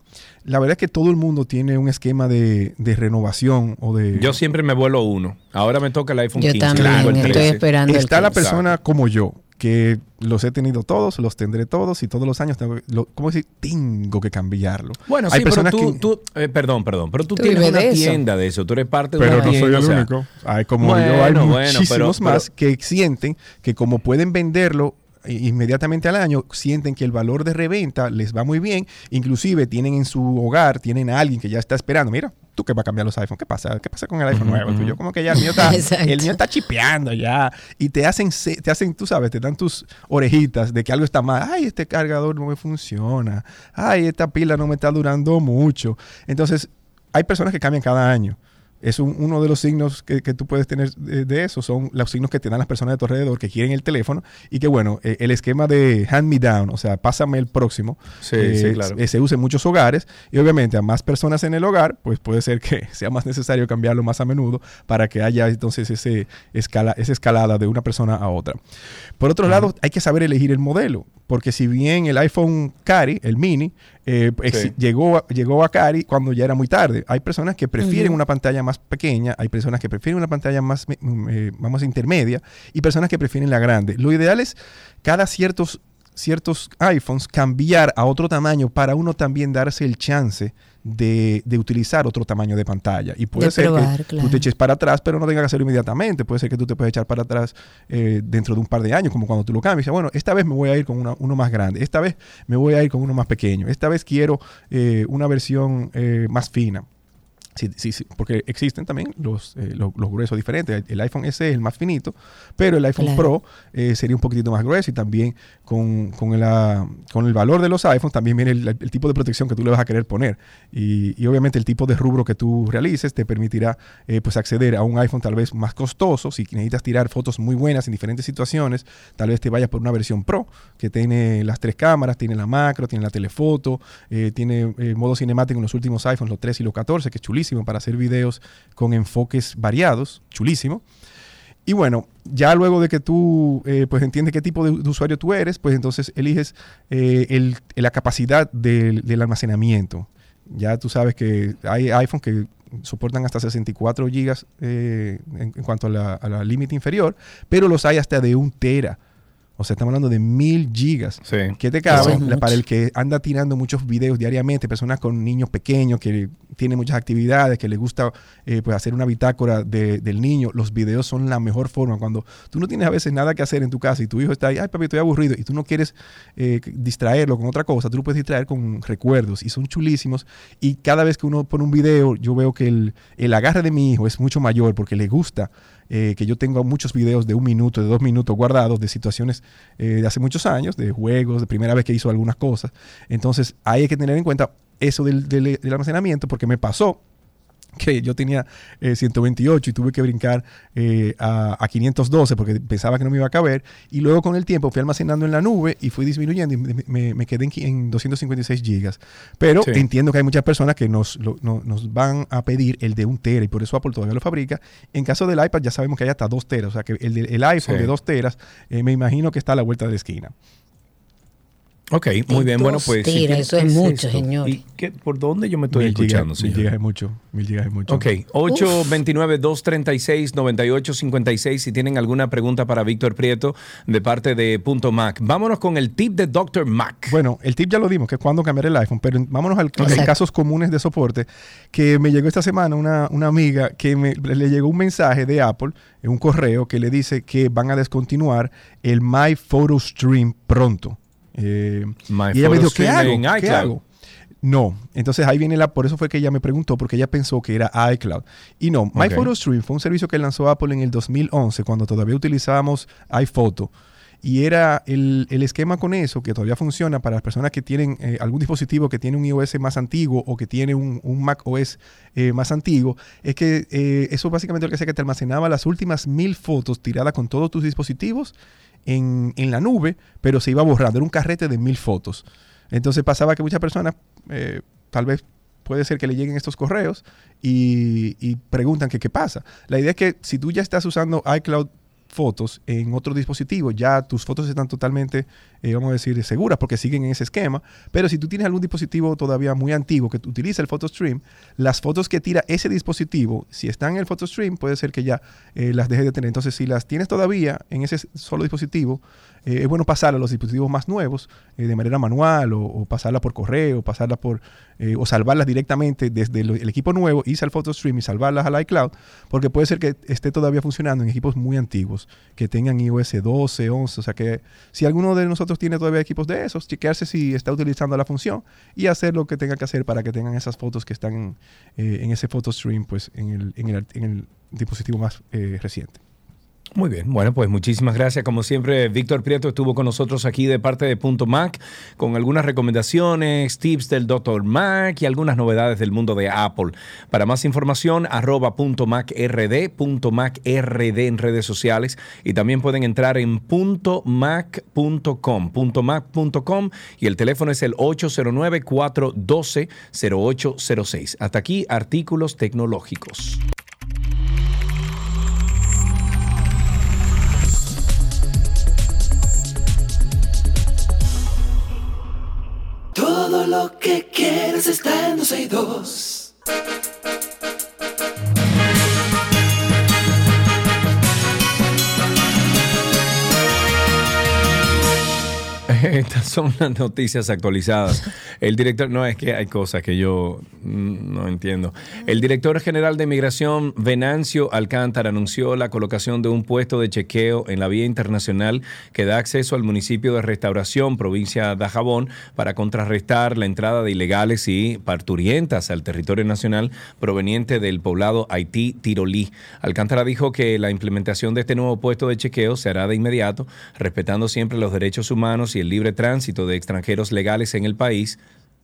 la verdad es que todo el mundo tiene un esquema de, de renovación o de... Yo siempre me vuelo uno. Ahora me toca el iPhone Yo 15. también, el estoy 13. esperando el Está la 15. persona como yo, que los he tenido todos, los tendré todos y todos los años tengo, lo, ¿cómo decir? Tengo que cambiarlo. Bueno, Hay sí, pero personas tú, que- tú- eh, perdón, perdón, pero tú, Tú tienes una de eso. tienda de eso, tú eres parte de pero una no soy tienda. el o sea, único. Hay como Bueno, yo, hay bueno, muchísimos pero- más que sienten que como pueden venderlo i- inmediatamente al año, sienten que el valor de reventa les va muy bien, inclusive tienen en su hogar, tienen a alguien que ya está esperando, mira, tú que vas a cambiar los iPhones, ¿qué pasa? ¿Qué pasa con el iPhone nuevo? tuyo? como que ya el mío está, el mío está chipeando ya, y te hacen, te hacen, tú sabes, te dan tus orejitas de que algo está mal, ay, este cargador no me funciona, ay, esta pila no me está durando mucho, entonces hay personas que cambian cada año. Es un- uno de los signos que, que tú puedes tener de, de eso, son los signos que te dan las personas de tu alrededor que quieren el teléfono y que bueno, eh, el esquema de hand me down, o sea, pásame el próximo, Sí, eh, sí, claro. eh, se usa en muchos hogares y obviamente a más personas en el hogar, pues puede ser que sea más necesario cambiarlo más a menudo para que haya entonces ese escala, esa escalada de una persona a otra. Por otro lado, hay que saber elegir el modelo, porque si bien el iPhone Cari, el mini, eh, ex- Sí. llegó, a- llegó a Cari cuando ya era muy tarde. Hay personas que prefieren una pantalla más pequeña, hay personas que prefieren una pantalla más, me- eh, vamos, intermedia y personas que prefieren la grande. Lo ideal es cada ciertos ciertos iPhones cambiar a otro tamaño para uno también darse el chance de, de utilizar otro tamaño de pantalla. Y puede De ser probar, que claro. tú te eches para atrás, pero no tengas que hacerlo inmediatamente. Puede ser que tú te puedes echar para atrás eh, dentro de un par de años, como cuando tú lo cambias. Bueno, esta vez me voy a ir con una- uno más grande, esta vez me voy a ir con uno más pequeño, esta vez quiero eh, una versión eh, más fina. Sí, sí, sí, porque existen también los, eh, los, los gruesos diferentes. El iPhone SE es el más finito, pero el iPhone Claro. Pro eh, sería un poquitito más grueso y también con, con, la- con el valor de los iPhones también viene el, el tipo de protección que tú le vas a querer poner. Y, y obviamente el tipo de rubro que tú realices te permitirá eh, pues acceder a un iPhone tal vez más costoso. Si necesitas tirar fotos muy buenas en diferentes situaciones, tal vez te vayas por una versión Pro que tiene las tres cámaras, tiene la macro, tiene la telefoto, tiene modo cinemático en los últimos iPhones, los 3 y los 14, que es chulísimo para hacer videos con enfoques variados, chulísimo. Y bueno, ya luego de que tú eh, pues entiendes qué tipo de, usuario tú eres, pues entonces eliges eh, la capacidad del, almacenamiento. Ya tú sabes que hay iPhones que soportan hasta 64 gigas eh, en, cuanto a la, a la límite inferior, pero los hay hasta de un tera. O sea, estamos hablando de mil gigas. que te caben para el que anda tirando muchos videos diariamente, personas con niños pequeños que tienen muchas actividades, que les gusta eh, pues hacer una bitácora de- del niño. Los videos son la mejor forma. Cuando tú no tienes a veces nada que hacer en tu casa y tu hijo está ahí, ay papi, estoy aburrido, y tú no quieres eh, distraerlo con otra cosa, tú lo puedes distraer con recuerdos y son chulísimos. Y cada vez que uno pone un video, yo veo que el, el agarre de mi hijo es mucho mayor porque le gusta eh, que yo tengo muchos videos de un minuto, de dos minutos guardados de situaciones eh, de hace muchos años, de juegos, de primera vez que hizo algunas cosas. Entonces, hay que tener en cuenta eso del almacenamiento porque me pasó que yo tenía eh, 128 y tuve que brincar eh, a, a 512 porque pensaba que no me iba a caber y luego con el tiempo fui almacenando en la nube y fui disminuyendo y me, me- me quedé en, qui- en 256 gigas pero Sí. entiendo que hay muchas personas que nos, lo- no- nos van a pedir el de un tera y por eso Apple todavía lo fabrica en caso del iPad ya sabemos que hay hasta 2 teras o sea que el, el iPhone Sí. de 2 teras eh, me imagino que está a la vuelta de la esquina Ok, muy bien. Bueno, pues. si quieres- eso es ¿qué mucho, señor. ¿Y qué- por dónde yo me estoy Mil gigas- escuchando, mil señor? gigas es mucho mil gigas es mucho Ok, 829-236-9856 si tienen alguna pregunta para Víctor Prieto de parte de Punto Mac. Vámonos con el tip de Dr. Mac. Bueno, el tip ya lo dimos, que es cuando cambiar el iPhone, pero vámonos al, a casos comunes de soporte, que me llegó esta semana una, una amiga que me, le llegó un mensaje de Apple, en un correo, que le dice que van a descontinuar el My Photo Stream pronto. Eh, y ella me dijo, ¿qué hago? ¿Qué iCloud. hago? No, entonces ahí viene la, por eso fue que ella me preguntó, porque ella pensó que era iCloud. Y no, My. Photo Stream fue un servicio que lanzó Apple en el 2011, cuando todavía utilizábamos iPhoto. Y era el, el esquema con eso, que todavía funciona para las personas que tienen eh, algún dispositivo que tiene un iOS más antiguo o que tiene un, un Mac OS eh, más antiguo, es que eh, eso básicamente lo que hacía que te almacenaba las últimas mil fotos tiradas con todos tus dispositivos en, en la nube, pero se iba borrando. Era un carrete de mil fotos. Entonces pasaba que muchas personas, tal vez puede ser que le lleguen estos correos y, preguntan qué pasa. La idea es que si tú ya estás usando iCloud fotos en otro dispositivo, ya tus fotos están totalmente, eh, vamos a decir, seguras porque siguen en ese esquema. Pero si tú tienes algún dispositivo todavía muy antiguo que utiliza el PhotoStream, las fotos que tira ese dispositivo, si están en el PhotoStream, puede ser que ya eh, las deje de tener. Entonces, si las tienes todavía en ese solo dispositivo, eh, es bueno pasarla a los dispositivos más nuevos de manera manual o, o pasarla por correo, pasarla por o salvarlas directamente desde el, el equipo nuevo, irse al PhotoStream y salvarlas al iCloud, porque puede ser que esté todavía funcionando en equipos muy antiguos, que tengan iOS 12, 11, o sea que si alguno de nosotros tiene todavía equipos de esos, chequearse si está utilizando la función y hacer lo que tenga que hacer para que tengan esas fotos que están en, eh, en ese PhotoStream, pues en el, en el, en el dispositivo más eh, reciente. Muy bien, bueno, pues muchísimas gracias. Como siempre, Víctor Prieto estuvo con nosotros aquí de parte de Punto Mac con algunas recomendaciones, tips del Dr. Mac y algunas novedades del mundo de Apple. Para más información, arroba punto macrd, punto macrd en redes sociales y también pueden entrar en punto mac.com, punto mac.com y el teléfono es el 809-412-0806. Hasta aquí, artículos tecnológicos. Todo lo que quieres está en 12 y 2. Estas son las noticias actualizadas. El director, no es que hay cosas que yo mm, no entiendo. El director general de Migración, Venancio Alcántara, anunció la colocación de un puesto de chequeo en la vía internacional que da acceso al municipio de Restauración, provincia de Jabón, para contrarrestar la entrada de ilegales y parturientas al territorio nacional proveniente del poblado Haití Tirolí. Alcántara dijo que la implementación de este nuevo puesto de chequeo se hará de inmediato, respetando siempre los derechos humanos y el libre tránsito de extranjeros legales en el país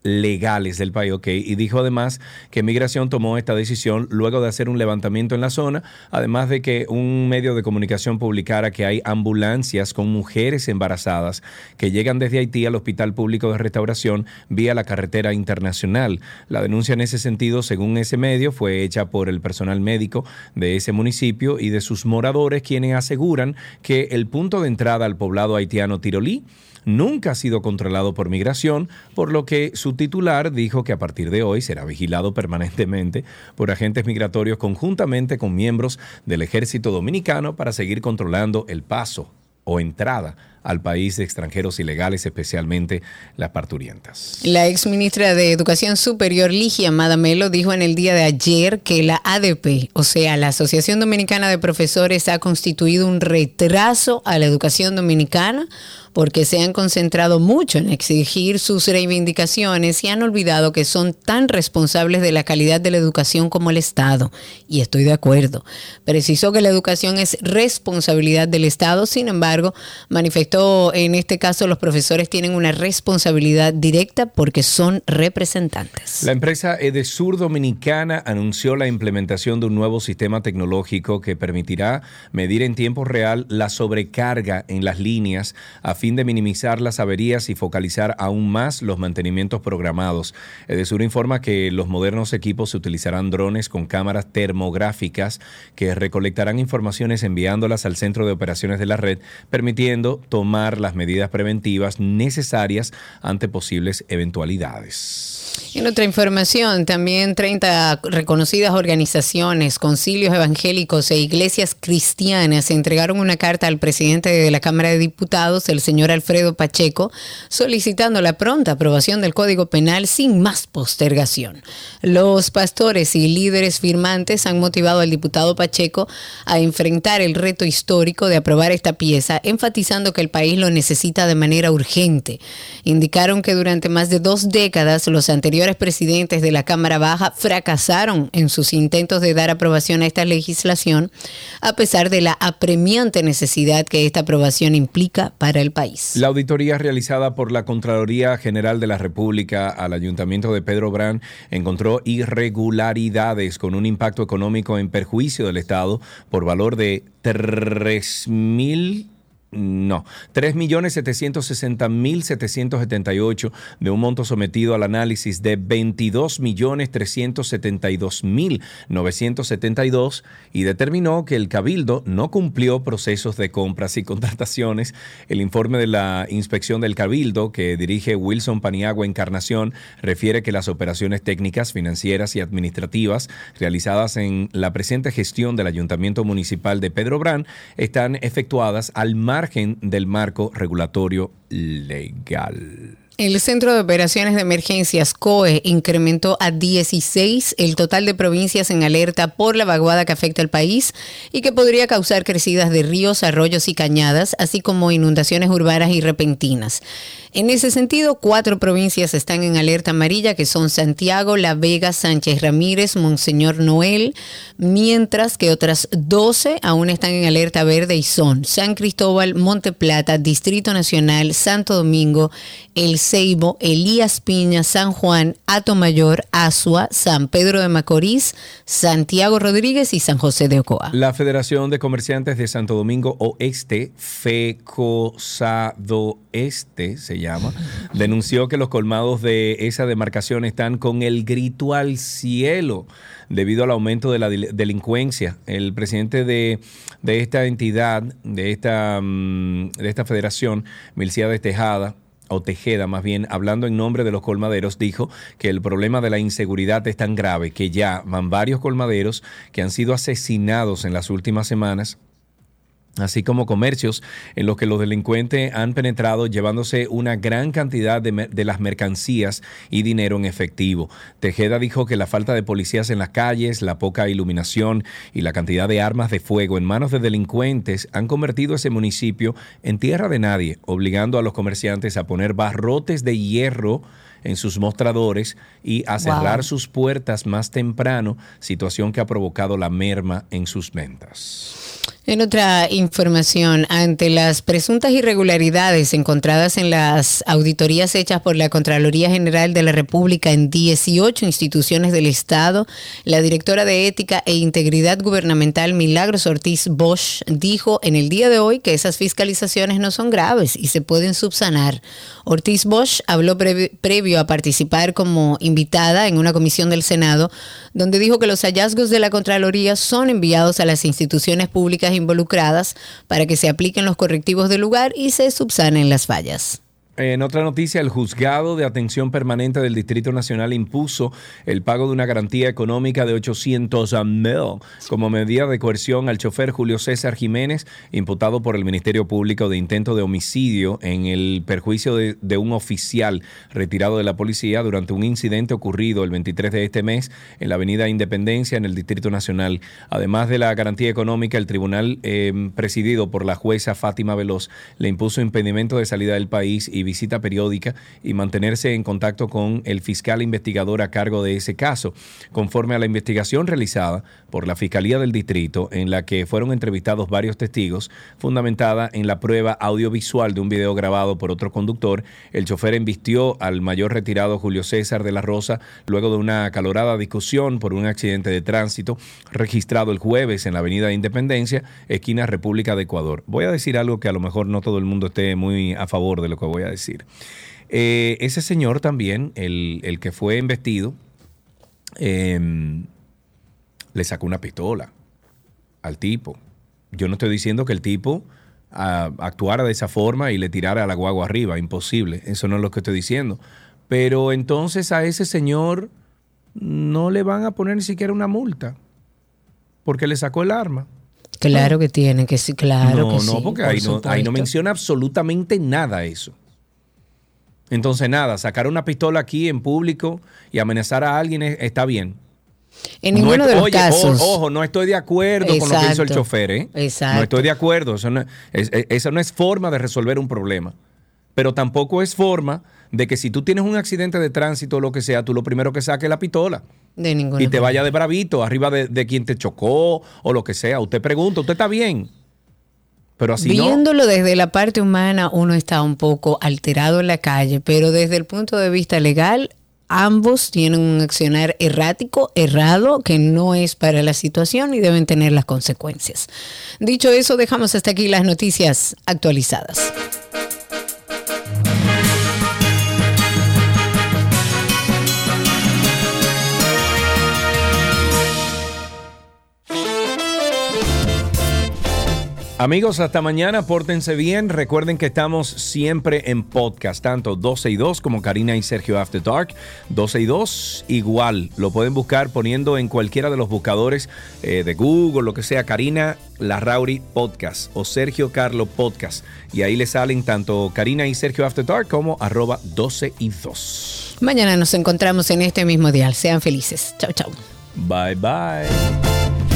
legales del país, ok, y dijo además que Migración tomó esta decisión luego de hacer un levantamiento en la zona, además de que un medio de comunicación publicara que hay ambulancias con mujeres embarazadas que llegan desde Haití al Hospital Público de Restauración vía la carretera internacional. La denuncia en ese sentido, según ese medio, fue hecha por el personal médico de ese municipio y de sus moradores, quienes aseguran que el punto de entrada al poblado haitiano Tirolí nunca ha sido controlado por migración, por lo que su titular dijo que a partir de hoy será vigilado permanentemente por agentes migratorios conjuntamente con miembros del ejército dominicano para seguir controlando el paso o entrada al país de extranjeros ilegales, especialmente las parturientas. La ex ministra de Educación Superior, Ligia Madamelo, dijo en el día de ayer que la ADP, o sea, la Asociación Dominicana de Profesores, ha constituido un retraso a la educación dominicana porque se han concentrado mucho en exigir sus reivindicaciones y han olvidado que son tan responsables de la calidad de la educación como el Estado. Y estoy de acuerdo. Precisó que la educación es responsabilidad del Estado, sin embargo, manifestó en este caso los profesores tienen una responsabilidad directa porque son representantes. La empresa Edesur Dominicana anunció la implementación de un nuevo sistema tecnológico que permitirá medir en tiempo real la sobrecarga en las líneas a fin de minimizar las averías y focalizar aún más los mantenimientos programados. Edesur informa que los modernos equipos se utilizarán drones con cámaras termográficas que recolectarán informaciones enviándolas al centro de operaciones de la red, permitiendo tomar las medidas preventivas necesarias ante posibles eventualidades. En otra información, también 30 reconocidas organizaciones, concilios evangélicos e iglesias cristianas entregaron una carta al presidente de la Cámara de Diputados, el señor Alfredo Pacheco, solicitando la pronta aprobación del Código Penal sin más postergación. Los pastores y líderes firmantes han motivado al diputado Pacheco a enfrentar el reto histórico de aprobar esta pieza, enfatizando que el país lo necesita de manera urgente. Indicaron que durante más de dos décadas los anteriores presidentes de la Cámara Baja fracasaron en sus intentos de dar aprobación a esta legislación, a pesar de la apremiante necesidad que esta aprobación implica para el país. La auditoría realizada por la Contraloría General de la República al Ayuntamiento de Pedro Brán encontró irregularidades con un impacto económico en perjuicio del Estado por valor de 3 mil no, 3.760.778 de un monto sometido al análisis de 22.372.972 y determinó que el Cabildo no cumplió procesos de compras y contrataciones. El informe de la inspección del Cabildo que dirige Wilson Paniagua Encarnación refiere que las operaciones técnicas, financieras y administrativas realizadas en la presente gestión del Ayuntamiento Municipal de Pedro Brán están efectuadas al margen del marco regulatorio legal. El Centro de Operaciones de Emergencias COE incrementó a 16 el total de provincias en alerta por la vaguada que afecta al país y que podría causar crecidas de ríos, arroyos y cañadas, así como inundaciones urbanas y repentinas. En ese sentido, cuatro provincias están en alerta amarilla, que son Santiago, La Vega, Sánchez Ramírez, Monseñor Noel, mientras que otras 12 aún están en alerta verde y son San Cristóbal, Monte Plata, Distrito Nacional, Santo Domingo, El Ceibo, Elías Piña, San Juan, Mayor, Asua, San Pedro de Macorís, Santiago Rodríguez y San José de Ocoa. La Federación de Comerciantes de Santo Domingo Oeste, FECOSADO Este, se llama, denunció que los colmados de esa demarcación están con el grito al cielo debido al aumento de la delincuencia. El presidente de, esta entidad, de esta, mm, de esta federación, de Tejada, o Tejeda más bien, hablando en nombre de los colmaderos, dijo que el problema de la inseguridad es tan grave que ya van varios colmaderos que han sido asesinados en las últimas semanas así como comercios en los que los delincuentes han penetrado llevándose una gran cantidad de, las mercancías y dinero en efectivo. Tejeda dijo que la falta de policías en las calles, la poca iluminación y la cantidad de armas de fuego en manos de delincuentes han convertido ese municipio en tierra de nadie, obligando a los comerciantes a poner barrotes de hierro en sus mostradores y a cerrar sus puertas más temprano, situación que ha provocado la merma en sus ventas. En otra información, ante las presuntas irregularidades encontradas en las auditorías hechas por la Contraloría General de la República en 18 instituciones del Estado, la directora de Ética e Integridad Gubernamental Milagros Ortiz Bosch dijo en el día de hoy que esas fiscalizaciones no son graves y se pueden subsanar. Ortiz Bosch habló previo a participar como invitada en una comisión del Senado, donde dijo que los hallazgos de la Contraloría son enviados a las instituciones públicas involucradas para que se apliquen los correctivos del lugar y se subsanen las fallas. En otra noticia, el juzgado de atención permanente del Distrito Nacional impuso el pago de una garantía económica de 800 mil como medida de coerción al chofer Julio César Jiménez, imputado por el Ministerio Público de intento de homicidio en el perjuicio de, un oficial retirado de la policía durante un incidente ocurrido el 23 de este mes en la Avenida Independencia en el Distrito Nacional. Además de la garantía económica, el tribunal eh, presidido por la jueza Fátima Veloz le impuso impedimento de salida del país y visita periódica y mantenerse en contacto con el fiscal investigador a cargo de ese caso, conforme a la investigación realizada por la Fiscalía del Distrito, en la que fueron entrevistados varios testigos, fundamentada en la prueba audiovisual de un video grabado por otro conductor. El chofer embistió al mayor retirado Julio César de la Rosa luego de una acalorada discusión por un accidente de tránsito registrado el jueves en la Avenida Independencia, esquina República de Ecuador. Voy a decir algo que a lo mejor no todo el mundo esté muy a favor de lo que voy a decir. Eh, ese señor también, el, que fue embestido, em, le sacó una pistola al tipo. Yo no estoy diciendo que el tipo ah, actuara de esa forma y le tirara la guagua arriba, imposible, eso no es lo que estoy diciendo. Pero entonces a ese señor no le van a poner ni siquiera una multa, porque le sacó el arma. Claro que tiene, que sí, claro que sí. No, porque ahí, no, ahí no menciona absolutamente nada eso. Entonces, nada, sacar una pistola aquí en público y amenazar a alguien está bien. En ninguno de los casos. Ojo, no estoy de acuerdo con lo que hizo el chofer, ¿eh? Exacto. No estoy de acuerdo. Eso no, esa no es forma de resolver un problema. Pero tampoco es forma de que si tú tienes un accidente de tránsito o lo que sea, tú lo primero que saques es la pistola. De ninguna Y te vaya de bravito, arriba de, de quien te chocó o lo que sea. Usted pregunta, ¿usted está bien? Pero Viéndolo desde la parte humana, uno está un poco alterado en la calle, pero desde el punto de vista legal, ambos tienen un accionar errático, errado, que no es para la situación y deben tener las consecuencias. Dicho eso, dejamos hasta aquí las noticias actualizadas. Amigos, hasta mañana, pórtense bien. Recuerden que estamos siempre en podcast, tanto 12 y 2 como Karina y Sergio After Dark. 12 y 2 igual, lo pueden buscar poniendo en cualquiera de los buscadores eh, de Google, lo que sea, Karina Larrauri Podcast o Sergio Carlo Podcast. Y ahí le salen tanto Karina y Sergio After Dark como arroba 12 y 2. Mañana nos encontramos en este mismo dial. Sean felices. Chau, chau. Bye, bye.